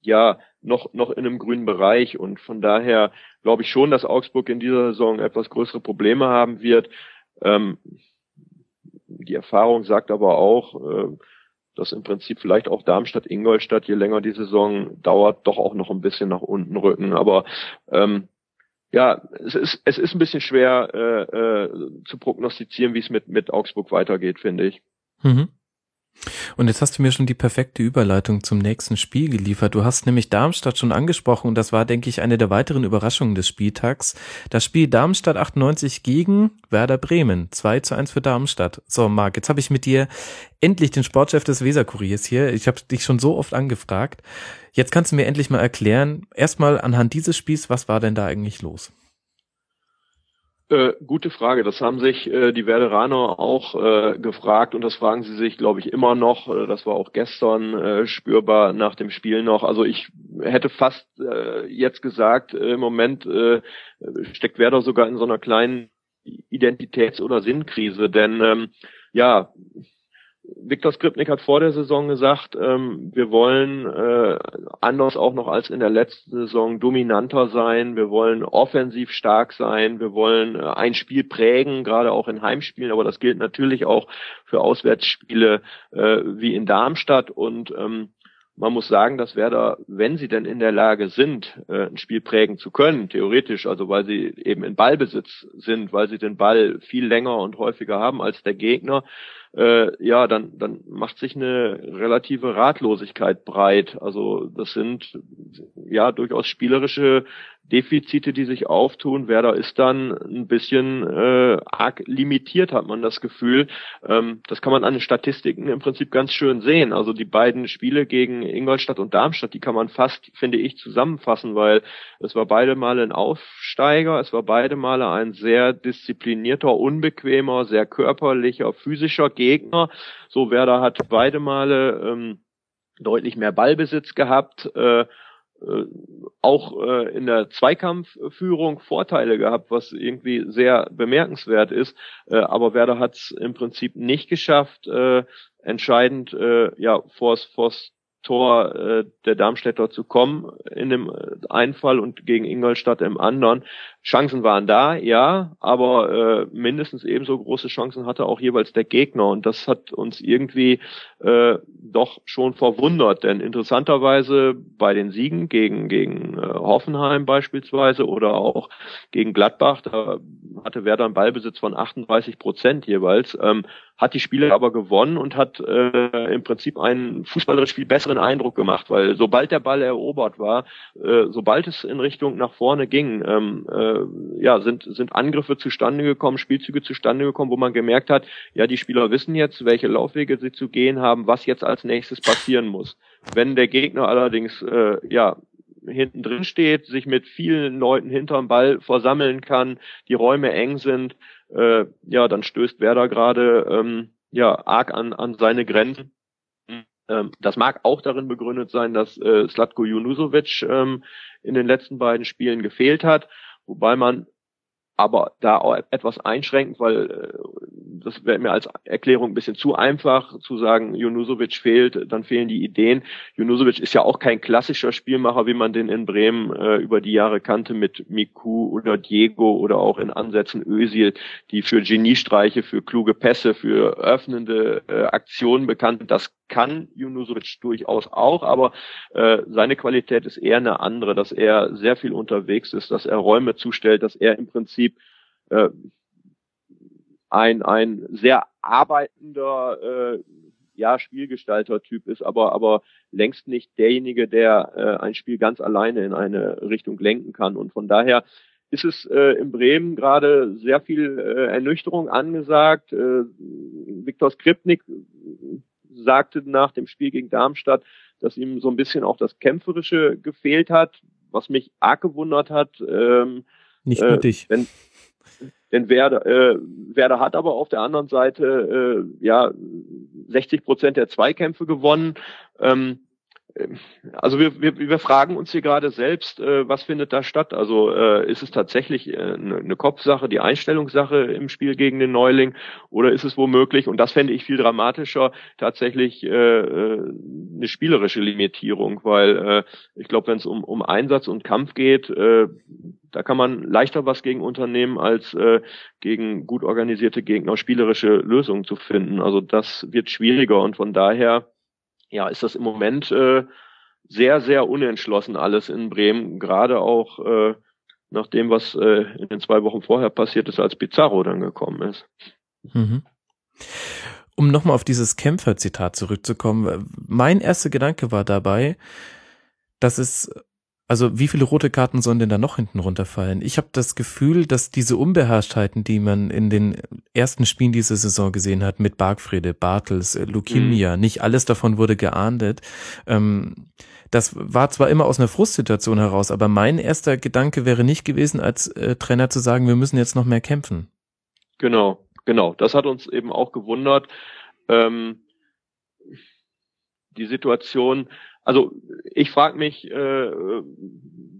ja noch noch in einem grünen Bereich und von daher glaube ich schon, dass Augsburg in dieser Saison etwas größere Probleme haben wird. Ähm, die Erfahrung sagt aber auch, äh, dass im Prinzip vielleicht auch Darmstadt, Ingolstadt, je länger die Saison dauert, doch auch noch ein bisschen nach unten rücken. Aber ähm, ja, es ist, es ist ein bisschen schwer äh, äh, zu prognostizieren, wie es mit, mit Augsburg weitergeht, finde ich. Mhm. Und jetzt hast du mir schon die perfekte Überleitung zum nächsten Spiel geliefert. Du hast nämlich Darmstadt schon angesprochen und das war, denke ich, eine der weiteren Überraschungen des Spieltags. Das Spiel Darmstadt 98 gegen Werder Bremen. 2 zu 1 für Darmstadt. So, Marc, jetzt habe ich mit dir endlich den Sportchef des Weserkuriers hier. Ich habe dich schon so oft angefragt. Jetzt kannst du mir endlich mal erklären, erstmal anhand dieses Spiels, was war denn da eigentlich los? Äh, gute Frage. Das haben sich äh, die Werderaner auch äh, gefragt und das fragen sie sich, glaube ich, immer noch. Äh, das war auch gestern äh, spürbar nach dem Spiel noch. Also ich hätte fast äh, jetzt gesagt, äh, im Moment äh, steckt Werder sogar in so einer kleinen Identitäts- oder Sinnkrise, denn ähm, ja, Viktor Skripnik hat vor der Saison gesagt, ähm, wir wollen äh, anders auch noch als in der letzten Saison dominanter sein, wir wollen offensiv stark sein, wir wollen äh, ein Spiel prägen, gerade auch in Heimspielen, aber das gilt natürlich auch für Auswärtsspiele äh, wie in Darmstadt. Und ähm, man muss sagen, dass Werder, wenn sie denn in der Lage sind, äh, ein Spiel prägen zu können, theoretisch, also weil sie eben in Ballbesitz sind, weil sie den Ball viel länger und häufiger haben als der Gegner, äh, ja, dann, dann macht sich eine relative Ratlosigkeit breit. Also das sind ja durchaus spielerische Defizite, die sich auftun. Werder ist dann ein bisschen äh, arg limitiert, hat man das Gefühl. Ähm, das kann man an den Statistiken im Prinzip ganz schön sehen. Also die beiden Spiele gegen Ingolstadt und Darmstadt, die kann man fast, finde ich, zusammenfassen, weil es war beide Male ein Aufsteiger, es war beide Male ein sehr disziplinierter, unbequemer, sehr körperlicher, physischer Gegner. So Werder hat beide Male ähm, deutlich mehr Ballbesitz gehabt. Äh, äh, auch äh, in der Zweikampfführung Vorteile gehabt, was irgendwie sehr bemerkenswert ist. Äh, aber Werder hat es im Prinzip nicht geschafft, äh, entscheidend äh, ja vors, vors Tor äh, der Darmstädter zu kommen in dem äh, einen Fall und gegen Ingolstadt im anderen. Chancen waren da, ja, aber äh, mindestens ebenso große Chancen hatte auch jeweils der Gegner und das hat uns irgendwie äh, doch schon verwundert, denn interessanterweise bei den Siegen gegen gegen äh, Hoffenheim beispielsweise oder auch gegen Gladbach, da hatte Werder einen Ballbesitz von 38 Prozent jeweils. Ähm, hat die Spiele aber gewonnen und hat äh, im Prinzip einen fußballerisch viel besseren Eindruck gemacht, weil sobald der Ball erobert war, äh, sobald es in Richtung nach vorne ging, ähm, äh, ja, sind, sind Angriffe zustande gekommen, Spielzüge zustande gekommen, wo man gemerkt hat, ja, die Spieler wissen jetzt, welche Laufwege sie zu gehen haben, was jetzt als nächstes passieren muss. Wenn der Gegner allerdings, äh, ja, hinten drin steht, sich mit vielen Leuten hinterm Ball versammeln kann, die Räume eng sind, äh, ja, dann stößt Werder gerade ähm, ja arg an, an seine Grenzen. Ähm, das mag auch darin begründet sein, dass äh, Slatko Junusovic ähm, in den letzten beiden Spielen gefehlt hat, wobei man aber da auch etwas einschränkend, weil äh, das wäre mir als Erklärung ein bisschen zu einfach zu sagen, Junusovic fehlt, dann fehlen die Ideen. Junusovic ist ja auch kein klassischer Spielmacher, wie man den in Bremen äh, über die Jahre kannte mit Miku oder Diego oder auch in Ansätzen Özil, die für Geniestreiche, für kluge Pässe, für öffnende äh, Aktionen bekannt. Das kann Junusovic durchaus auch, aber äh, seine Qualität ist eher eine andere, dass er sehr viel unterwegs ist, dass er Räume zustellt, dass er im Prinzip äh, ein, ein sehr arbeitender äh, ja, Spielgestalter-Typ ist, aber, aber längst nicht derjenige, der äh, ein Spiel ganz alleine in eine Richtung lenken kann. Und von daher ist es äh, in Bremen gerade sehr viel äh, Ernüchterung angesagt. Äh, Viktor Skripnik sagte nach dem Spiel gegen Darmstadt, dass ihm so ein bisschen auch das Kämpferische gefehlt hat, was mich arg gewundert hat. Ähm, Nicht äh, dich. Wenn, denn Werder, äh, Werder hat aber auf der anderen Seite äh, ja 60 Prozent der Zweikämpfe gewonnen. Ähm, also wir, wir, wir fragen uns hier gerade selbst, äh, was findet da statt? Also äh, ist es tatsächlich äh, eine, eine Kopfsache, die Einstellungssache im Spiel gegen den Neuling oder ist es womöglich, und das fände ich viel dramatischer, tatsächlich äh, äh eine spielerische Limitierung, weil äh, ich glaube, wenn es um, um Einsatz und Kampf geht, äh, da kann man leichter was gegen unternehmen, als äh, gegen gut organisierte Gegner spielerische Lösungen zu finden. Also das wird schwieriger und von daher ja, ist das im Moment äh, sehr, sehr unentschlossen alles in Bremen, gerade auch äh, nach dem, was äh, in den zwei Wochen vorher passiert ist, als Pizarro dann gekommen ist. Mhm. Um nochmal auf dieses Kämpfer-Zitat zurückzukommen, mein erster Gedanke war dabei, dass es also wie viele rote Karten sollen denn da noch hinten runterfallen? Ich habe das Gefühl, dass diese Unbeherrschtheiten, die man in den ersten Spielen dieser Saison gesehen hat, mit Bargfrede, Bartels, äh, Leukemia, mhm. nicht alles davon wurde geahndet. Ähm, das war zwar immer aus einer Frustsituation heraus, aber mein erster Gedanke wäre nicht gewesen, als äh, Trainer zu sagen, wir müssen jetzt noch mehr kämpfen. Genau, genau. Das hat uns eben auch gewundert. Ähm, die Situation, also ich frage mich, äh,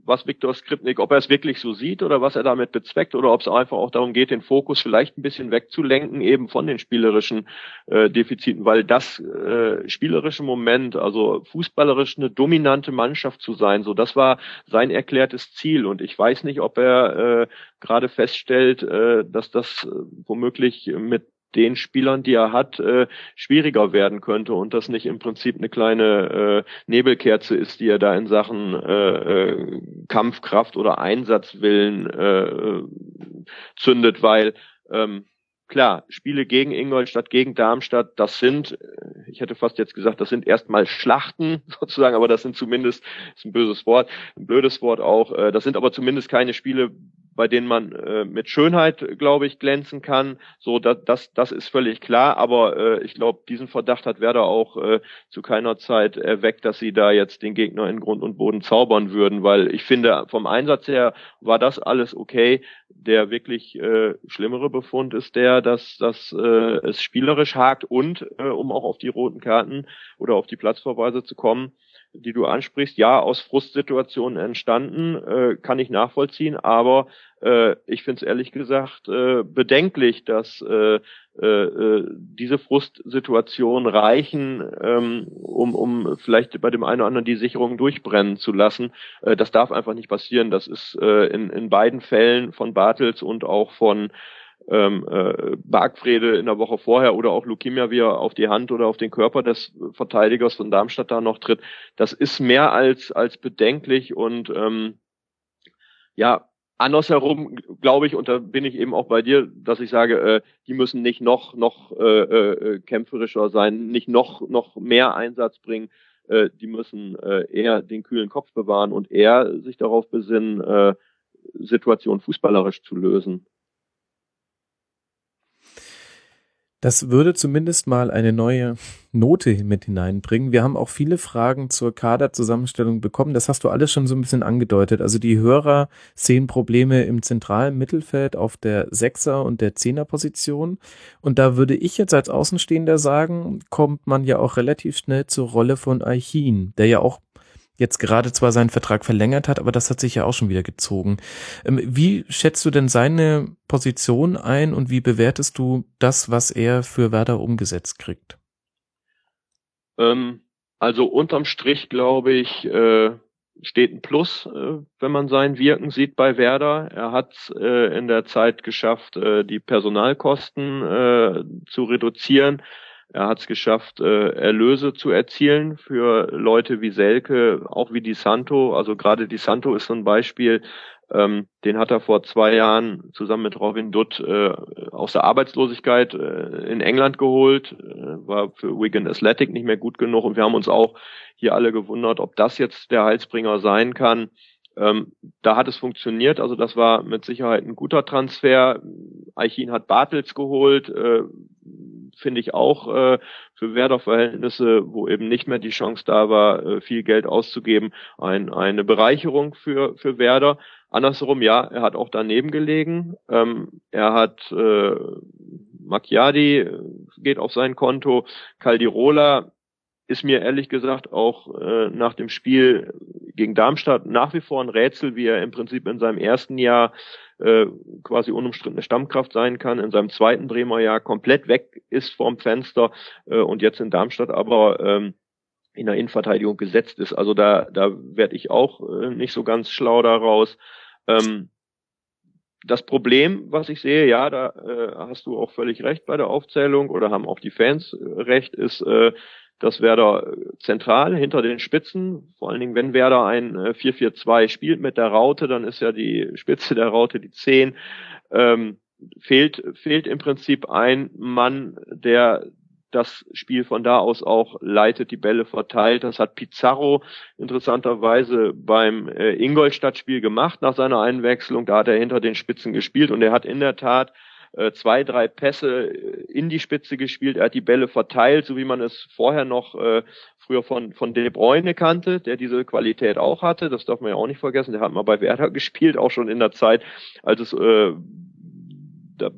was Viktor Skripnik, ob er es wirklich so sieht oder was er damit bezweckt oder ob es einfach auch darum geht, den Fokus vielleicht ein bisschen wegzulenken eben von den spielerischen äh, Defiziten, weil das äh, spielerische Moment, also fußballerisch eine dominante Mannschaft zu sein, so das war sein erklärtes Ziel. Und ich weiß nicht, ob er äh, gerade feststellt, äh, dass das äh, womöglich mit den Spielern, die er hat, äh, schwieriger werden könnte und das nicht im Prinzip eine kleine äh, Nebelkerze ist, die er da in Sachen äh, äh, Kampfkraft oder Einsatzwillen äh, zündet, weil ähm, klar, Spiele gegen Ingolstadt, gegen Darmstadt, das sind, äh, ich hätte fast jetzt gesagt, das sind erstmal Schlachten sozusagen, aber das sind zumindest, ist ein böses Wort, ein blödes Wort auch, äh, das sind aber zumindest keine Spiele, bei denen man äh, mit Schönheit, glaube ich, glänzen kann. So, das, das, das ist völlig klar. Aber äh, ich glaube, diesen Verdacht hat Werder auch äh, zu keiner Zeit erweckt, dass sie da jetzt den Gegner in Grund und Boden zaubern würden, weil ich finde, vom Einsatz her war das alles okay. Der wirklich äh, schlimmere Befund ist der, dass, dass äh, es spielerisch hakt und, äh, um auch auf die roten Karten oder auf die Platzverweise zu kommen, die du ansprichst, ja, aus Frustsituationen entstanden, äh, kann ich nachvollziehen, aber äh, ich finde es ehrlich gesagt äh, bedenklich, dass äh, äh, äh, diese Frustsituationen reichen, ähm, um, um vielleicht bei dem einen oder anderen die Sicherung durchbrennen zu lassen. Äh, das darf einfach nicht passieren. Das ist äh, in, in beiden Fällen von Bartels und auch von ähm, äh, Bargfrede in der Woche vorher oder auch Leukemia, wie er auf die Hand oder auf den Körper des Verteidigers von Darmstadt da noch tritt, das ist mehr als, als bedenklich und ähm, ja, andersherum glaube ich, und da bin ich eben auch bei dir, dass ich sage, äh, die müssen nicht noch, noch äh, äh, kämpferischer sein, nicht noch, noch mehr Einsatz bringen, äh, die müssen äh, eher den kühlen Kopf bewahren und eher sich darauf besinnen, äh, Situation fußballerisch zu lösen. Das würde zumindest mal eine neue Note mit hineinbringen. Wir haben auch viele Fragen zur Kaderzusammenstellung bekommen. Das hast du alles schon so ein bisschen angedeutet. Also die Hörer sehen Probleme im zentralen Mittelfeld auf der Sechser- und der Zehner-Position. Und da würde ich jetzt als Außenstehender sagen, kommt man ja auch relativ schnell zur Rolle von Aichin, der ja auch jetzt gerade zwar seinen Vertrag verlängert hat, aber das hat sich ja auch schon wieder gezogen. Ähm, wie schätzt du denn seine Position ein und wie bewertest du das, was er für Werder umgesetzt kriegt? Ähm, also unterm Strich glaube ich, äh, steht ein Plus, äh, wenn man sein Wirken sieht bei Werder. Er hat äh, in der Zeit geschafft, die Personalkosten zu reduzieren. Er hat es geschafft, äh, Erlöse zu erzielen für Leute wie Selke, auch wie Di Santo. Also gerade Di Santo ist so ein Beispiel, ähm, den hat er vor zwei Jahren zusammen mit Robin Dutt äh, aus der Arbeitslosigkeit äh, in England geholt, äh, war für Wigan Athletic nicht mehr gut genug und wir haben uns auch hier alle gewundert, ob das jetzt der Heilsbringer sein kann. Ähm, da hat es funktioniert, also das war mit Sicherheit ein guter Transfer. Eichin hat Bartels geholt, äh, finde ich auch äh, für Werder-Verhältnisse, wo eben nicht mehr die Chance da war, äh, viel Geld auszugeben, ein, eine Bereicherung für, für Werder. Andersherum, ja, er hat auch daneben gelegen. Ähm, er hat äh, Macchiadi äh, geht auf sein Konto, Caldirola ist mir ehrlich gesagt auch äh, nach dem Spiel gegen Darmstadt nach wie vor ein Rätsel, wie er im Prinzip in seinem ersten Jahr äh, quasi unumstrittene Stammkraft sein kann, in seinem zweiten Bremer Jahr komplett weg ist vom Fenster äh, und jetzt in Darmstadt aber ähm, in der Innenverteidigung gesetzt ist. Also da, da werde ich auch äh, nicht so ganz schlau daraus. Ähm, das Problem, was ich sehe, ja, da äh, hast du auch völlig recht bei der Aufzählung oder haben auch die Fans äh, recht, ist, äh, dass Werder zentral hinter den Spitzen, vor allen Dingen wenn Werder ein 4-4-2 äh, spielt mit der Raute, dann ist ja die Spitze der Raute die 10, ähm, fehlt, fehlt im Prinzip ein Mann, der das Spiel von da aus auch leitet, die Bälle verteilt. Das hat Pizarro interessanterweise beim äh, Ingolstadt-Spiel gemacht nach seiner Einwechslung. Da hat er hinter den Spitzen gespielt und er hat in der Tat äh, zwei, drei Pässe äh, in die Spitze gespielt. Er hat die Bälle verteilt, so wie man es vorher noch äh, früher von, von De Bruyne kannte, der diese Qualität auch hatte. Das darf man ja auch nicht vergessen. Der hat mal bei Werder gespielt, auch schon in der Zeit, als es äh,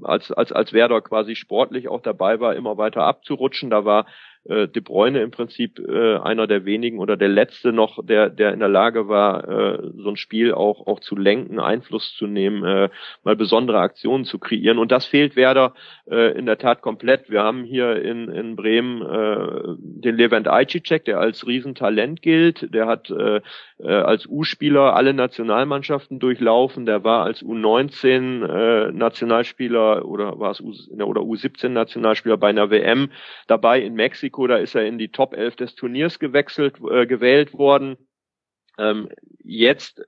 als, als, als Werder quasi sportlich auch dabei war, immer weiter abzurutschen. Da war äh, De Bruyne im Prinzip äh, einer der wenigen oder der letzte noch, der, der in der Lage war, äh, so ein Spiel auch, auch zu lenken, Einfluss zu nehmen, äh, mal besondere Aktionen zu kreieren. Und das fehlt Werder äh, in der Tat komplett. Wir haben hier in, in Bremen äh, den Levent Ajicek, der als Riesentalent gilt. Der hat äh, äh, als U-Spieler alle Nationalmannschaften durchlaufen. Der war als U19 äh, Nationalspieler oder war es U, oder U17 Nationalspieler bei einer WM dabei in Mexiko Mexiko, da ist er in die Top 11 des Turniers gewechselt, äh, gewählt worden. Ähm, jetzt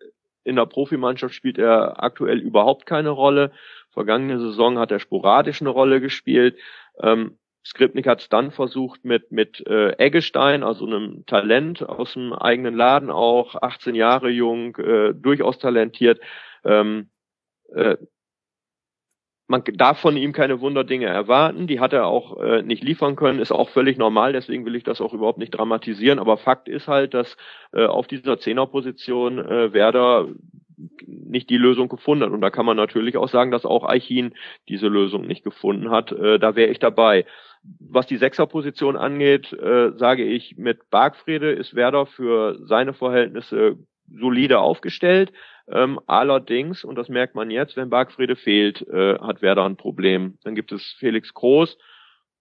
in der Profimannschaft spielt er aktuell überhaupt keine Rolle. Vergangene Saison hat er sporadisch eine Rolle gespielt. Ähm, Skripnik hat es dann versucht mit mit äh, Eggestein, also einem Talent aus dem eigenen Laden auch, 18 Jahre jung, äh, durchaus talentiert. Ähm, äh, man darf von ihm keine Wunderdinge erwarten. Die hat er auch äh, nicht liefern können, ist auch völlig normal. Deswegen will ich das auch überhaupt nicht dramatisieren. Aber Fakt ist halt, dass äh, auf dieser Zehnerposition äh, Werder nicht die Lösung gefunden hat. Und da kann man natürlich auch sagen, dass auch Eichin diese Lösung nicht gefunden hat. Äh, da wäre ich dabei. Was die Sechserposition angeht, äh, sage ich, mit Bargfrede ist Werder für seine Verhältnisse solide aufgestellt. Ähm, allerdings, und das merkt man jetzt, wenn Bargfrede fehlt, äh, hat Werder ein Problem. Dann gibt es Felix Groß,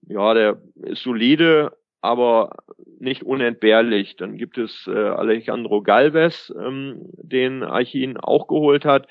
ja, der ist solide, aber nicht unentbehrlich. Dann gibt es äh, Alejandro Galvez, ähm, den Archin auch geholt hat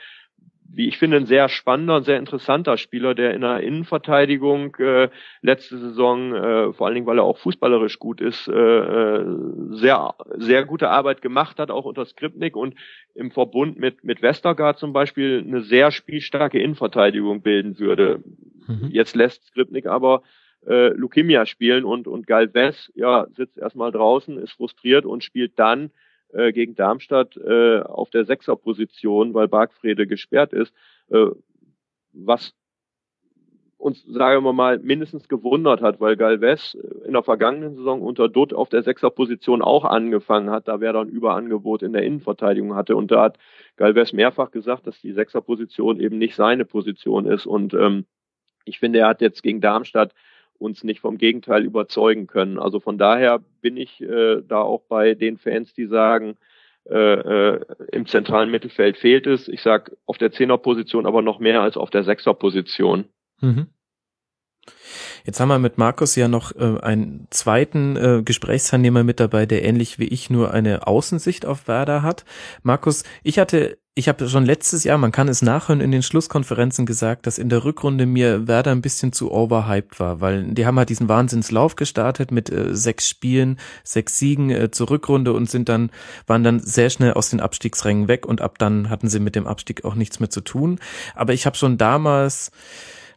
wie ich finde, ein sehr spannender und sehr interessanter Spieler, der in der Innenverteidigung äh, letzte Saison, äh, vor allen Dingen, weil er auch fußballerisch gut ist, äh, äh, sehr, sehr gute Arbeit gemacht hat, auch unter Skripnik und im Verbund mit, mit Westergaard zum Beispiel eine sehr spielstarke Innenverteidigung bilden würde. Mhm. Jetzt lässt Skripnik aber äh, Lukimia spielen und, und Galvez, ja, sitzt erstmal draußen, ist frustriert und spielt dann äh, gegen Darmstadt äh, auf der Sechserposition, weil Bargfrede gesperrt ist, äh, was uns, sagen wir mal, mindestens gewundert hat, weil Galvez in der vergangenen Saison unter Dutt auf der Sechserposition auch angefangen hat, da wer dann Überangebot in der Innenverteidigung hatte. Und da hat Galvez mehrfach gesagt, dass die Sechserposition eben nicht seine Position ist. Und ähm, ich finde, er hat jetzt gegen Darmstadt uns nicht vom Gegenteil überzeugen können. Also von daher bin ich äh, da auch bei den Fans, die sagen, äh, äh, im zentralen Mittelfeld fehlt es. Ich sag auf der Zehnerposition aber noch mehr als auf der Sechserposition. Mhm. Jetzt haben wir mit Markus ja noch äh, einen zweiten äh, Gesprächsteilnehmer mit dabei, der ähnlich wie ich nur eine Außensicht auf Werder hat. Markus, ich hatte ich habe schon letztes Jahr, man kann es nachhören, in den Schlusskonferenzen gesagt, dass in der Rückrunde mir Werder ein bisschen zu overhyped war, weil die haben halt diesen Wahnsinnslauf gestartet mit äh, sechs Spielen, sechs Siegen äh, zur Rückrunde und sind dann, waren dann sehr schnell aus den Abstiegsrängen weg und ab dann hatten sie mit dem Abstieg auch nichts mehr zu tun. Aber ich habe schon damals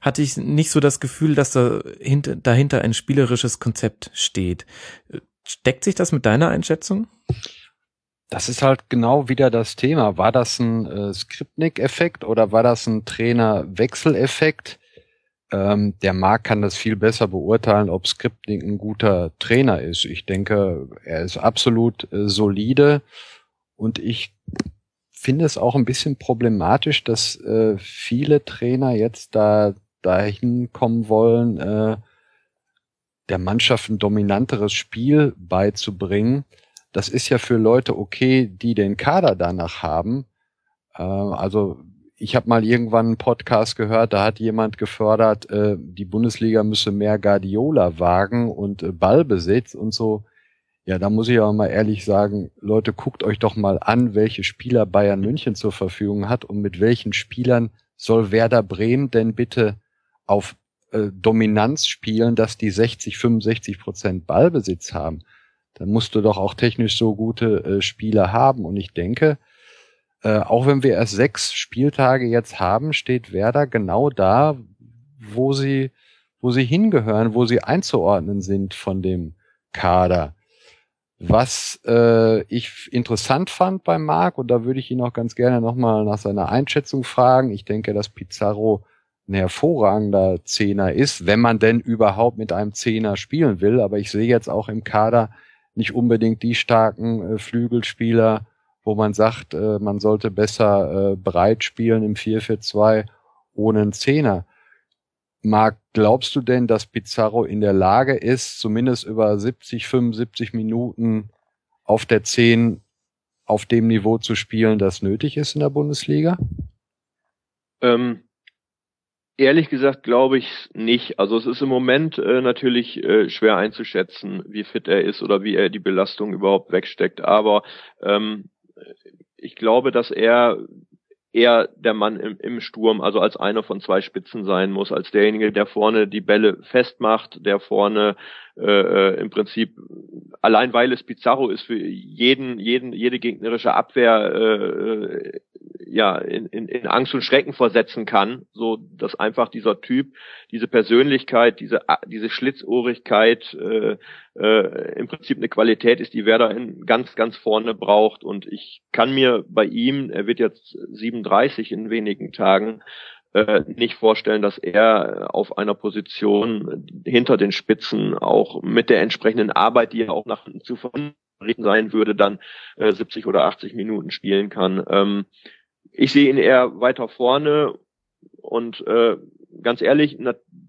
hatte ich nicht so das Gefühl, dass da hinter, dahinter ein spielerisches Konzept steht. Steckt sich das mit deiner Einschätzung? Das ist halt genau wieder das Thema. War das ein äh, Skripnik-Effekt oder war das ein Trainerwechseleffekt? Ähm, der Marc kann das viel besser beurteilen, ob Skripnik ein guter Trainer ist. Ich denke, er ist absolut äh, solide und ich finde es auch ein bisschen problematisch, dass äh, viele Trainer jetzt da dahin kommen wollen, äh, der Mannschaft ein dominanteres Spiel beizubringen. Das ist ja für Leute okay, die den Kader danach haben. Äh, also ich habe mal irgendwann einen Podcast gehört, da hat jemand gefördert, äh, die Bundesliga müsse mehr Guardiola wagen und äh, Ballbesitz und so. Ja, da muss ich auch mal ehrlich sagen, Leute, guckt euch doch mal an, welche Spieler Bayern München zur Verfügung hat und mit welchen Spielern soll Werder Bremen denn bitte auf äh, Dominanz spielen, dass die 60, 65 Prozent Ballbesitz haben. Dann musst du doch auch technisch so gute äh, Spieler haben. Und ich denke, äh, auch wenn wir erst sechs Spieltage jetzt haben, steht Werder genau da, wo sie, wo sie hingehören, wo sie einzuordnen sind von dem Kader. Was äh, ich interessant fand bei Marc, und da würde ich ihn auch ganz gerne nochmal nach seiner Einschätzung fragen. Ich denke, dass Pizarro ein hervorragender Zehner ist, wenn man denn überhaupt mit einem Zehner spielen will. Aber ich sehe jetzt auch im Kader nicht unbedingt die starken äh, Flügelspieler, wo man sagt, äh, man sollte besser äh, breit spielen im 4-4-2 ohne einen Zehner. Marc, glaubst du denn, dass Pizarro in der Lage ist, zumindest über 70, 75 Minuten auf der 10 auf dem Niveau zu spielen, das nötig ist in der Bundesliga? Ähm, ehrlich gesagt glaube ich nicht. Also es ist im Moment äh, natürlich äh, schwer einzuschätzen, wie fit er ist oder wie er die Belastung überhaupt wegsteckt. Aber ähm, ich glaube, dass er eher der Mann im, im Sturm, also als einer von zwei Spitzen sein muss, als derjenige, der vorne die Bälle festmacht, der vorne äh, äh, im Prinzip allein weil es Pizarro ist für jeden, jeden, jede gegnerische Abwehr äh, ja in, in, in Angst und Schrecken versetzen kann, so dass einfach dieser Typ, diese Persönlichkeit, diese diese Schlitzohrigkeit äh, äh, im Prinzip eine Qualität ist, die Werder in ganz ganz vorne braucht und ich kann mir bei ihm, er wird jetzt 37 in wenigen Tagen äh, nicht vorstellen, dass er auf einer Position hinter den Spitzen auch mit der entsprechenden Arbeit, die er auch nach zu verrichten sein würde, dann äh, 70 oder 80 Minuten spielen kann. Ähm, ich sehe ihn eher weiter vorne und äh, ganz ehrlich,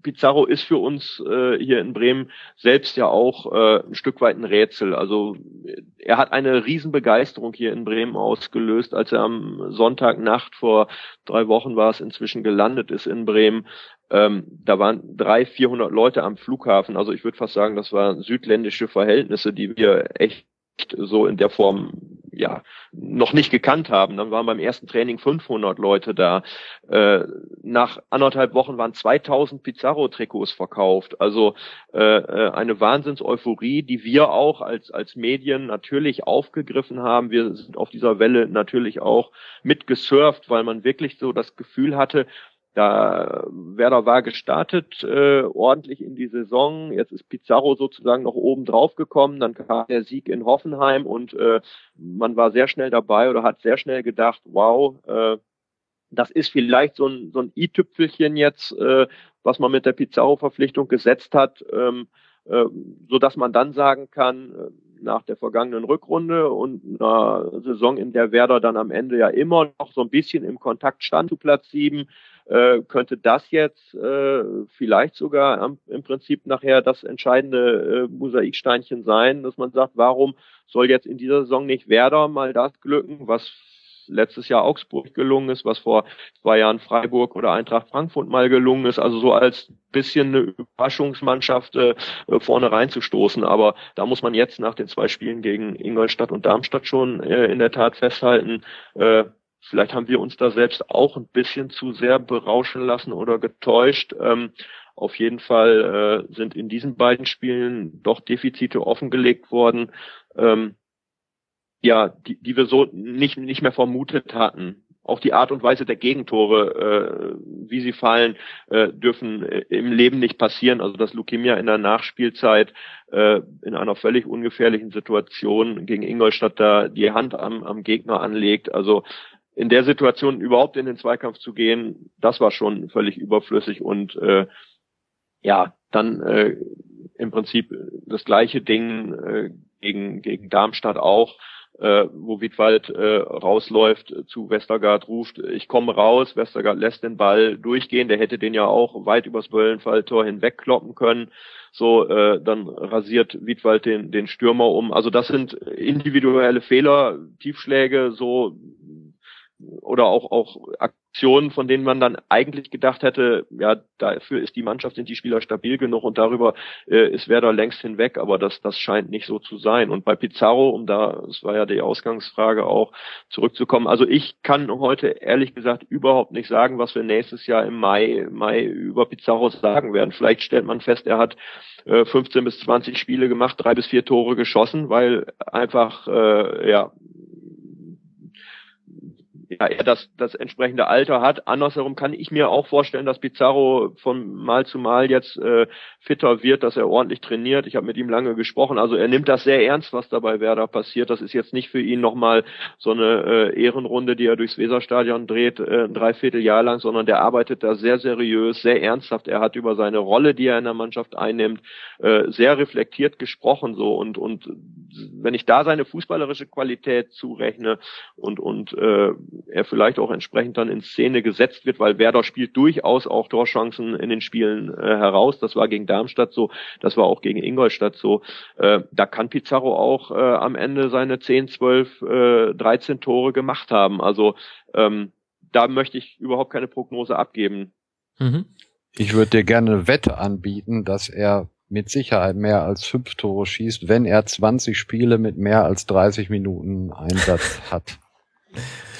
Pizarro ist für uns äh, hier in Bremen selbst ja auch äh, ein Stück weit ein Rätsel. Also er hat eine Riesenbegeisterung hier in Bremen ausgelöst, als er am Sonntagnacht vor drei Wochen war es inzwischen gelandet ist in Bremen. Ähm, da waren drei, vierhundert Leute am Flughafen. Also ich würde fast sagen, das waren südländische Verhältnisse, die wir echt so in der Form ja noch nicht gekannt haben. Dann waren beim ersten Training 500 Leute da. Äh, nach anderthalb Wochen waren 2000 Pizarro-Trikots verkauft. Also äh, äh, eine Wahnsinns-Euphorie, die wir auch als als Medien natürlich aufgegriffen haben. Wir sind auf dieser Welle natürlich auch mitgesurft, weil man wirklich so das Gefühl hatte, da Werder war gestartet, äh, ordentlich in die Saison. Jetzt ist Pizarro sozusagen noch oben drauf gekommen. Dann kam der Sieg in Hoffenheim und äh, man war sehr schnell dabei oder hat sehr schnell gedacht, wow, äh, das ist vielleicht so ein, so ein i-Tüpfelchen jetzt, äh, was man mit der Pizarro-Verpflichtung gesetzt hat, ähm, äh, so dass man dann sagen kann, äh, nach der vergangenen Rückrunde und einer Saison, in der Werder dann am Ende ja immer noch so ein bisschen im Kontakt stand zu Platz sieben, äh, könnte das jetzt äh, vielleicht sogar am, im Prinzip nachher das entscheidende äh, Mosaiksteinchen sein, dass man sagt, warum soll jetzt in dieser Saison nicht Werder mal das glücken, was letztes Jahr Augsburg gelungen ist, was vor zwei Jahren Freiburg oder Eintracht Frankfurt mal gelungen ist, also so als bisschen eine Überraschungsmannschaft äh, vorne reinzustoßen. Aber da muss man jetzt nach den zwei Spielen gegen Ingolstadt und Darmstadt schon äh, in der Tat festhalten, äh, Vielleicht haben wir uns da selbst auch ein bisschen zu sehr berauschen lassen oder getäuscht. Ähm, auf jeden Fall äh, sind in diesen beiden Spielen doch Defizite offengelegt worden, ähm, ja, die, die wir so nicht, nicht mehr vermutet hatten. Auch die Art und Weise der Gegentore, äh, wie sie fallen, äh, dürfen äh, im Leben nicht passieren. Also dass Lukemia in der Nachspielzeit äh, in einer völlig ungefährlichen Situation gegen Ingolstadt da die Hand am, am Gegner anlegt. Also in der Situation überhaupt in den Zweikampf zu gehen, das war schon völlig überflüssig und äh, ja, dann äh, im Prinzip das gleiche Ding äh, gegen, gegen Darmstadt auch äh, wo Wittwald äh, rausläuft, äh, zu Westergaard ruft, ich komme raus, Westergaard lässt den Ball durchgehen, der hätte den ja auch weit übers Böllenfalltor hinweg kloppen können. So, äh, dann rasiert Wittwald den, den Stürmer um. Also das sind individuelle Fehler, Tiefschläge, so oder auch auch Aktionen, von denen man dann eigentlich gedacht hätte, ja, dafür ist die Mannschaft, sind die Spieler stabil genug und darüber äh, ist Werder längst hinweg, aber das, das scheint nicht so zu sein. Und bei Pizarro, um da, das war ja die Ausgangsfrage auch, zurückzukommen, also ich kann heute ehrlich gesagt überhaupt nicht sagen, was wir nächstes Jahr im Mai, Mai über Pizarro sagen werden. Vielleicht stellt man fest, er hat 15 äh, bis 20 Spiele gemacht, drei bis vier Tore geschossen, weil einfach äh, ja ja, er das, das entsprechende Alter hat. Andersherum kann ich mir auch vorstellen, dass Pizarro von Mal zu Mal jetzt äh, fitter wird, dass er ordentlich trainiert. Ich habe mit ihm lange gesprochen. Also er nimmt das sehr ernst, was dabei Werder passiert. Das ist jetzt nicht für ihn nochmal so eine äh, Ehrenrunde, die er durchs Weserstadion dreht, äh, ein Dreivierteljahr lang, sondern der arbeitet da sehr seriös, sehr ernsthaft. Er hat über seine Rolle, die er in der Mannschaft einnimmt, äh, sehr reflektiert gesprochen so und und wenn ich da seine fußballerische Qualität zurechne und und äh, er vielleicht auch entsprechend dann in Szene gesetzt wird, weil Werder spielt durchaus auch Torchancen in den Spielen äh, heraus. Das war gegen Darmstadt so, das war auch gegen Ingolstadt so. Äh, da kann Pizarro auch äh, am Ende seine 10, 12, äh, 13 Tore gemacht haben. Also ähm, da möchte ich überhaupt keine Prognose abgeben. Mhm. Ich würde dir gerne eine Wette anbieten, dass er mit Sicherheit mehr als fünf Tore schießt, wenn er 20 Spiele mit mehr als 30 Minuten Einsatz hat.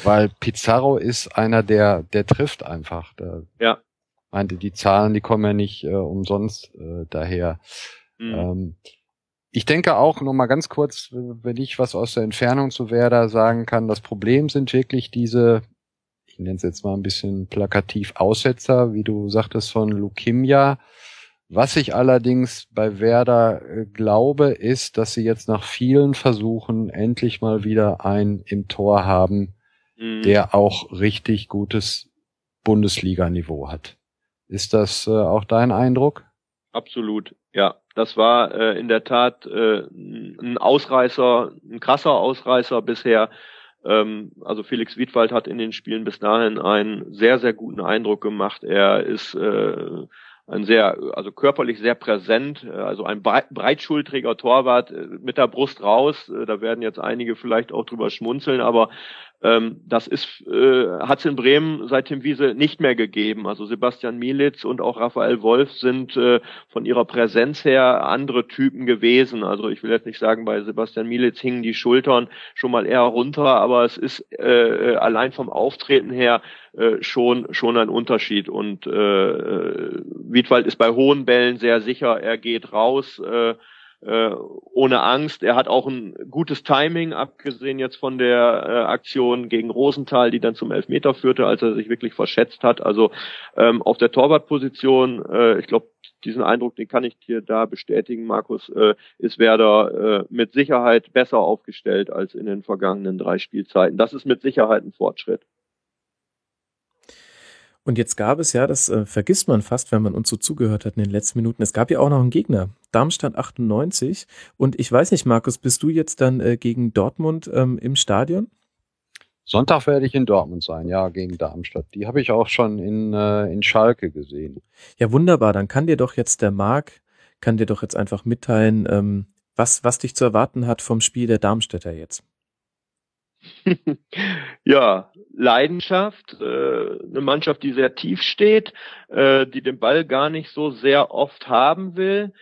Weil Pizarro ist einer, der, der trifft einfach. Der ja. Meinte, die Zahlen, die kommen ja nicht äh, umsonst äh, daher. Mhm. Ähm, ich denke auch, noch mal ganz kurz, wenn ich was aus der Entfernung zu Werder sagen kann, das Problem sind wirklich diese, ich nenne es jetzt mal ein bisschen plakativ, Aussetzer, wie du sagtest, von Lukimia. Was ich allerdings bei Werder äh, glaube, ist, dass sie jetzt nach vielen Versuchen endlich mal wieder einen im Tor haben, mhm. der auch richtig gutes Bundesliga-Niveau hat. Ist das äh, auch dein Eindruck? Absolut, ja. Das war äh, in der Tat äh, ein Ausreißer, ein krasser Ausreißer bisher. Ähm, also Felix Wiedwald hat in den Spielen bis dahin einen sehr, sehr guten Eindruck gemacht. Er ist äh, ein sehr, also körperlich sehr präsent, äh, also ein breitschultriger Torwart äh, mit der Brust raus. Äh, da werden jetzt einige vielleicht auch drüber schmunzeln, aber ähm, das ist, äh, hat es in Bremen seit Tim Wiese nicht mehr gegeben. Also Sebastian Mielitz und auch Raphael Wolf sind äh, von ihrer Präsenz her andere Typen gewesen. Also ich will jetzt nicht sagen, bei Sebastian Mielitz hingen die Schultern schon mal eher runter, aber es ist äh, allein vom Auftreten her äh, schon schon ein Unterschied. Und äh, äh Wiedwald ist bei hohen Bällen sehr sicher, er geht raus. Äh, äh, ohne Angst. Er hat auch ein gutes Timing, abgesehen jetzt von der äh, Aktion gegen Rosenthal, die dann zum Elfmeter führte, als er sich wirklich verschätzt hat. Also ähm, auf der Torwartposition, äh, ich glaube, diesen Eindruck, den kann ich dir da bestätigen, Markus, äh, ist Werder äh, mit Sicherheit besser aufgestellt als in den vergangenen drei Spielzeiten. Das ist mit Sicherheit ein Fortschritt. Und jetzt gab es ja, das äh, vergisst man fast, wenn man uns so zugehört hat in den letzten Minuten, es gab ja auch noch einen Gegner, Darmstadt 98. Und ich weiß nicht, Markus, bist du jetzt dann äh, gegen Dortmund ähm, im Stadion? Sonntag werde ich in Dortmund sein, ja, gegen Darmstadt. Die habe ich auch schon in, äh, in Schalke gesehen. Ja, wunderbar. Dann kann dir doch jetzt der Marc, kann dir doch jetzt einfach mitteilen, ähm, was, was dich zu erwarten hat vom Spiel der Darmstädter jetzt. ja, Leidenschaft, äh, eine Mannschaft, die sehr tief steht, äh, die den Ball gar nicht so sehr oft haben will,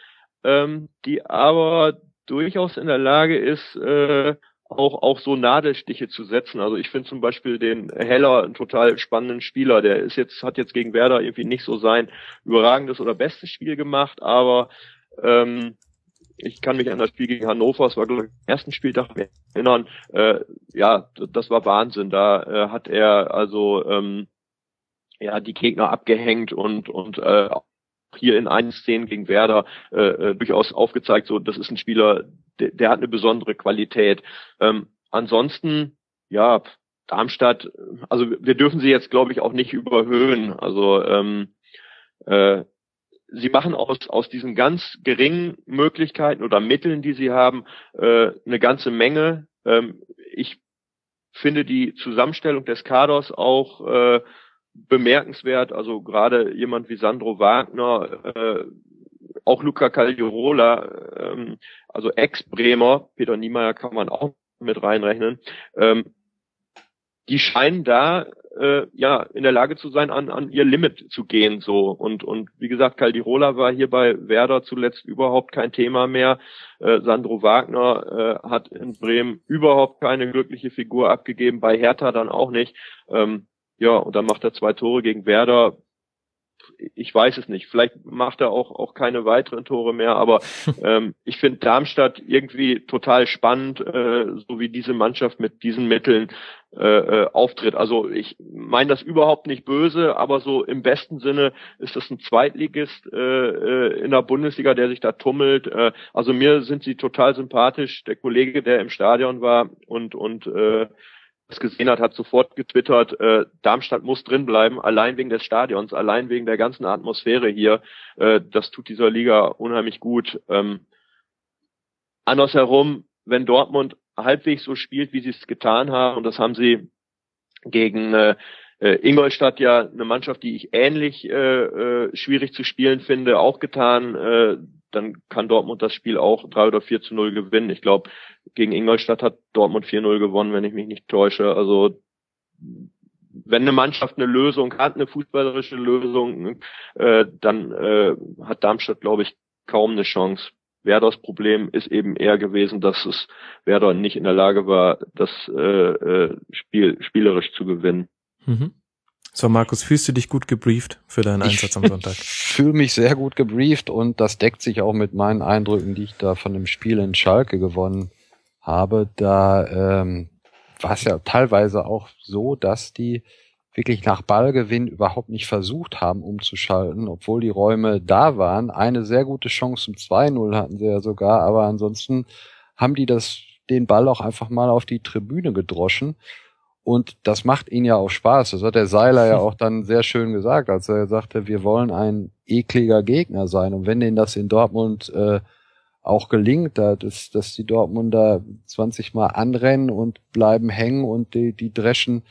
ähm, die aber durchaus in der Lage ist, äh, auch auch so Nadelstiche zu setzen. Also ich finde zum Beispiel den Heller einen total spannenden Spieler. Der ist jetzt hat jetzt gegen Werder irgendwie nicht so sein überragendes oder bestes Spiel gemacht, aber ähm, ich kann mich an das Spiel gegen Hannover, es war glaube ich ersten Spieltag erinnern, äh, ja, das war Wahnsinn. Da äh, hat er also ähm, ja die Gegner abgehängt und und äh, hier in einigen Szenen gegen Werder äh, äh, durchaus aufgezeigt, so das ist ein Spieler, der, der hat eine besondere Qualität. Ähm, ansonsten, ja, Darmstadt, also wir dürfen sie jetzt, glaube ich, auch nicht überhöhen. Also ähm, äh, sie machen aus, aus diesen ganz geringen Möglichkeiten oder Mitteln, die sie haben, äh, eine ganze Menge. Ähm, ich finde die Zusammenstellung des Kaders auch äh, bemerkenswert. Also gerade jemand wie Sandro Wagner, äh, auch Luca Cagliarola, ähm, also Ex-Bremer, Peter Niemeyer kann man auch mit reinrechnen. Ähm, die scheinen da äh, ja in der Lage zu sein, an, an ihr Limit zu gehen so und und wie gesagt, Caldirola war hier bei Werder zuletzt überhaupt kein Thema mehr. Äh, Sandro Wagner äh, hat in Bremen überhaupt keine glückliche Figur abgegeben, bei Hertha dann auch nicht. Ähm, ja, und dann macht er zwei Tore gegen Werder ich weiß es nicht. Vielleicht macht er auch, auch keine weiteren Tore mehr, aber ähm, ich finde Darmstadt irgendwie total spannend, äh, so wie diese Mannschaft mit diesen Mitteln äh, äh, auftritt. Also ich meine das überhaupt nicht böse, aber so im besten Sinne ist das ein Zweitligist äh, äh, in der Bundesliga, der sich da tummelt. Äh, also mir sind sie total sympathisch. Der Kollege, der im Stadion war und und äh, das gesehen hat, hat sofort getwittert, äh, Darmstadt muss drin bleiben, allein wegen des Stadions, allein wegen der ganzen Atmosphäre hier. Äh, das tut dieser Liga unheimlich gut. Ähm, andersherum, wenn Dortmund halbwegs so spielt, wie sie es getan haben, und das haben sie gegen äh, äh, Ingolstadt ja eine Mannschaft, die ich ähnlich äh, äh, schwierig zu spielen finde, auch getan. Äh, dann kann Dortmund das Spiel auch 3 oder 4 zu 0 gewinnen. Ich glaube, gegen Ingolstadt hat Dortmund 4-0 gewonnen, wenn ich mich nicht täusche. Also wenn eine Mannschaft eine Lösung hat, eine fußballerische Lösung, äh, dann äh, hat Darmstadt, glaube ich, kaum eine Chance. Werders Problem ist eben eher gewesen, dass es Werder nicht in der Lage war, das äh, äh, Spiel spielerisch zu gewinnen. Mhm. So, Markus, fühlst du dich gut gebrieft für deinen Einsatz am Sonntag? Ich fühle mich sehr gut gebrieft und das deckt sich auch mit meinen Eindrücken, die ich da von dem Spiel in Schalke gewonnen habe. Da ähm, war es ja teilweise auch so, dass die wirklich nach Ballgewinn überhaupt nicht versucht haben umzuschalten, obwohl die Räume da waren. Eine sehr gute Chance zum 2-0 hatten sie ja sogar, aber ansonsten haben die das, den Ball auch einfach mal auf die Tribüne gedroschen. Und das macht ihnen ja auch Spaß. Das hat der Seiler ja auch dann sehr schön gesagt, als er sagte, wir wollen ein ekliger Gegner sein. Und wenn denen das in Dortmund äh, auch gelingt, da, dass, dass die Dortmunder 20 Mal anrennen und bleiben hängen und die, die dreschen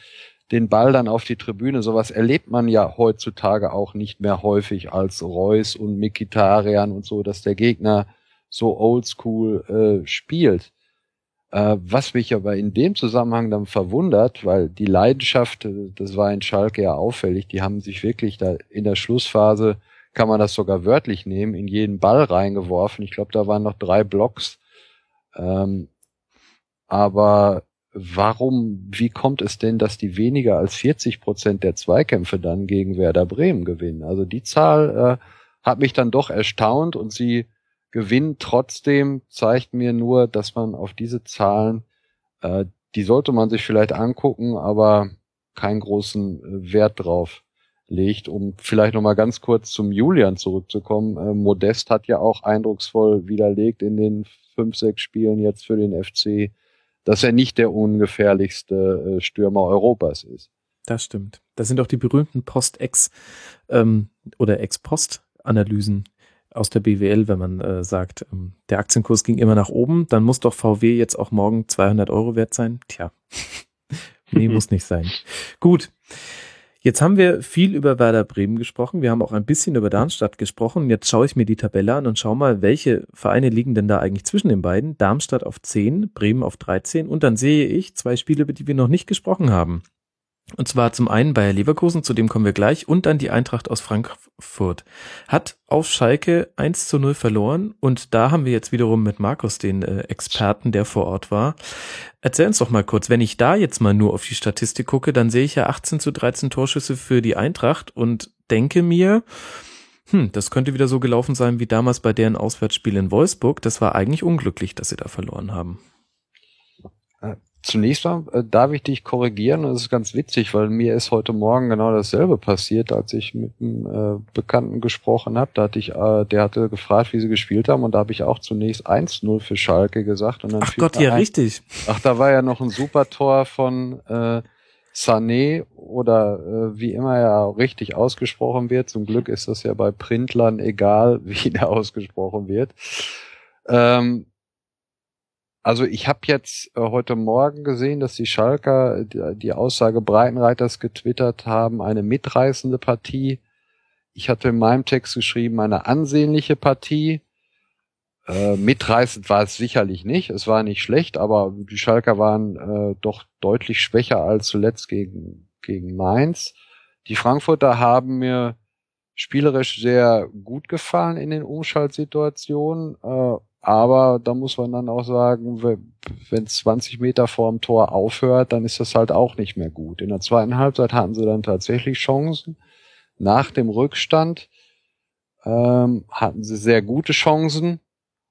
den Ball dann auf die Tribüne. Sowas erlebt man ja heutzutage auch nicht mehr häufig als Reus und Mikitarian und so, dass der Gegner so oldschool äh, spielt. Äh, was mich aber in dem Zusammenhang dann verwundert, weil die Leidenschaft, äh, das war in Schalke ja auffällig, die haben sich wirklich da in der Schlussphase, kann man das sogar wörtlich nehmen, in jeden Ball reingeworfen. Ich glaube, da waren noch drei Blocks. Ähm, aber warum, wie kommt es denn, dass die weniger als 40 Prozent der Zweikämpfe dann gegen Werder Bremen gewinnen? Also die Zahl äh, hat mich dann doch erstaunt und sie Gewinn trotzdem zeigt mir nur, dass man auf diese Zahlen, äh, die sollte man sich vielleicht angucken, aber keinen großen äh, Wert drauf legt. Um vielleicht nochmal ganz kurz zum Julian zurückzukommen. Äh, Modest hat ja auch eindrucksvoll widerlegt in den fünf, sechs Spielen jetzt für den FC, dass er nicht der ungefährlichste äh, Stürmer Europas ist. Das stimmt. Das sind auch die berühmten Post-Ex ähm, oder Ex-Post-Analysen, aus der BWL, wenn man äh, sagt, ähm, der Aktienkurs ging immer nach oben, dann muss doch VW jetzt auch morgen 200 Euro wert sein. Tja, nee, muss nicht sein. Gut. Jetzt haben wir viel über Werder Bremen gesprochen. Wir haben auch ein bisschen über Darmstadt gesprochen. Jetzt schaue ich mir die Tabelle an und schaue mal, welche Vereine liegen denn da eigentlich zwischen den beiden. Darmstadt auf 10, Bremen auf 13 und dann sehe ich zwei Spiele, über die wir noch nicht gesprochen haben. Und zwar zum einen Bayer Leverkusen, zu dem kommen wir gleich, und dann die Eintracht aus Frankfurt. Hat auf Schalke 1 zu 0 verloren und da haben wir jetzt wiederum mit Markus den äh, Experten, der vor Ort war. Erzähl uns doch mal kurz, wenn ich da jetzt mal nur auf die Statistik gucke, dann sehe ich ja 18 zu 13 Torschüsse für die Eintracht und denke mir, hm, das könnte wieder so gelaufen sein wie damals bei deren Auswärtsspiel in Wolfsburg. Das war eigentlich unglücklich, dass sie da verloren haben. Zunächst mal äh, darf ich dich korrigieren, das ist ganz witzig, weil mir ist heute Morgen genau dasselbe passiert, als ich mit einem äh, Bekannten gesprochen habe. Da hatte ich, äh, der hatte gefragt, wie sie gespielt haben, und da habe ich auch zunächst 1-0 für Schalke gesagt. Und dann ach Gott, ja, ein, richtig. Ach, da war ja noch ein super Tor von äh, Sané oder äh, wie immer er richtig ausgesprochen wird. Zum Glück ist das ja bei Printlern egal, wie der ausgesprochen wird. Ähm, also ich habe jetzt äh, heute Morgen gesehen, dass die Schalker die, die Aussage Breitenreiters getwittert haben, eine mitreißende Partie. Ich hatte in meinem Text geschrieben, eine ansehnliche Partie. Äh, mitreißend war es sicherlich nicht. Es war nicht schlecht, aber die Schalker waren äh, doch deutlich schwächer als zuletzt gegen, gegen Mainz. Die Frankfurter haben mir spielerisch sehr gut gefallen in den Umschaltsituationen. Äh, aber da muss man dann auch sagen, wenn es 20 Meter vorm Tor aufhört, dann ist das halt auch nicht mehr gut. In der zweiten Halbzeit hatten sie dann tatsächlich Chancen. Nach dem Rückstand ähm, hatten sie sehr gute Chancen.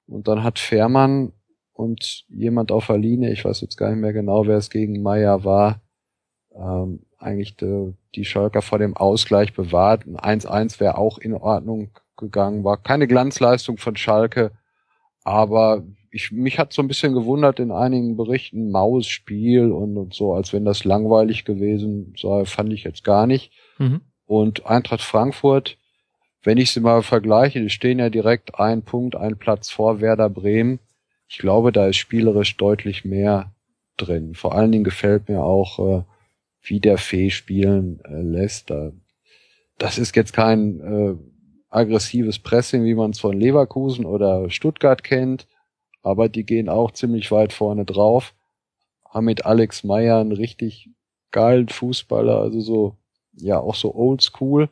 Und dann hat Fährmann und jemand auf der Linie, ich weiß jetzt gar nicht mehr genau, wer es gegen Meier war, ähm, eigentlich de, die Schalker vor dem Ausgleich bewahrt. Ein 1-1 wäre auch in Ordnung gegangen, war keine Glanzleistung von Schalke, aber ich, mich hat so ein bisschen gewundert in einigen Berichten, maues Spiel und, und so, als wenn das langweilig gewesen sei, fand ich jetzt gar nicht. Mhm. Und Eintracht Frankfurt, wenn ich sie mal vergleiche, die stehen ja direkt ein Punkt, ein Platz vor Werder Bremen. Ich glaube, da ist spielerisch deutlich mehr drin. Vor allen Dingen gefällt mir auch, äh, wie der Fee spielen äh, lässt. Da, das ist jetzt kein äh, aggressives Pressing, wie man es von Leverkusen oder Stuttgart kennt, aber die gehen auch ziemlich weit vorne drauf. Haben mit Alex Meyer einen richtig geilen Fußballer, also so, ja, auch so old school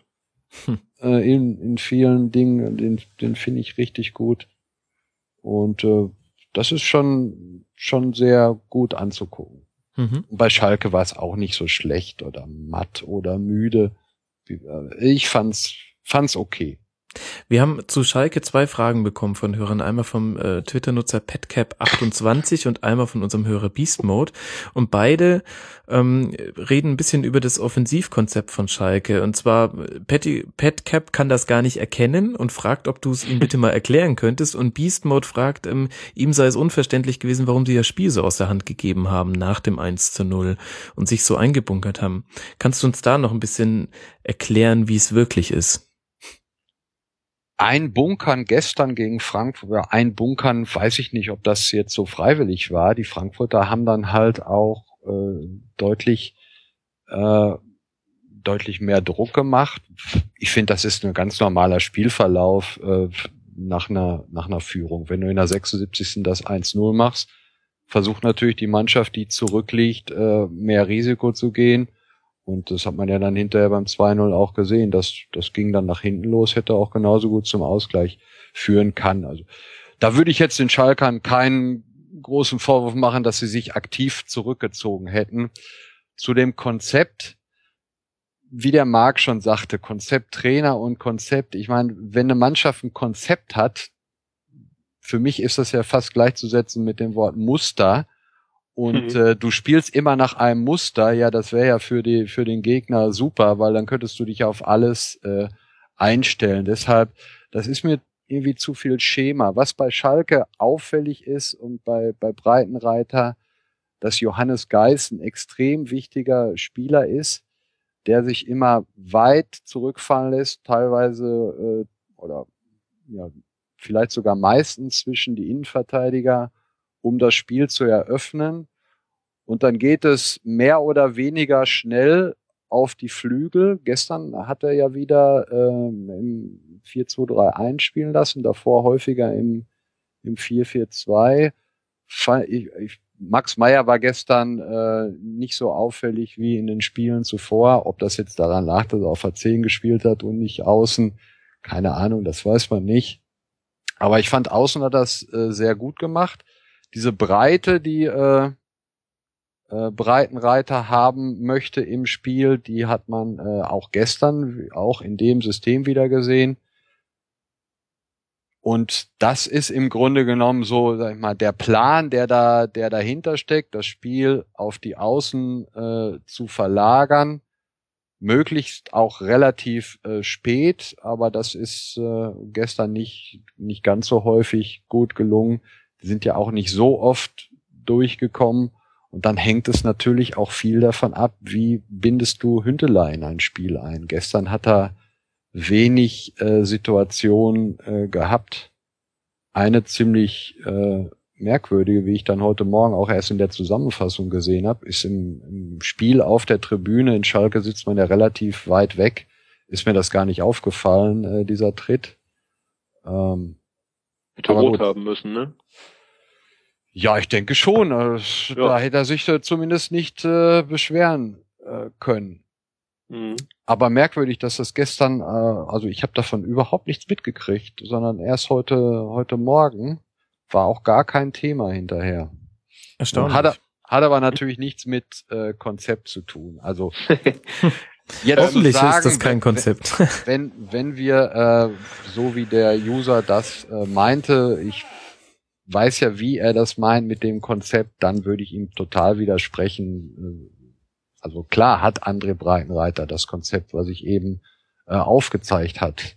hm. äh, in, in vielen Dingen, den, den finde ich richtig gut. Und äh, das ist schon, schon sehr gut anzugucken. Mhm. Bei Schalke war es auch nicht so schlecht oder matt oder müde. Äh, ich fand's, fand's okay. Wir haben zu Schalke zwei Fragen bekommen von Hörern. Einmal vom äh, Twitter-Nutzer petcap28 und einmal von unserem Hörer Beast Mode. Und beide ähm, reden ein bisschen über das Offensivkonzept von Schalke. Und zwar, Patty, Petcap kann das gar nicht erkennen und fragt, ob du es ihm bitte mal erklären könntest. Und Beast Mode fragt, ähm, ihm sei es unverständlich gewesen, warum sie das Spiel so aus der Hand gegeben haben nach dem 1 zu 0 und sich so eingebunkert haben. Kannst du uns da noch ein bisschen erklären, wie es wirklich ist? Ein Bunkern gestern gegen Frankfurt, ein Bunkern, weiß ich nicht, ob das jetzt so freiwillig war. Die Frankfurter haben dann halt auch äh, deutlich äh, deutlich mehr Druck gemacht. Ich finde, das ist ein ganz normaler Spielverlauf äh, nach einer nach einer Führung. Wenn du in der 76. das 1-0 machst, versucht natürlich die Mannschaft, die zurückliegt, äh, mehr Risiko zu gehen und das hat man ja dann hinterher beim 2-0 auch gesehen. dass das ging dann nach hinten los, hätte auch genauso gut zum Ausgleich führen kann. Also da würde ich jetzt den Schalkern keinen großen Vorwurf machen, dass sie sich aktiv zurückgezogen hätten. Zu dem Konzept, wie der Marc schon sagte, Konzept Trainer und Konzept. Ich meine, wenn eine Mannschaft ein Konzept hat, für mich ist das ja fast gleichzusetzen mit dem Wort Muster und mhm. äh, du spielst immer nach einem Muster, ja, das wäre ja für die für den Gegner super, weil dann könntest du dich auf alles äh, einstellen. Deshalb, das ist mir irgendwie zu viel Schema. Was bei Schalke auffällig ist und bei bei Breitenreiter, dass Johannes Geis ein extrem wichtiger Spieler ist, der sich immer weit zurückfallen lässt, teilweise äh, oder ja, vielleicht sogar meistens zwischen die Innenverteidiger um das Spiel zu eröffnen. Und dann geht es mehr oder weniger schnell auf die Flügel. Gestern hat er ja wieder ähm, im 4-2-3-1 spielen lassen, davor häufiger im, im 4-4-2. Max Meyer war gestern äh, nicht so auffällig wie in den Spielen zuvor. Ob das jetzt daran lag, dass er auf der 10 gespielt hat und nicht außen, keine Ahnung, das weiß man nicht. Aber ich fand außen hat das äh, sehr gut gemacht diese Breite, die äh, äh, Breitenreiter haben möchte im Spiel, die hat man äh, auch gestern, auch in dem System wieder gesehen. Und das ist im Grunde genommen so, sag ich mal, der Plan, der da, der dahinter steckt, das Spiel auf die Außen äh, zu verlagern, möglichst auch relativ äh, spät, aber das ist äh, gestern nicht nicht ganz so häufig gut gelungen. Die sind ja auch nicht so oft durchgekommen. Und dann hängt es natürlich auch viel davon ab, wie bindest du Hünteler in ein Spiel ein. Gestern hat er wenig äh, Situationen äh, gehabt. Eine ziemlich äh, merkwürdige, wie ich dann heute Morgen auch erst in der Zusammenfassung gesehen habe, ist im, im Spiel auf der Tribüne in Schalke sitzt man ja relativ weit weg. Ist mir das gar nicht aufgefallen, äh, dieser Tritt. Ähm, Hätte rot haben müssen, ne? Ja, ich denke schon. Also, ja. Da hätte er sich zumindest nicht äh, beschweren äh, können. Mhm. Aber merkwürdig, dass das gestern, äh, also ich habe davon überhaupt nichts mitgekriegt, sondern erst heute, heute Morgen war auch gar kein Thema hinterher. Erstaunlich. Hat, hat aber natürlich nichts mit äh, Konzept zu tun. Also Jetzt Hoffentlich sagen, ist das kein Konzept. Wenn, wenn wir, äh, so wie der User das äh, meinte, ich weiß ja, wie er das meint mit dem Konzept, dann würde ich ihm total widersprechen. Also klar hat André Breitenreiter das Konzept, was ich eben äh, aufgezeigt hat,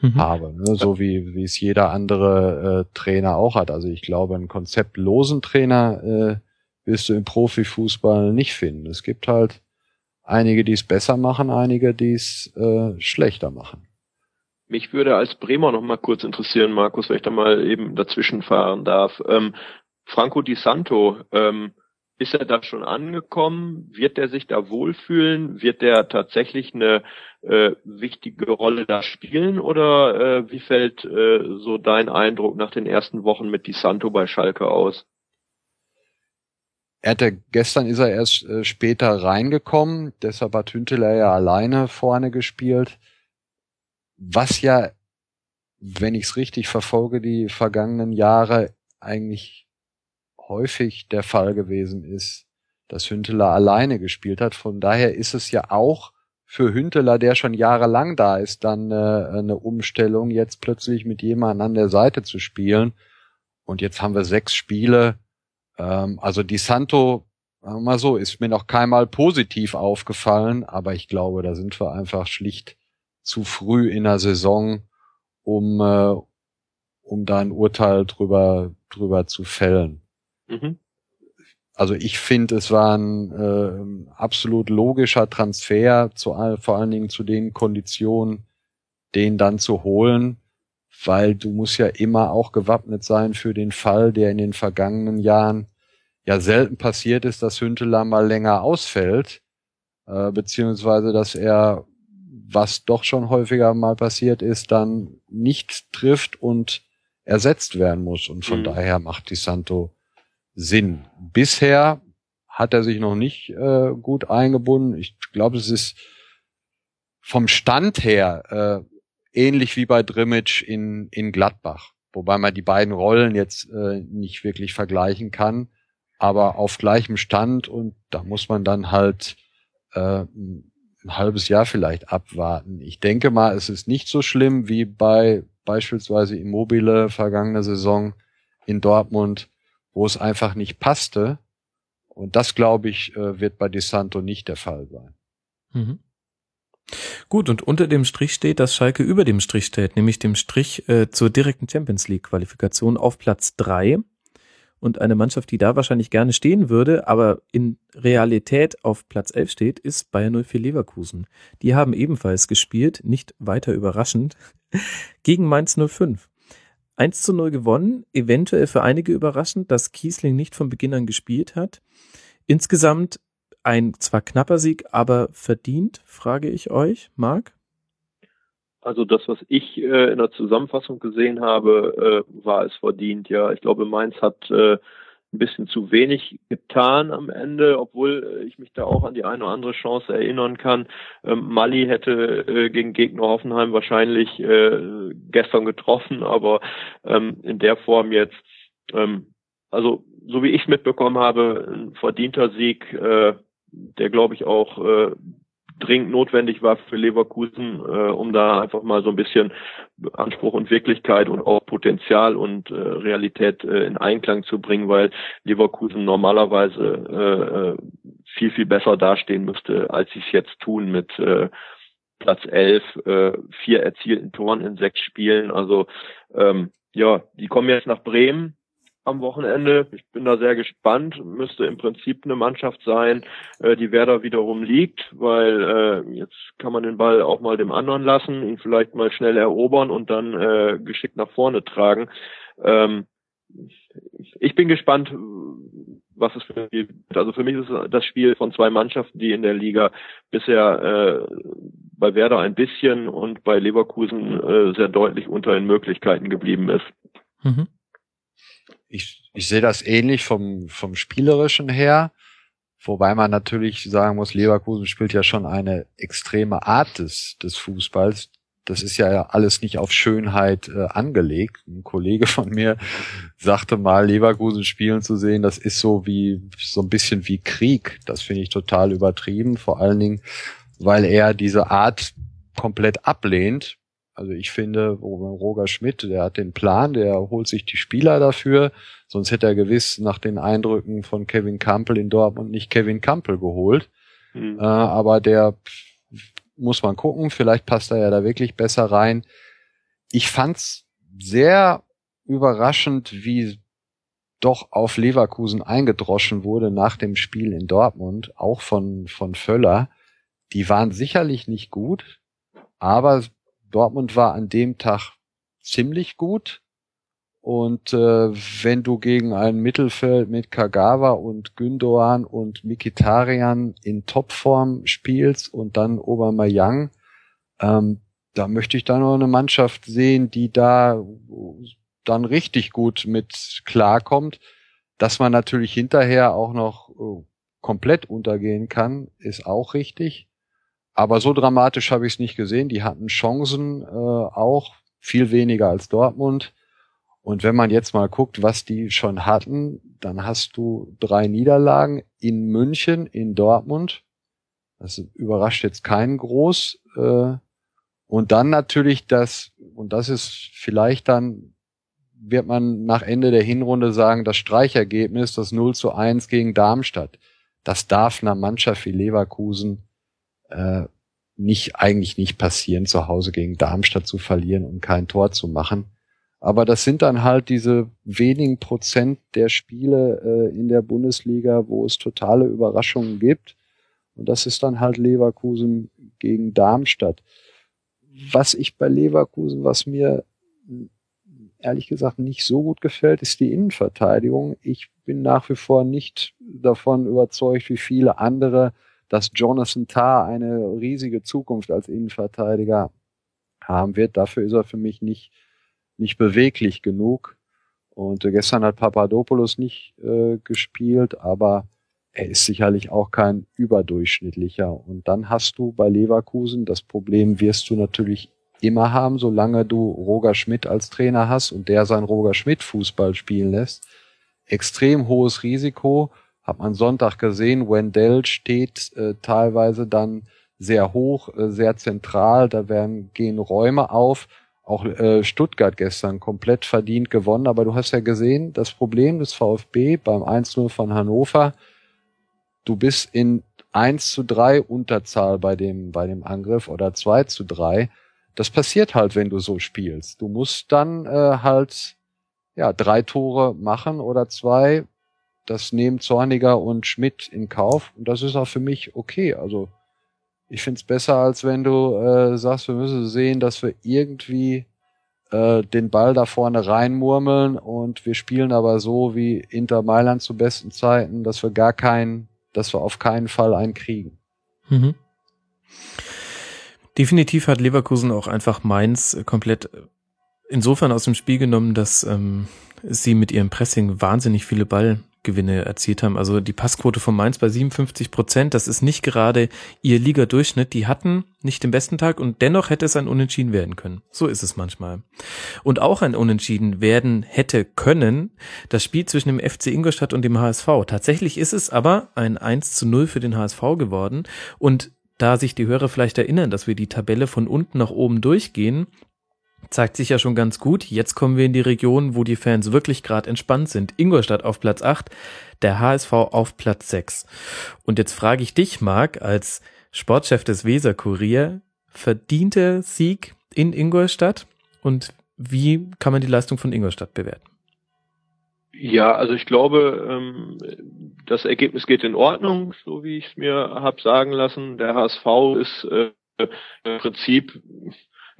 mhm. habe, ne? so wie, wie es jeder andere äh, Trainer auch hat. Also ich glaube, einen konzeptlosen Trainer äh, wirst du im Profifußball nicht finden. Es gibt halt einige, die es besser machen, einige, die es äh, schlechter machen. Mich würde als Bremer noch mal kurz interessieren, Markus, wenn ich da mal eben dazwischen fahren darf. Ähm, Franco Di Santo, ähm, ist er da schon angekommen? Wird er sich da wohlfühlen? Wird er tatsächlich eine äh, wichtige Rolle da spielen? Oder äh, wie fällt äh, so dein Eindruck nach den ersten Wochen mit Di Santo bei Schalke aus? Er hatte, gestern ist er erst äh, später reingekommen, deshalb hat Hünteler ja alleine vorne gespielt was ja, wenn ich es richtig verfolge, die vergangenen Jahre eigentlich häufig der Fall gewesen ist, dass Hünteler alleine gespielt hat. Von daher ist es ja auch für Hünteler, der schon jahrelang da ist, dann äh, eine Umstellung, jetzt plötzlich mit jemandem an der Seite zu spielen. Und jetzt haben wir sechs Spiele. Ähm, also Di Santo, mal so, ist mir noch keinmal positiv aufgefallen, aber ich glaube, da sind wir einfach schlicht zu früh in der Saison, um, äh, um da ein Urteil drüber, drüber zu fällen. Mhm. Also ich finde, es war ein äh, absolut logischer Transfer, zu, vor allen Dingen zu den Konditionen, den dann zu holen, weil du musst ja immer auch gewappnet sein für den Fall, der in den vergangenen Jahren ja selten passiert ist, dass Hünteler mal länger ausfällt, äh, beziehungsweise dass er was doch schon häufiger mal passiert ist, dann nicht trifft und ersetzt werden muss. Und von mhm. daher macht die Santo Sinn. Bisher hat er sich noch nicht äh, gut eingebunden. Ich glaube, es ist vom Stand her äh, ähnlich wie bei Drimmitsch in, in Gladbach. Wobei man die beiden Rollen jetzt äh, nicht wirklich vergleichen kann, aber auf gleichem Stand und da muss man dann halt äh, ein halbes Jahr vielleicht abwarten. Ich denke mal, es ist nicht so schlimm wie bei beispielsweise Immobile vergangene Saison in Dortmund, wo es einfach nicht passte. Und das, glaube ich, äh, wird bei DeSanto nicht der Fall sein. Mhm. Gut, und unter dem Strich steht, dass Schalke über dem Strich steht, nämlich dem Strich äh, zur direkten Champions League Qualifikation auf Platz drei und eine Mannschaft, die da wahrscheinlich gerne stehen würde, aber in Realität auf Platz 11 steht, ist Bayern 04 Leverkusen. Die haben ebenfalls gespielt, nicht weiter überraschend, gegen Mainz 05. 1 zu 0 gewonnen, eventuell für einige überraschend, dass Kiesling nicht von Beginn an gespielt hat. Insgesamt ein zwar knapper Sieg, aber verdient, frage ich euch, Marc? Also das, was ich äh, in der Zusammenfassung gesehen habe, äh, war es verdient. Ja, ich glaube, Mainz hat äh, ein bisschen zu wenig getan am Ende, obwohl äh, ich mich da auch an die eine oder andere Chance erinnern kann. Ähm, Mali hätte äh, gegen Gegner Hoffenheim wahrscheinlich äh, gestern getroffen, aber ähm, in der Form jetzt, ähm, also so wie ich es mitbekommen habe, ein verdienter Sieg, äh, der glaube ich auch äh, dringend notwendig war für Leverkusen, äh, um da einfach mal so ein bisschen Anspruch und Wirklichkeit und auch Potenzial und äh, Realität äh, in Einklang zu bringen, weil Leverkusen normalerweise äh, äh viel, viel besser dastehen müsste, als sie es jetzt tun mit äh, Platz 11, äh, vier erzielten Toren in sechs Spielen. Also ähm, ja, die kommen jetzt nach Bremen am Wochenende. Ich bin da sehr gespannt. Müsste im Prinzip eine Mannschaft sein, äh, die Werder wiederum liegt, weil äh, jetzt kann man den Ball auch mal dem anderen lassen, ihn vielleicht mal schnell erobern und dann äh, geschickt nach vorne tragen. Ähm, ich bin gespannt, was es für wird. Also für mich ist das Spiel von zwei Mannschaften, die in der Liga bisher äh, bei Werder ein bisschen und bei Leverkusen äh, sehr deutlich unter den Möglichkeiten geblieben ist. Mhm ich, ich sehe das ähnlich vom, vom Spielerischen her. Wobei man natürlich sagen muss, Leverkusen spielt ja schon eine extreme Art des, des Fußballs. Das ist ja alles nicht auf Schönheit äh, angelegt. Ein Kollege von mir sagte mal, Leverkusen spielen zu sehen, das ist so wie, so ein bisschen wie Krieg. Das finde ich total übertrieben. Vor allen Dingen, weil er diese Art komplett ablehnt. Also ich finde, Roger Schmidt, der hat den Plan, der holt sich die Spieler dafür. Sonst hätte er gewiss nach den Eindrücken von Kevin Campbell in Dortmund nicht Kevin Campbell geholt. Mhm. Äh, aber der muss man gucken. Vielleicht passt er ja da wirklich besser rein. Ich fand's sehr überraschend, wie doch auf Leverkusen eingedroschen wurde nach dem Spiel in Dortmund, auch von, von Völler. Die waren sicherlich nicht gut, aber Dortmund war an dem Tag ziemlich gut. Und äh, wenn du gegen ein Mittelfeld mit Kagawa und Gündoan und Mikitarian in Topform spielst und dann Obermayang, ähm, da möchte ich da noch eine Mannschaft sehen, die da dann richtig gut mit klarkommt. Dass man natürlich hinterher auch noch äh, komplett untergehen kann, ist auch richtig. Aber so dramatisch habe ich es nicht gesehen. Die hatten Chancen äh, auch, viel weniger als Dortmund. Und wenn man jetzt mal guckt, was die schon hatten, dann hast du drei Niederlagen in München, in Dortmund. Das überrascht jetzt keinen groß. Äh, und dann natürlich das, und das ist vielleicht dann, wird man nach Ende der Hinrunde sagen, das Streichergebnis, das 0 zu 1 gegen Darmstadt. Das darf einer Mannschaft wie Leverkusen äh, nicht eigentlich nicht passieren, zu Hause gegen Darmstadt zu verlieren und kein Tor zu machen. Aber das sind dann halt diese wenigen Prozent der Spiele äh, in der Bundesliga, wo es totale Überraschungen gibt. Und das ist dann halt Leverkusen gegen Darmstadt. Was ich bei Leverkusen, was mir ehrlich gesagt nicht so gut gefällt, ist die Innenverteidigung. Ich bin nach wie vor nicht davon überzeugt, wie viele andere, dass Jonathan Tarr eine riesige Zukunft als Innenverteidiger haben wird. Dafür ist er für mich nicht, nicht beweglich genug. Und gestern hat Papadopoulos nicht äh, gespielt, aber er ist sicherlich auch kein überdurchschnittlicher. Und dann hast du bei Leverkusen das Problem, wirst du natürlich immer haben, solange du Roger Schmidt als Trainer hast und der sein Roger Schmidt Fußball spielen lässt. Extrem hohes Risiko hat man Sonntag gesehen, Wendell steht äh, teilweise dann sehr hoch, äh, sehr zentral, da werden, gehen Räume auf. Auch äh, Stuttgart gestern komplett verdient gewonnen, aber du hast ja gesehen, das Problem des VfB beim 1-0 von Hannover, du bist in 1 zu 3 Unterzahl bei dem, bei dem Angriff oder 2 zu 3. Das passiert halt, wenn du so spielst. Du musst dann äh, halt ja drei Tore machen oder zwei, das nehmen Zorniger und Schmidt in Kauf und das ist auch für mich okay. Also ich find's besser, als wenn du äh, sagst, wir müssen sehen, dass wir irgendwie äh, den Ball da vorne reinmurmeln und wir spielen aber so wie Inter Mailand zu besten Zeiten, dass wir gar keinen, dass wir auf keinen Fall einen kriegen. Mhm. Definitiv hat Leverkusen auch einfach Mainz komplett insofern aus dem Spiel genommen, dass ähm, sie mit ihrem Pressing wahnsinnig viele Ball Gewinne erzielt haben. Also die Passquote von Mainz bei 57 Prozent, das ist nicht gerade ihr Liga-Durchschnitt. Die hatten nicht den besten Tag und dennoch hätte es ein Unentschieden werden können. So ist es manchmal. Und auch ein Unentschieden werden hätte können das Spiel zwischen dem FC Ingolstadt und dem HSV. Tatsächlich ist es aber ein 1 zu 0 für den HSV geworden und da sich die Hörer vielleicht erinnern, dass wir die Tabelle von unten nach oben durchgehen, zeigt sich ja schon ganz gut. Jetzt kommen wir in die Region, wo die Fans wirklich gerade entspannt sind. Ingolstadt auf Platz 8, der HSV auf Platz 6. Und jetzt frage ich dich, Marc, als Sportchef des Weser Kurier, verdiente Sieg in Ingolstadt und wie kann man die Leistung von Ingolstadt bewerten? Ja, also ich glaube, ähm, das Ergebnis geht in Ordnung, so wie ich es mir hab sagen lassen. Der HSV ist äh, im Prinzip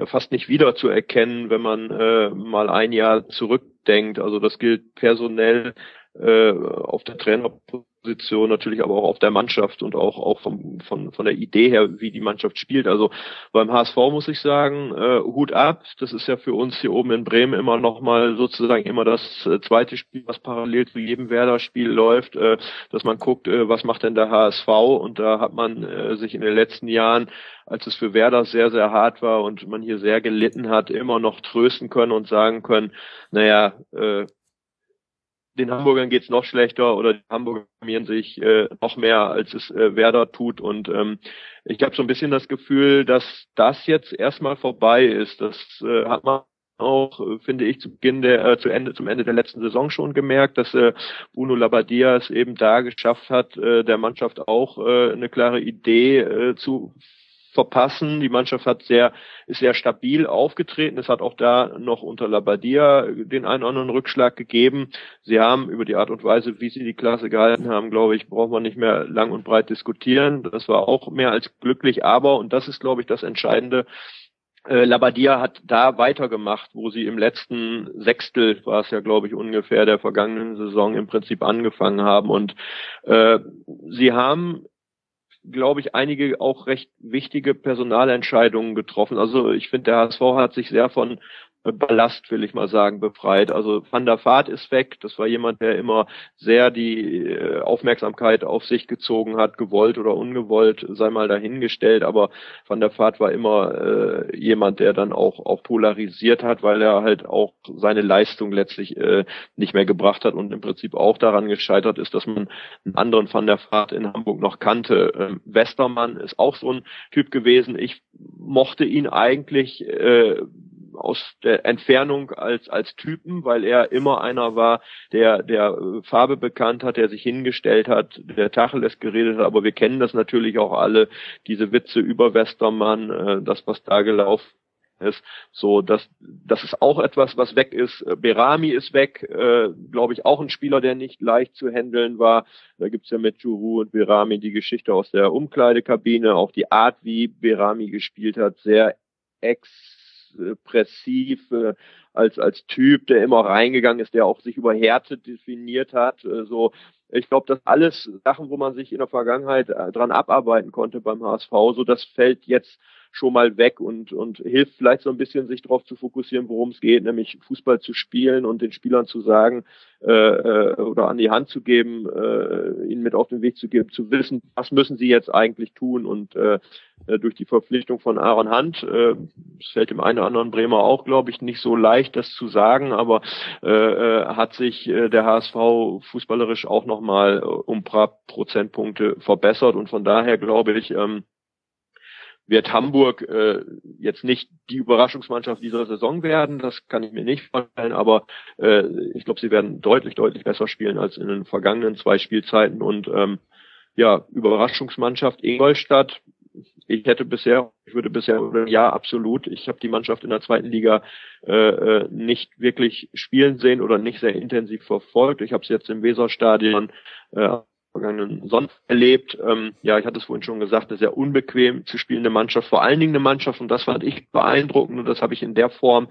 fast nicht wiederzuerkennen, wenn man äh, mal ein Jahr zurückdenkt. Also das gilt personell äh, auf der Trainerposition Position, natürlich aber auch auf der Mannschaft und auch, auch vom, von, von der Idee her, wie die Mannschaft spielt. Also beim HSV muss ich sagen, äh, Hut ab. Das ist ja für uns hier oben in Bremen immer noch mal sozusagen immer das äh, zweite Spiel, was parallel zu jedem Werder-Spiel läuft, äh, dass man guckt, äh, was macht denn der HSV? Und da hat man äh, sich in den letzten Jahren, als es für Werder sehr, sehr hart war und man hier sehr gelitten hat, immer noch trösten können und sagen können, naja, äh, den Hamburgern geht's noch schlechter oder die Hamburger blamieren sich äh, noch mehr, als es äh, Werder tut. Und ähm, ich habe so ein bisschen das Gefühl, dass das jetzt erstmal vorbei ist. Das äh, hat man auch, äh, finde ich, zu Beginn der, äh, zu Ende, zum Ende der letzten Saison schon gemerkt, dass äh, Bruno Labbadia es eben da geschafft hat, äh, der Mannschaft auch äh, eine klare Idee äh, zu verpassen. Die Mannschaft hat sehr, ist sehr stabil aufgetreten. Es hat auch da noch unter Labadia den einen oder anderen Rückschlag gegeben. Sie haben über die Art und Weise, wie sie die Klasse gehalten haben, glaube ich, braucht man nicht mehr lang und breit diskutieren. Das war auch mehr als glücklich, aber, und das ist, glaube ich, das Entscheidende, äh, Labadia hat da weitergemacht, wo sie im letzten Sechstel, war es ja, glaube ich, ungefähr der vergangenen Saison im Prinzip angefangen haben. Und äh, sie haben glaube ich, einige auch recht wichtige Personalentscheidungen getroffen. Also ich finde, der HSV hat sich sehr von Ballast, will ich mal sagen, befreit. Also Van der Vaart ist weg. Das war jemand, der immer sehr die äh, Aufmerksamkeit auf sich gezogen hat, gewollt oder ungewollt, sei mal dahingestellt. Aber Van der Vaart war immer äh, jemand, der dann auch, auch polarisiert hat, weil er halt auch seine Leistung letztlich äh, nicht mehr gebracht hat und im Prinzip auch daran gescheitert ist, dass man einen anderen Van der Vaart in Hamburg noch kannte. Ähm, Westermann ist auch so ein Typ gewesen. Ich mochte ihn eigentlich äh, aus der Entfernung als als Typen, weil er immer einer war, der der äh, Farbe bekannt hat, der sich hingestellt hat, der Tacheles geredet hat. Aber wir kennen das natürlich auch alle, diese Witze über Westermann, äh, das was da gelaufen ist. So, das, das ist auch etwas, was weg ist. Äh, Berami ist weg, äh, glaube ich, auch ein Spieler, der nicht leicht zu handeln war. Da gibt's ja mit Juru und Berami die Geschichte aus der Umkleidekabine, auch die Art, wie Berami gespielt hat, sehr ex expressiv als als Typ, der immer reingegangen ist, der auch sich über Härte definiert hat. Äh, so, ich glaube, das alles Sachen, wo man sich in der Vergangenheit äh, dran abarbeiten konnte beim HSV. So, das fällt jetzt schon mal weg und, und hilft vielleicht so ein bisschen, sich darauf zu fokussieren, worum es geht, nämlich Fußball zu spielen und den Spielern zu sagen äh, äh, oder an die Hand zu geben, äh, ihnen mit auf den Weg zu geben, zu wissen, was müssen sie jetzt eigentlich tun und äh, äh durch die Verpflichtung von Aaron Hunt, äh, es fällt dem einen oder anderen Bremer auch, glaube ich, nicht so leicht, das zu sagen, aber äh, äh hat sich äh, der HSV fußballerisch auch nochmal um paar Prozentpunkte verbessert und von daher glaube ich, ähm, wird Hamburg äh, jetzt nicht die Überraschungsmannschaft dieser Saison werden, das kann ich mir nicht vorstellen, aber äh, ich glaube, sie werden deutlich, deutlich besser spielen als in den vergangenen zwei Spielzeiten und ähm, ja, Überraschungsmannschaft Ingolstadt. Ich hätte bisher, ich würde bisher, ja, absolut. Ich habe die Mannschaft in der zweiten Liga äh, äh nicht wirklich spielen sehen oder nicht sehr intensiv verfolgt. Ich habe es jetzt im Weserstadion äh, vergangenen Sonntag erlebt. Ähm, ja, ich hatte es vorhin schon gesagt, eine sehr unbequem zu spielende Mannschaft, vor allen Dingen eine Mannschaft, und das fand ich beeindruckend, und das habe ich in der Form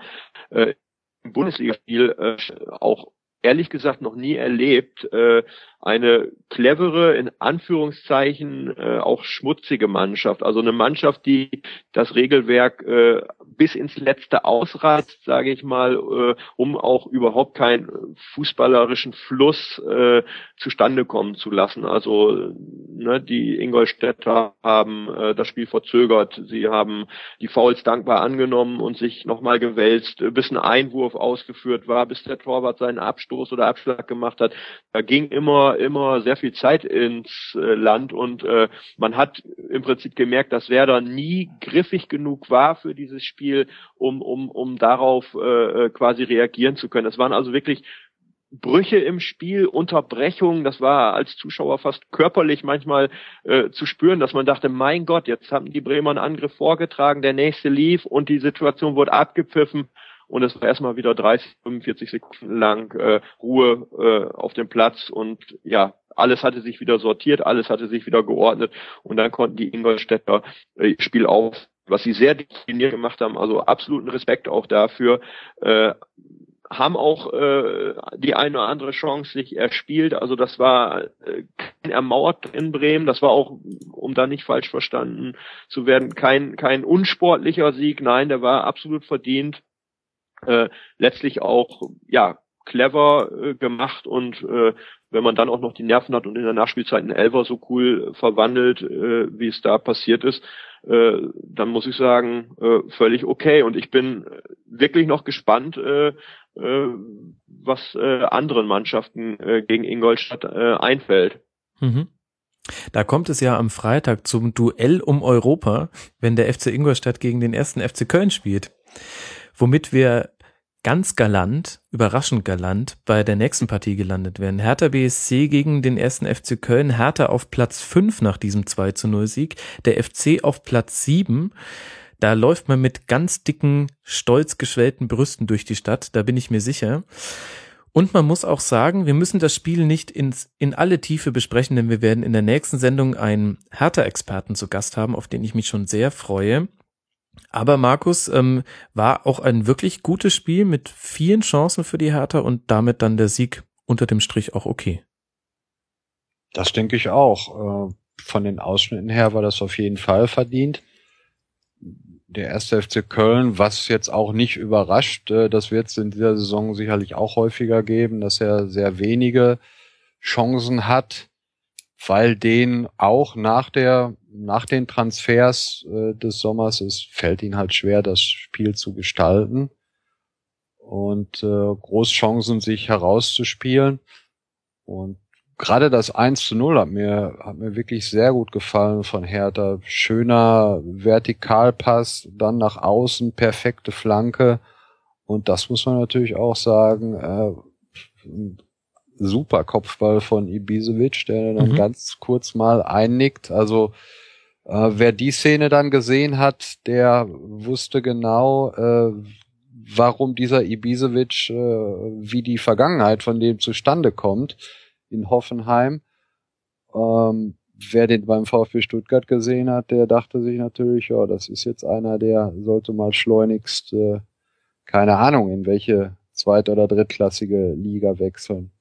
äh, im Bundesligaspiel äh, auch ehrlich gesagt noch nie erlebt, äh, eine clevere, in Anführungszeichen äh, auch schmutzige Mannschaft. Also eine Mannschaft, die das Regelwerk äh, bis ins Letzte ausreizt, sage ich mal, äh, um auch überhaupt keinen fußballerischen Fluss äh, zustande kommen zu lassen. Also ne, die Ingolstädter haben äh, das Spiel verzögert, sie haben die Fouls dankbar angenommen und sich nochmal gewälzt, bis ein Einwurf ausgeführt war, bis der Torwart seinen Abstoß oder Abschlag gemacht hat. Da ging immer immer sehr viel Zeit ins äh, Land und äh, man hat im Prinzip gemerkt, dass Werder nie griffig genug war für dieses Spiel um, um, um darauf äh, quasi reagieren zu können. Es waren also wirklich Brüche im Spiel, Unterbrechungen, das war als Zuschauer fast körperlich manchmal äh, zu spüren, dass man dachte, mein Gott, jetzt haben die Bremer einen Angriff vorgetragen, der nächste lief und die Situation wurde abgepfiffen und es war erstmal wieder 30, 45 Sekunden lang äh, Ruhe äh, auf dem Platz und ja, alles hatte sich wieder sortiert, alles hatte sich wieder geordnet und dann konnten die Ingolstädter äh, Spiel auf, was sie sehr diszipliniert gemacht haben, also absoluten Respekt auch dafür. Äh, haben auch äh, die eine oder andere Chance sich erspielt. Also das war äh, ermauert in Bremen. Das war auch, um da nicht falsch verstanden zu werden, kein kein unsportlicher Sieg. Nein, der war absolut verdient. Äh, letztlich auch ja clever äh, gemacht und äh, wenn man dann auch noch die Nerven hat und in der Nachspielzeit einen Elver so cool verwandelt, äh, wie es da passiert ist, äh, dann muss ich sagen, äh, völlig okay. Und ich bin wirklich noch gespannt, äh, äh, was äh, anderen Mannschaften äh, gegen Ingolstadt äh, einfällt. Mhm. Da kommt es ja am Freitag zum Duell um Europa, wenn der FC Ingolstadt gegen den ersten FC Köln spielt. Womit wir ganz galant, überraschend galant, bei der nächsten Partie gelandet werden. Hertha BSC gegen den ersten FC Köln. Hertha auf Platz 5 nach diesem 2 zu 0 Sieg. Der FC auf Platz 7. Da läuft man mit ganz dicken, stolz geschwellten Brüsten durch die Stadt. Da bin ich mir sicher. Und man muss auch sagen, wir müssen das Spiel nicht ins, in alle Tiefe besprechen, denn wir werden in der nächsten Sendung einen Hertha-Experten zu Gast haben, auf den ich mich schon sehr freue. Aber Markus ähm, war auch ein wirklich gutes Spiel mit vielen Chancen für die Hertha und damit dann der Sieg unter dem Strich auch okay. Das denke ich auch. Äh, von den Ausschnitten her war das auf jeden Fall verdient. Der erste FC Köln, was jetzt auch nicht überrascht, äh, das wird es in dieser Saison sicherlich auch häufiger geben, dass er sehr wenige Chancen hat, weil den auch nach der nach den Transfers äh, des Sommers, es fällt ihnen halt schwer, das Spiel zu gestalten und äh, Großchancen sich herauszuspielen. Und gerade das 1 zu 0 hat mir, hat mir wirklich sehr gut gefallen von Hertha. Schöner Vertikalpass, dann nach außen, perfekte Flanke. Und das muss man natürlich auch sagen, äh, super Kopfball von Ibisevic, der dann mhm. ganz kurz mal einnickt. Also wer die Szene dann gesehen hat, der wusste genau, äh, warum dieser Ibisevic, äh, wie die Vergangenheit von dem zustande kommt in Hoffenheim. Ähm, wer den beim VfB Stuttgart gesehen hat, der dachte sich natürlich, ja, das ist jetzt einer, der sollte mal schleunigst, äh, keine Ahnung, in welche zweite oder drittklassige Liga wechseln.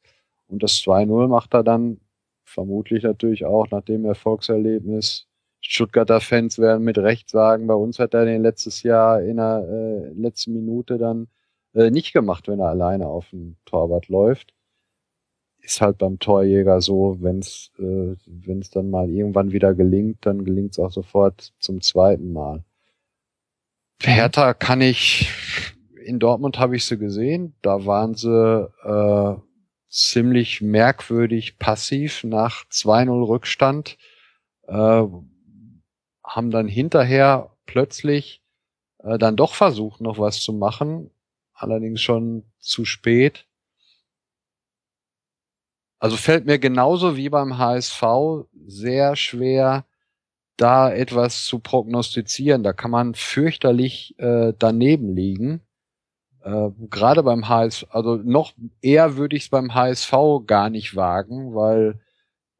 Und das 2-0 macht er dann vermutlich natürlich auch nach dem Erfolgserlebnis. Stuttgarter Fans werden mit Recht sagen, bei uns hat er den letztes Jahr in der äh, letzten Minute dann äh, nicht gemacht, wenn er alleine auf dem Torwart läuft. Ist halt beim Torjäger so, wenn es äh, wenn's dann mal irgendwann wieder gelingt, dann gelingt es auch sofort zum zweiten Mal. Hertha kann ich, in Dortmund habe ich sie gesehen, da waren sie äh, ziemlich merkwürdig passiv nach 2-0 Rückstand, äh, haben dann hinterher plötzlich äh, dann doch versucht, noch was zu machen, allerdings schon zu spät. Also fällt mir genauso wie beim HSV sehr schwer, da etwas zu prognostizieren. Da kann man fürchterlich äh, daneben liegen. Äh, Gerade beim HSV, also noch eher würde ich es beim HSV gar nicht wagen, weil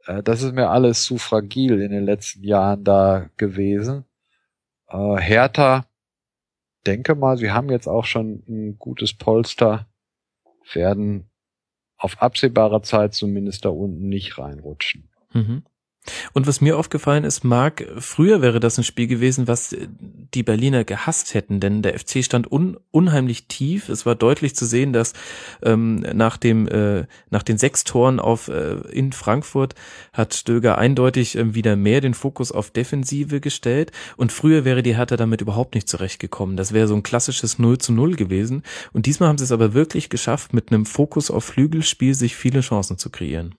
das ist mir alles zu fragil in den letzten Jahren da gewesen. Äh, Hertha, denke mal, sie haben jetzt auch schon ein gutes Polster, werden auf absehbare Zeit zumindest da unten nicht reinrutschen. Mhm. Und was mir aufgefallen ist, Marc, früher wäre das ein Spiel gewesen, was die Berliner gehasst hätten, denn der FC stand un unheimlich tief. Es war deutlich zu sehen, dass ähm, nach dem äh, nach den sechs Toren auf äh, in Frankfurt hat Stöger eindeutig äh, wieder mehr den Fokus auf Defensive gestellt. Und früher wäre die Hertha damit überhaupt nicht zurechtgekommen. Das wäre so ein klassisches 0 zu 0 gewesen. Und diesmal haben sie es aber wirklich geschafft, mit einem Fokus auf Flügelspiel sich viele Chancen zu kreieren.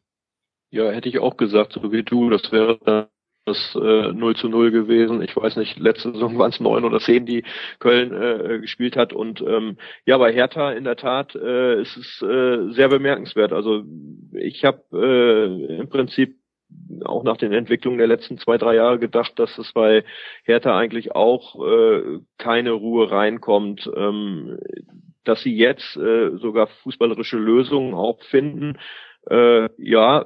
Ja, hätte ich auch gesagt, so wie du, das wäre das äh, 0 zu 0 gewesen. Ich weiß nicht, letzte Saison waren es neun oder zehn, die Köln äh, gespielt hat. Und ähm, ja, bei Hertha in der Tat äh, ist es äh, sehr bemerkenswert. Also ich habe äh, im Prinzip auch nach den Entwicklungen der letzten zwei, drei Jahre gedacht, dass es bei Hertha eigentlich auch äh, keine Ruhe reinkommt. Ähm, dass sie jetzt äh, sogar fußballerische Lösungen auch finden, äh, ja,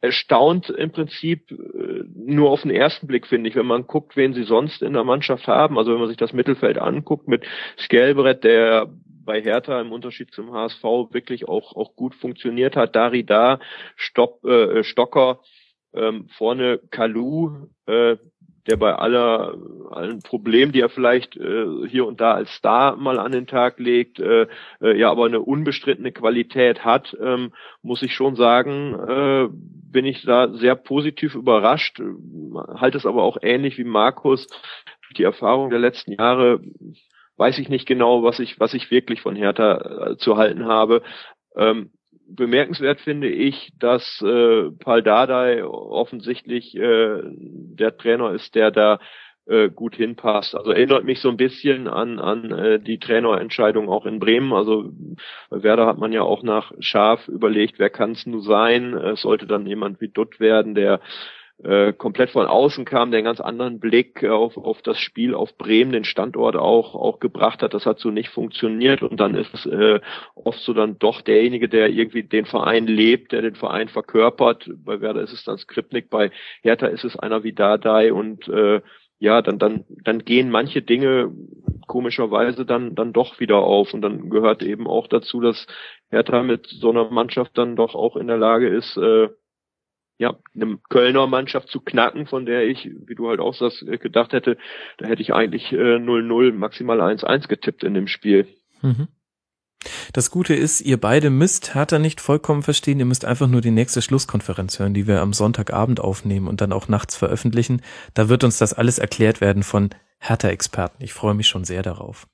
erstaunt im Prinzip äh, nur auf den ersten Blick, finde ich, wenn man guckt, wen sie sonst in der Mannschaft haben. Also wenn man sich das Mittelfeld anguckt mit Skelbrett, der bei Hertha im Unterschied zum HSV wirklich auch, auch gut funktioniert hat. Dari da, Stopp, äh, Stocker, ähm, vorne Kalu, äh, der bei aller allen Problemen, die er vielleicht äh, hier und da als Star mal an den Tag legt, äh, äh, ja aber eine unbestrittene Qualität hat, ähm, muss ich schon sagen, äh, bin ich da sehr positiv überrascht, halte es aber auch ähnlich wie Markus. Die Erfahrung der letzten Jahre weiß ich nicht genau, was ich was ich wirklich von Hertha äh, zu halten habe. Ähm, bemerkenswert finde ich, dass äh, Paul Dardai offensichtlich äh, der Trainer ist, der da äh, gut hinpasst. Also erinnert mich so ein bisschen an an äh, die Trainerentscheidung auch in Bremen. Also Werder hat man ja auch nach Schaf überlegt, wer kann es nur sein? Es sollte dann jemand wie Dutt werden, der äh, komplett von außen kam, der einen ganz anderen Blick auf, auf das Spiel, auf Bremen, den Standort auch, auch gebracht hat. Das hat so nicht funktioniert und dann ist es äh, oft so dann doch derjenige, der irgendwie den Verein lebt, der den Verein verkörpert. Bei Werder ist es dann Skripnik, bei Hertha ist es einer wie Dardai und äh, ja, dann, dann, dann gehen manche Dinge komischerweise dann, dann doch wieder auf und dann gehört eben auch dazu, dass Hertha mit so einer Mannschaft dann doch auch in der Lage ist, äh, ja, eine Kölner Mannschaft zu knacken, von der ich, wie du halt auch sagst, äh, gedacht hätte, da hätte ich eigentlich 0-0, äh, maximal 1-1 getippt in dem Spiel. Mhm. Das Gute ist, ihr beide müsst Hertha nicht vollkommen verstehen, ihr müsst einfach nur die nächste Schlusskonferenz hören, die wir am Sonntagabend aufnehmen und dann auch nachts veröffentlichen. Da wird uns das alles erklärt werden von Hertha-Experten. Ich freue mich schon sehr darauf.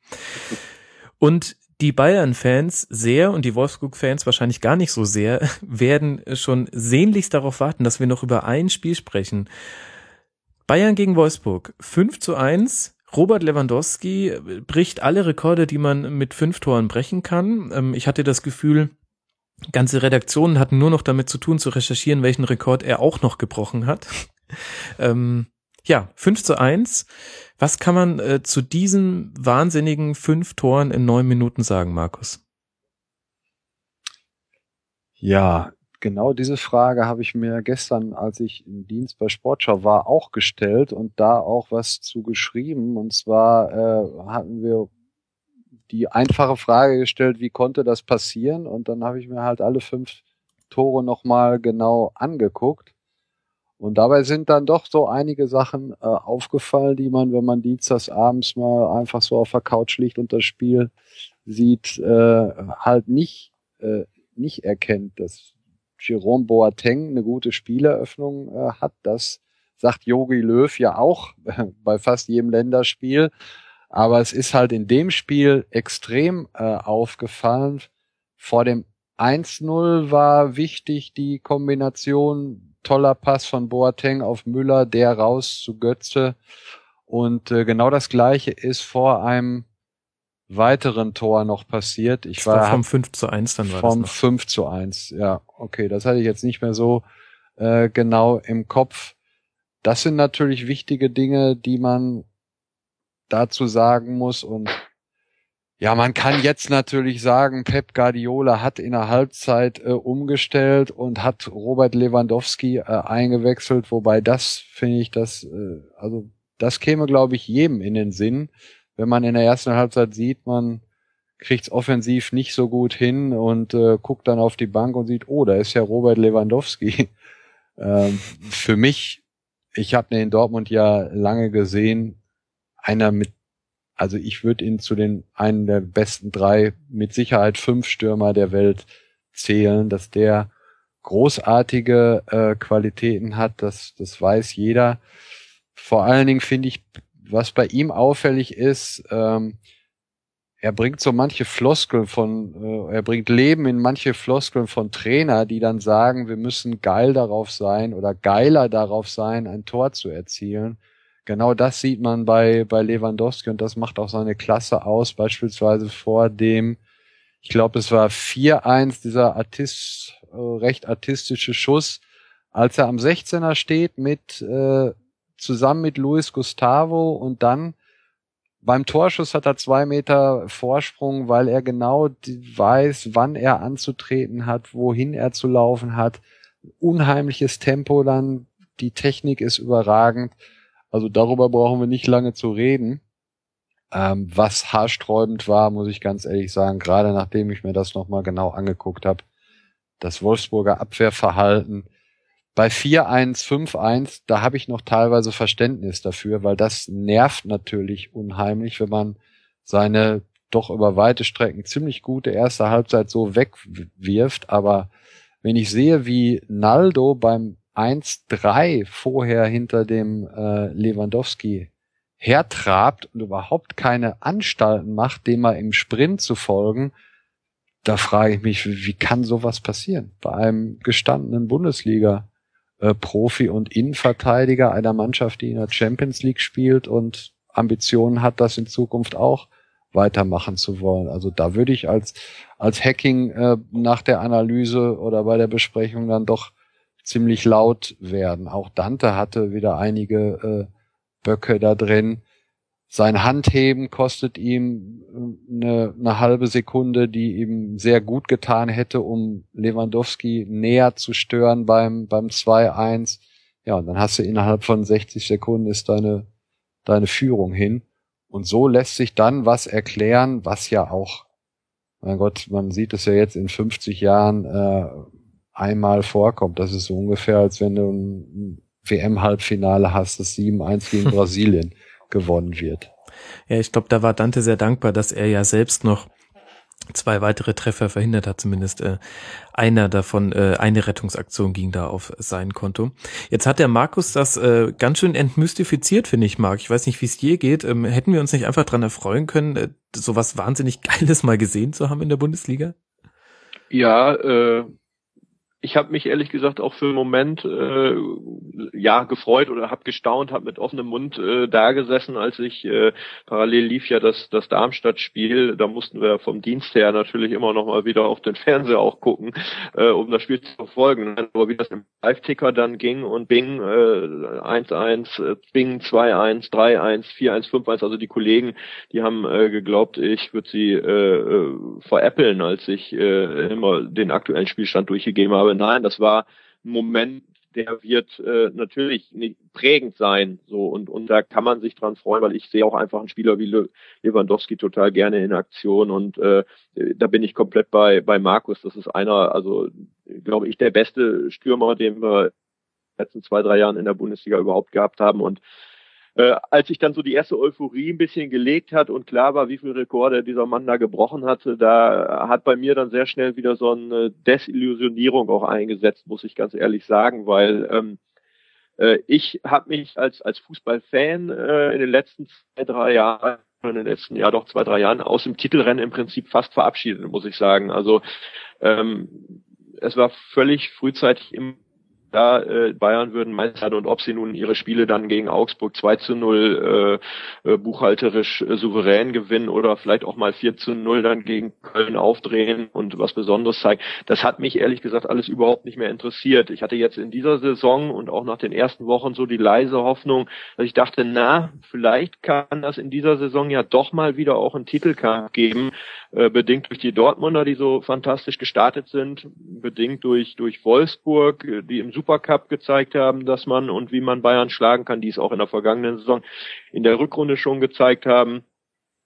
Und die Bayern-Fans sehr und die Wolfsburg-Fans wahrscheinlich gar nicht so sehr, werden schon sehnlichst darauf warten, dass wir noch über ein Spiel sprechen. Bayern gegen Wolfsburg. 5 zu 1. Robert Lewandowski bricht alle Rekorde, die man mit fünf Toren brechen kann. Ähm, ich hatte das Gefühl, ganze Redaktionen hatten nur noch damit zu tun, zu recherchieren, welchen Rekord er auch noch gebrochen hat. Ähm, ja, 5 zu 1. Was kann man äh, zu diesen wahnsinnigen fünf Toren in neun Minuten sagen, Markus? Ja, genau diese Frage habe ich mir gestern, als ich im Dienst bei Sportschau war, auch gestellt und da auch was zu geschrieben. Und zwar äh, hatten wir die einfache Frage gestellt, wie konnte das passieren? Und dann habe ich mir halt alle fünf Tore nochmal genau angeguckt. Und dabei sind dann doch so einige Sachen äh, aufgefallen, die man, wenn man dienstags abends mal einfach so auf der Couch liegt und das Spiel sieht, äh, halt nicht, äh, nicht erkennt, dass Jerome Boateng eine gute Spieleröffnung äh, hat. Das sagt Yogi Löw ja auch bei fast jedem Länderspiel. Aber es ist halt in dem Spiel extrem äh, aufgefallen. Vor dem 1-0 war wichtig die Kombination toller Pass von Boateng auf Müller, der raus zu Götze. Und äh, genau das gleiche ist vor einem weiteren Tor noch passiert. Ich war, war vom 5 zu 1 dann war vom das Vom 5 zu 1, ja. Okay, das hatte ich jetzt nicht mehr so äh, genau im Kopf. Das sind natürlich wichtige Dinge, die man dazu sagen muss und ja, man kann jetzt natürlich sagen, Pep Guardiola hat in der Halbzeit äh, umgestellt und hat Robert Lewandowski äh, eingewechselt, wobei das finde ich, das äh, also das käme glaube ich jedem in den Sinn, wenn man in der ersten Halbzeit sieht, man kriegt's offensiv nicht so gut hin und äh, guckt dann auf die Bank und sieht, oh, da ist ja Robert Lewandowski. ähm, für mich, ich habe ihn in Dortmund ja lange gesehen, einer mit also ich würde ihn zu den einen der besten drei, mit Sicherheit fünf Stürmer der Welt zählen, dass der großartige äh, Qualitäten hat, das, das weiß jeder. Vor allen Dingen finde ich, was bei ihm auffällig ist, ähm, er bringt so manche Floskeln von, äh, er bringt Leben in manche Floskeln von Trainer, die dann sagen, wir müssen geil darauf sein oder geiler darauf sein, ein Tor zu erzielen genau das sieht man bei, bei Lewandowski und das macht auch seine Klasse aus, beispielsweise vor dem, ich glaube, es war 4-1, dieser Artist, äh, recht artistische Schuss, als er am 16er steht mit, äh, zusammen mit Luis Gustavo und dann beim Torschuss hat er zwei Meter Vorsprung, weil er genau weiß, wann er anzutreten hat, wohin er zu laufen hat. Unheimliches Tempo dann, die Technik ist überragend. Also darüber brauchen wir nicht lange zu reden. Ähm, was haarsträubend war, muss ich ganz ehrlich sagen, gerade nachdem ich mir das nochmal genau angeguckt habe, das Wolfsburger Abwehrverhalten bei 4-1, 5-1, da habe ich noch teilweise Verständnis dafür, weil das nervt natürlich unheimlich, wenn man seine doch über weite Strecken ziemlich gute erste Halbzeit so wegwirft. Aber wenn ich sehe, wie Naldo beim 1-3 vorher hinter dem äh, Lewandowski hertrabt und überhaupt keine Anstalten macht, dem mal im Sprint zu folgen, da frage ich mich, wie, wie kann sowas passieren? Bei einem gestandenen Bundesliga äh, und Innenverteidiger einer Mannschaft, die in der Champions League spielt und Ambitionen hat, das in Zukunft auch weitermachen zu wollen. Also da würde ich als als Hacking äh, nach der Analyse oder bei der Besprechung dann doch ziemlich laut werden. Auch Dante hatte wieder einige äh, Böcke da drin. Sein Handheben kostet ihm eine, äh, eine halbe Sekunde, die ihm sehr gut getan hätte, um Lewandowski näher zu stören beim, beim 2-1. Ja, und dann hast du innerhalb von 60 Sekunden ist deine, deine Führung hin. Und so lässt sich dann was erklären, was ja auch, mein Gott, man sieht es ja jetzt in 50 Jahren äh, einmal vorkommt. Das ist so ungefähr, als wenn du ein WM-Halbfinale hast, das 7-1 gegen Brasilien gewonnen wird. Ja, ich glaube, da war Dante sehr dankbar, dass er ja selbst noch zwei weitere Treffer verhindert hat, zumindest äh, einer davon, äh, eine Rettungsaktion ging da auf sein Konto. Jetzt hat der Markus das äh, ganz schön entmystifiziert, finde ich, Marc. Ich weiß nicht, wie es dir geht. Ähm, hätten wir uns nicht einfach dran erfreuen können, äh, sowas wahnsinnig Geiles mal gesehen zu haben in der Bundesliga? Ja, äh, ich habe mich ehrlich gesagt auch für einen Moment äh, ja gefreut oder habe gestaunt, habe mit offenem Mund äh, da gesessen, als ich äh, parallel lief ja das das Darmstadt-Spiel. Da mussten wir vom Dienst her natürlich immer noch mal wieder auf den Fernseher auch gucken, äh, um das Spiel zu verfolgen. Aber wie das im Live-Ticker dann ging und Bing äh, 1-1, äh, Bing 2-1, 3-1, 4-1, 5-1. Also die Kollegen, die haben äh, geglaubt, ich würde sie äh, äh, veräppeln, als ich äh, immer den aktuellen Spielstand durchgegeben habe nein, das war ein Moment, der wird äh, natürlich nicht prägend sein. So und und da kann man sich dran freuen, weil ich sehe auch einfach einen Spieler wie Le Lewandowski total gerne in Aktion und äh, da bin ich komplett bei bei Markus. Das ist einer, also glaube ich, der beste Stürmer, den wir in den letzten zwei drei Jahren in der Bundesliga überhaupt gehabt haben und äh, als sich dann so die erste Euphorie ein bisschen gelegt hat und klar war, wie viel Rekorde dieser Mann da gebrochen hatte, da hat bei mir dann sehr schnell wieder so eine Desillusionierung auch eingesetzt, muss ich ganz ehrlich sagen, weil ähm, äh, ich habe mich als als Fußballfan äh, in den letzten zwei drei Jahren in den letzten Jahr doch zwei drei Jahren aus dem Titelrennen im Prinzip fast verabschiedet, muss ich sagen. Also ähm, es war völlig frühzeitig im ja, äh, Bayern würden Meister und ob sie nun ihre Spiele dann gegen Augsburg 2 zu 0 äh, äh, buchhalterisch äh, souverän gewinnen oder vielleicht auch mal 4 zu 0 dann gegen Köln aufdrehen und was Besonderes zeigen, das hat mich ehrlich gesagt alles überhaupt nicht mehr interessiert. Ich hatte jetzt in dieser Saison und auch nach den ersten Wochen so die leise Hoffnung, dass ich dachte, na, vielleicht kann das in dieser Saison ja doch mal wieder auch einen Titelkampf geben, äh, bedingt durch die Dortmunder, die so fantastisch gestartet sind, bedingt durch, durch Wolfsburg, äh, die im Supercup gezeigt haben, dass man und wie man Bayern schlagen kann, die es auch in der vergangenen Saison in der Rückrunde schon gezeigt haben.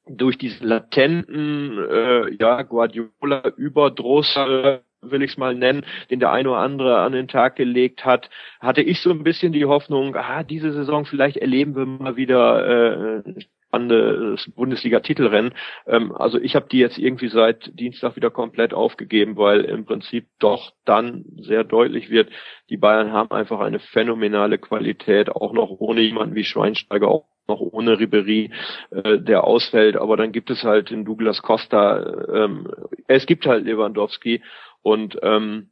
Durch diesen latenten äh, ja Guardiola Überdruss äh, will ich es mal nennen, den der eine oder andere an den Tag gelegt hat, hatte ich so ein bisschen die Hoffnung, ah, diese Saison vielleicht erleben wir mal wieder äh, spannendes Bundesliga-Titelrennen. Ähm, also ich habe die jetzt irgendwie seit Dienstag wieder komplett aufgegeben, weil im Prinzip doch dann sehr deutlich wird, die Bayern haben einfach eine phänomenale Qualität, auch noch ohne jemanden wie Schweinsteiger, auch noch ohne Ribery, äh, der ausfällt. Aber dann gibt es halt den Douglas Costa, ähm, es gibt halt Lewandowski und ähm,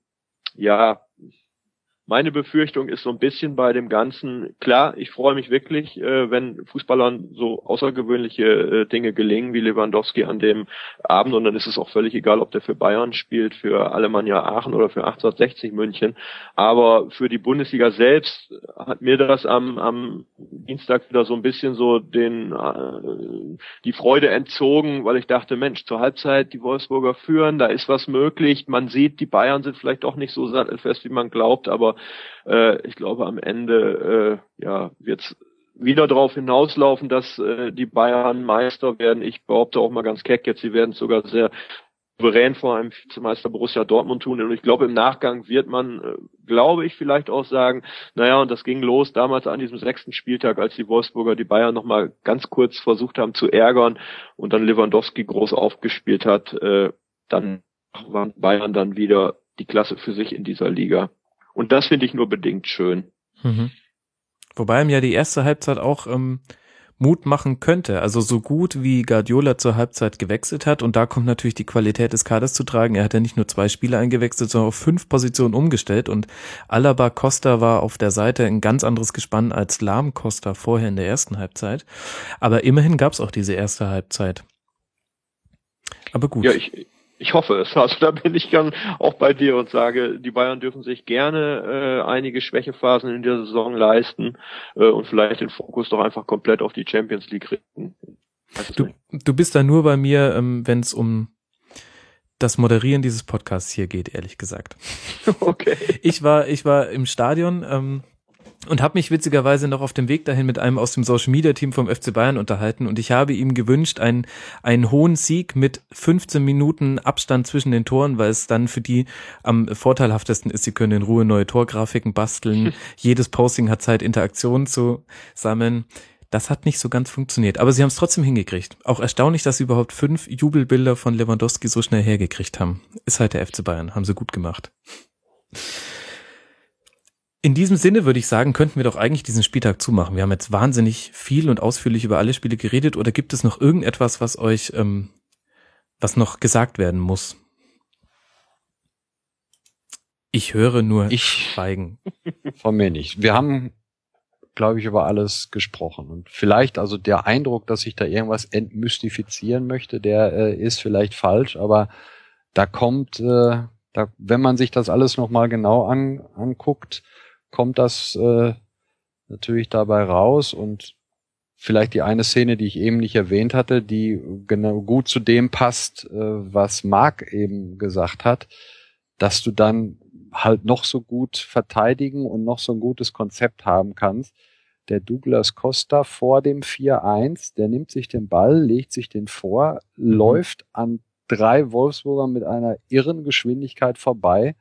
ja, meine Befürchtung ist so ein bisschen bei dem Ganzen, klar, ich freue mich wirklich, äh, wenn Fußballern so außergewöhnliche äh, Dinge gelingen wie Lewandowski an dem Abend und dann ist es auch völlig egal, ob der für Bayern spielt, für Alemannia Aachen oder für 1860 München. Aber für die Bundesliga selbst hat mir das am, am Dienstag wieder so ein bisschen so den äh, die Freude entzogen, weil ich dachte, Mensch, zur Halbzeit die Wolfsburger führen, da ist was möglich. Man sieht, die Bayern sind vielleicht doch nicht so sattelfest, wie man glaubt, aber äh, ich glaube, am Ende äh, ja, wird wieder darauf hinauslaufen, dass äh, die Bayern Meister werden. Ich behaupte auch mal ganz keck jetzt, sie werden sogar sehr souverän vor einem Vizemeister Borussia Dortmund tun. Und ich glaube, im Nachgang wird man, äh, glaube ich, vielleicht auch sagen, naja, und das ging los damals an diesem sechsten Spieltag, als die Wolfsburger die Bayern nochmal ganz kurz versucht haben zu ärgern und dann Lewandowski groß aufgespielt hat, äh, dann waren Bayern dann wieder die Klasse für sich in dieser Liga. Und das finde ich nur bedingt schön. Mhm. Wobei ihm ja die erste Halbzeit auch ähm, Mut machen könnte. Also so gut wie Guardiola zur Halbzeit gewechselt hat, und da kommt natürlich die Qualität des Kaders zu tragen. Er hat ja nicht nur zwei Spieler eingewechselt, sondern auf fünf Positionen umgestellt und Alaba Costa war auf der Seite ein ganz anderes Gespann als Lahm Costa vorher in der ersten Halbzeit. Aber immerhin gab es auch diese erste Halbzeit. Aber gut. Ja, ich, ich hoffe es. Also da bin ich dann auch bei dir und sage, die Bayern dürfen sich gerne äh, einige Schwächephasen in der Saison leisten äh, und vielleicht den Fokus doch einfach komplett auf die Champions League richten. Du, du bist da nur bei mir, ähm, wenn es um das Moderieren dieses Podcasts hier geht, ehrlich gesagt. Okay. Ich war, ich war im Stadion ähm, und habe mich witzigerweise noch auf dem Weg dahin mit einem aus dem Social Media Team vom FC Bayern unterhalten und ich habe ihm gewünscht einen einen hohen Sieg mit 15 Minuten Abstand zwischen den Toren, weil es dann für die am vorteilhaftesten ist, sie können in Ruhe neue Torgrafiken basteln. Jedes Posting hat Zeit Interaktionen zu sammeln. Das hat nicht so ganz funktioniert, aber sie haben es trotzdem hingekriegt. Auch erstaunlich, dass sie überhaupt fünf Jubelbilder von Lewandowski so schnell hergekriegt haben. Ist halt der FC Bayern, haben sie gut gemacht. In diesem Sinne würde ich sagen, könnten wir doch eigentlich diesen Spieltag zumachen. Wir haben jetzt wahnsinnig viel und ausführlich über alle Spiele geredet. Oder gibt es noch irgendetwas, was euch, ähm, was noch gesagt werden muss? Ich höre nur ich Schweigen. Von mir nicht. Wir haben, glaube ich, über alles gesprochen. Und vielleicht, also der Eindruck, dass ich da irgendwas entmystifizieren möchte, der äh, ist vielleicht falsch, aber da kommt, äh, da, wenn man sich das alles nochmal genau an, anguckt, kommt das äh, natürlich dabei raus und vielleicht die eine Szene, die ich eben nicht erwähnt hatte, die genau gut zu dem passt, äh, was Marc eben gesagt hat, dass du dann halt noch so gut verteidigen und noch so ein gutes Konzept haben kannst. Der Douglas Costa vor dem 4-1, der nimmt sich den Ball, legt sich den vor, mhm. läuft an drei Wolfsburger mit einer irren Geschwindigkeit vorbei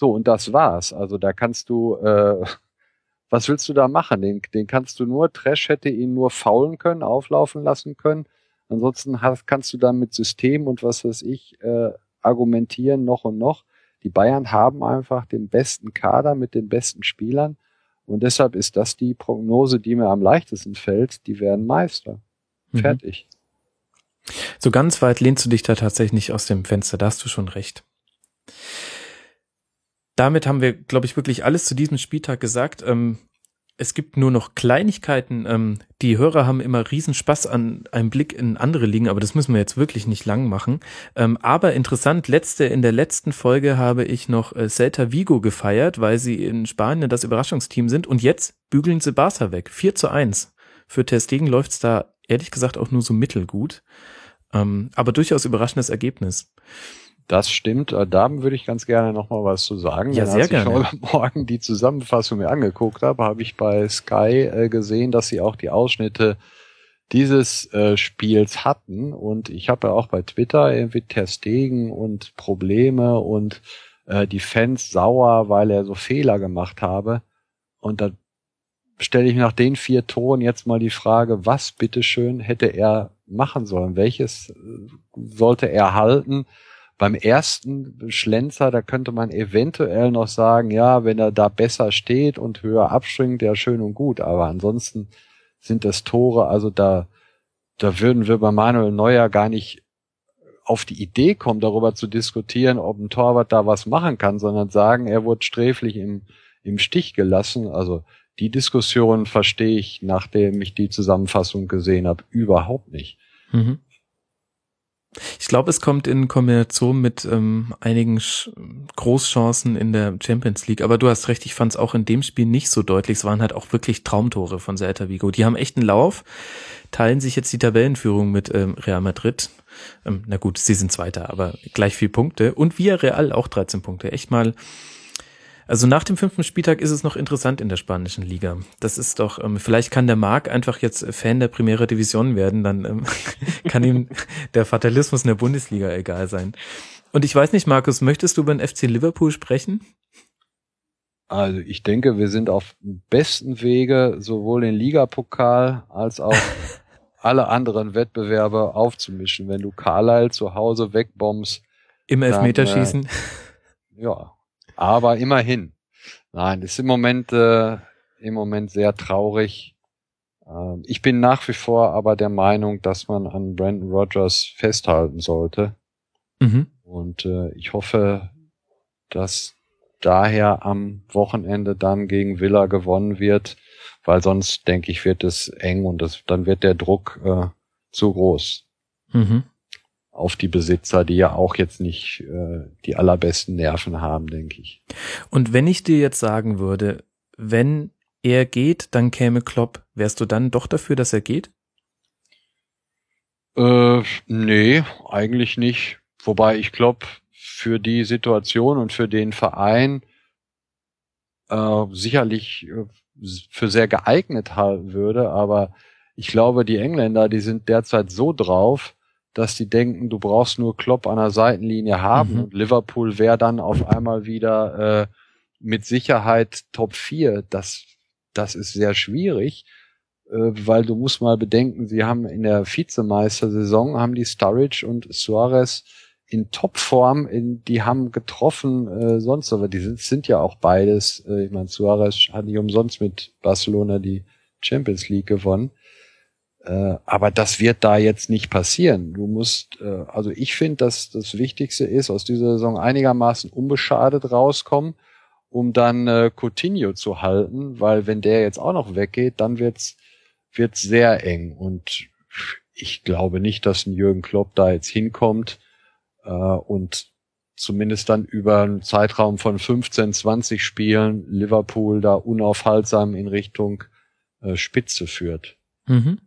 so, und das war's. Also da kannst du, äh, was willst du da machen? Den, den kannst du nur, Trash hätte ihn nur faulen können, auflaufen lassen können. Ansonsten hast, kannst du dann mit System und was weiß ich äh, argumentieren noch und noch. Die Bayern haben einfach den besten Kader mit den besten Spielern. Und deshalb ist das die Prognose, die mir am leichtesten fällt. Die werden Meister. Mhm. Fertig. So ganz weit lehnst du dich da tatsächlich nicht aus dem Fenster. Da hast du schon recht damit haben wir, glaube ich, wirklich alles zu diesem Spieltag gesagt. Ähm, es gibt nur noch Kleinigkeiten. Ähm, die Hörer haben immer Riesenspaß an einem Blick in andere Ligen, aber das müssen wir jetzt wirklich nicht lang machen. Ähm, aber interessant, letzte, in der letzten Folge habe ich noch äh, Celta Vigo gefeiert, weil sie in Spanien das Überraschungsteam sind und jetzt bügeln sie Barca weg. 4 zu 1. Für Testegen läuft's da ehrlich gesagt auch nur so mittelgut. Ähm, aber durchaus überraschendes Ergebnis. Das stimmt. Äh, da würde ich ganz gerne noch mal was zu sagen. Ja, Denn sehr als gerne. ich heute Morgen die Zusammenfassung mir angeguckt habe, habe ich bei Sky äh, gesehen, dass sie auch die Ausschnitte dieses äh, Spiels hatten. Und ich habe ja auch bei Twitter irgendwie Terstegen und Probleme und äh, die Fans sauer, weil er so Fehler gemacht habe. Und da stelle ich nach den vier Toren jetzt mal die Frage, was bitteschön hätte er machen sollen? Welches sollte er halten? Beim ersten Schlenzer, da könnte man eventuell noch sagen, ja, wenn er da besser steht und höher abschwingt, ja schön und gut. Aber ansonsten sind das Tore, also da, da würden wir bei Manuel Neuer gar nicht auf die Idee kommen, darüber zu diskutieren, ob ein Torwart da was machen kann, sondern sagen, er wurde sträflich im, im Stich gelassen. Also die Diskussion verstehe ich, nachdem ich die Zusammenfassung gesehen habe, überhaupt nicht. Mhm. Ich glaube, es kommt in Kombination mit ähm, einigen Sch Großchancen in der Champions League. Aber du hast recht, ich fand es auch in dem Spiel nicht so deutlich. Es waren halt auch wirklich Traumtore von Celta Vigo. Die haben echt einen Lauf, teilen sich jetzt die Tabellenführung mit ähm, Real Madrid. Ähm, na gut, sie sind Zweiter, aber gleich viel Punkte. Und via Real auch 13 Punkte. Echt mal also nach dem fünften Spieltag ist es noch interessant in der spanischen Liga. Das ist doch, ähm, vielleicht kann der Marc einfach jetzt Fan der Primera Division werden, dann ähm, kann ihm der Fatalismus in der Bundesliga egal sein. Und ich weiß nicht, Markus, möchtest du über den FC Liverpool sprechen? Also ich denke, wir sind auf besten Wege, sowohl den Ligapokal als auch alle anderen Wettbewerbe aufzumischen. Wenn du Carlisle zu Hause wegbombst. Im Elfmeterschießen. Äh, ja, aber immerhin. Nein, ist im Moment, äh, im Moment sehr traurig. Äh, ich bin nach wie vor aber der Meinung, dass man an Brandon Rogers festhalten sollte. Mhm. Und äh, ich hoffe, dass daher am Wochenende dann gegen Villa gewonnen wird, weil sonst denke ich, wird es eng und das, dann wird der Druck äh, zu groß. Mhm auf die Besitzer, die ja auch jetzt nicht äh, die allerbesten Nerven haben, denke ich. Und wenn ich dir jetzt sagen würde, wenn er geht, dann käme Klopp, wärst du dann doch dafür, dass er geht? Äh, nee, eigentlich nicht. Wobei ich Klopp für die Situation und für den Verein äh, sicherlich äh, für sehr geeignet halten würde, aber ich glaube, die Engländer, die sind derzeit so drauf, dass die denken, du brauchst nur Klopp an der Seitenlinie haben mhm. und Liverpool wäre dann auf einmal wieder äh, mit Sicherheit Top 4. Das, das ist sehr schwierig, äh, weil du musst mal bedenken, sie haben in der Vizemeistersaison haben die Sturridge und Suarez in Topform, in, die haben getroffen äh, sonst, aber die sind, sind ja auch beides. Äh, ich meine, Suarez hat nicht umsonst mit Barcelona die Champions League gewonnen. Äh, aber das wird da jetzt nicht passieren. Du musst, äh, also ich finde, dass das Wichtigste ist, aus dieser Saison einigermaßen unbeschadet rauskommen, um dann äh, Coutinho zu halten, weil wenn der jetzt auch noch weggeht, dann wird's wird's sehr eng und ich glaube nicht, dass ein Jürgen Klopp da jetzt hinkommt äh, und zumindest dann über einen Zeitraum von 15, 20 Spielen Liverpool da unaufhaltsam in Richtung äh, Spitze führt. Mhm.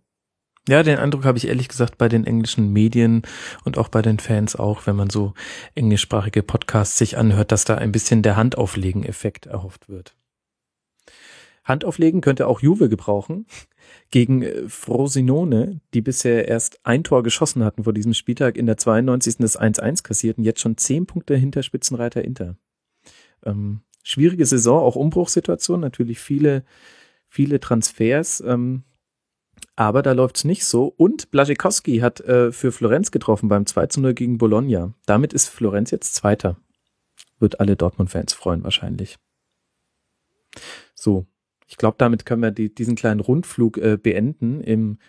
Ja, den Eindruck habe ich ehrlich gesagt bei den englischen Medien und auch bei den Fans auch, wenn man so englischsprachige Podcasts sich anhört, dass da ein bisschen der Handauflegen-Effekt erhofft wird. Handauflegen könnte auch Juve gebrauchen gegen äh, Frosinone, die bisher erst ein Tor geschossen hatten vor diesem Spieltag, in der 92. das 1-1 kassierten, jetzt schon zehn Punkte hinter Spitzenreiter Inter. Ähm, schwierige Saison, auch Umbruchssituation, natürlich viele, viele Transfers. Ähm, aber da läuft's nicht so. Und Blaschikowski hat äh, für Florenz getroffen beim 2 zu 0 gegen Bologna. Damit ist Florenz jetzt Zweiter. Wird alle Dortmund-Fans freuen wahrscheinlich. So, ich glaube, damit können wir die, diesen kleinen Rundflug äh, beenden im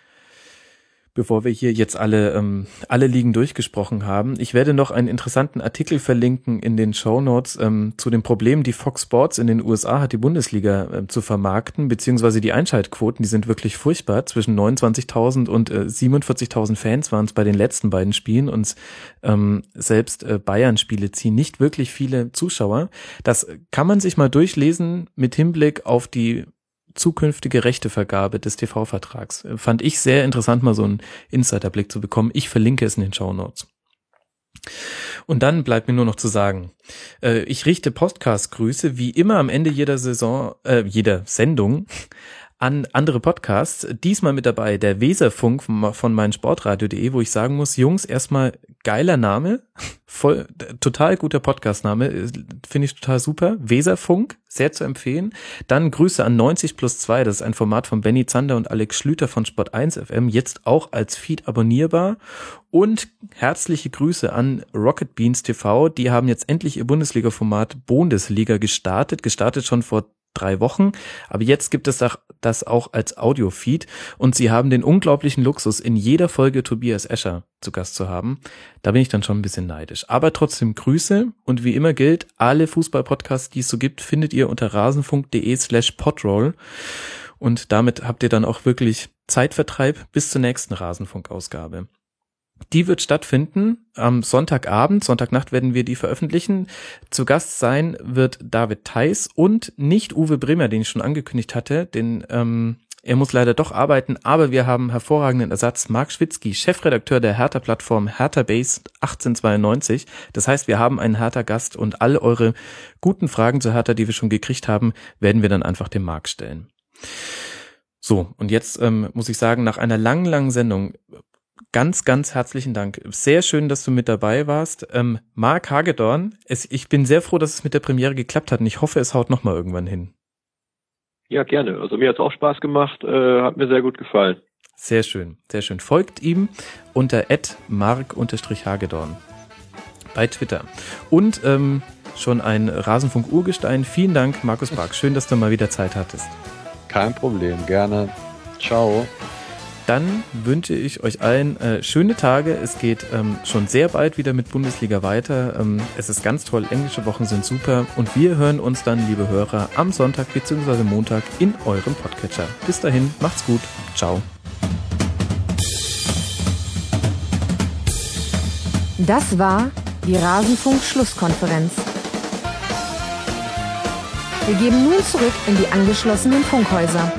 bevor wir hier jetzt alle, ähm, alle Ligen durchgesprochen haben. Ich werde noch einen interessanten Artikel verlinken in den Show Notes ähm, zu den Problemen, die Fox Sports in den USA hat, die Bundesliga äh, zu vermarkten, beziehungsweise die Einschaltquoten, die sind wirklich furchtbar. Zwischen 29.000 und äh, 47.000 Fans waren es bei den letzten beiden Spielen und ähm, selbst äh, Bayern-Spiele ziehen nicht wirklich viele Zuschauer. Das kann man sich mal durchlesen mit Hinblick auf die zukünftige Rechtevergabe des TV-Vertrags. Fand ich sehr interessant, mal so einen Insiderblick zu bekommen. Ich verlinke es in den Show Notes. Und dann bleibt mir nur noch zu sagen, äh, ich richte Podcast-Grüße wie immer am Ende jeder Saison, äh, jeder Sendung an andere Podcasts. Diesmal mit dabei der Weserfunk von meinsportradio.de, wo ich sagen muss, Jungs, erstmal geiler Name, voll total guter Podcastname, finde ich total super. Weserfunk, sehr zu empfehlen. Dann Grüße an 90 plus 2, das ist ein Format von Benny Zander und Alex Schlüter von Sport 1 FM, jetzt auch als Feed abonnierbar. Und herzliche Grüße an Rocket Beans TV, die haben jetzt endlich ihr Bundesliga-Format Bundesliga gestartet, gestartet schon vor drei Wochen. Aber jetzt gibt es das auch als Audiofeed und sie haben den unglaublichen Luxus, in jeder Folge Tobias Escher zu Gast zu haben. Da bin ich dann schon ein bisschen neidisch. Aber trotzdem Grüße und wie immer gilt, alle Fußball-Podcasts, die es so gibt, findet ihr unter rasenfunk.de slash podroll. Und damit habt ihr dann auch wirklich Zeitvertreib bis zur nächsten Rasenfunk-Ausgabe. Die wird stattfinden am Sonntagabend. Sonntagnacht werden wir die veröffentlichen. Zu Gast sein wird David Theis und nicht Uwe Bremer, den ich schon angekündigt hatte. Den, ähm, er muss leider doch arbeiten, aber wir haben hervorragenden Ersatz. Marc Schwitzky, Chefredakteur der Hertha-Plattform Hertha Base 1892. Das heißt, wir haben einen Hertha-Gast und alle eure guten Fragen zu Hertha, die wir schon gekriegt haben, werden wir dann einfach dem Marc stellen. So, und jetzt ähm, muss ich sagen, nach einer langen, langen Sendung ganz, ganz herzlichen Dank. Sehr schön, dass du mit dabei warst. Ähm, Marc Hagedorn, es, ich bin sehr froh, dass es mit der Premiere geklappt hat und ich hoffe, es haut nochmal irgendwann hin. Ja, gerne. Also mir hat es auch Spaß gemacht, äh, hat mir sehr gut gefallen. Sehr schön, sehr schön. Folgt ihm unter mark-hagedorn bei Twitter. Und ähm, schon ein Rasenfunk-Urgestein. Vielen Dank, Markus Bark. Schön, dass du mal wieder Zeit hattest. Kein Problem, gerne. Ciao dann wünsche ich euch allen äh, schöne Tage. Es geht ähm, schon sehr bald wieder mit Bundesliga weiter. Ähm, es ist ganz toll, englische Wochen sind super und wir hören uns dann, liebe Hörer, am Sonntag bzw. Montag in eurem Podcatcher. Bis dahin, macht's gut. Ciao. Das war die Rasenfunk-Schlusskonferenz. Wir geben nun zurück in die angeschlossenen Funkhäuser.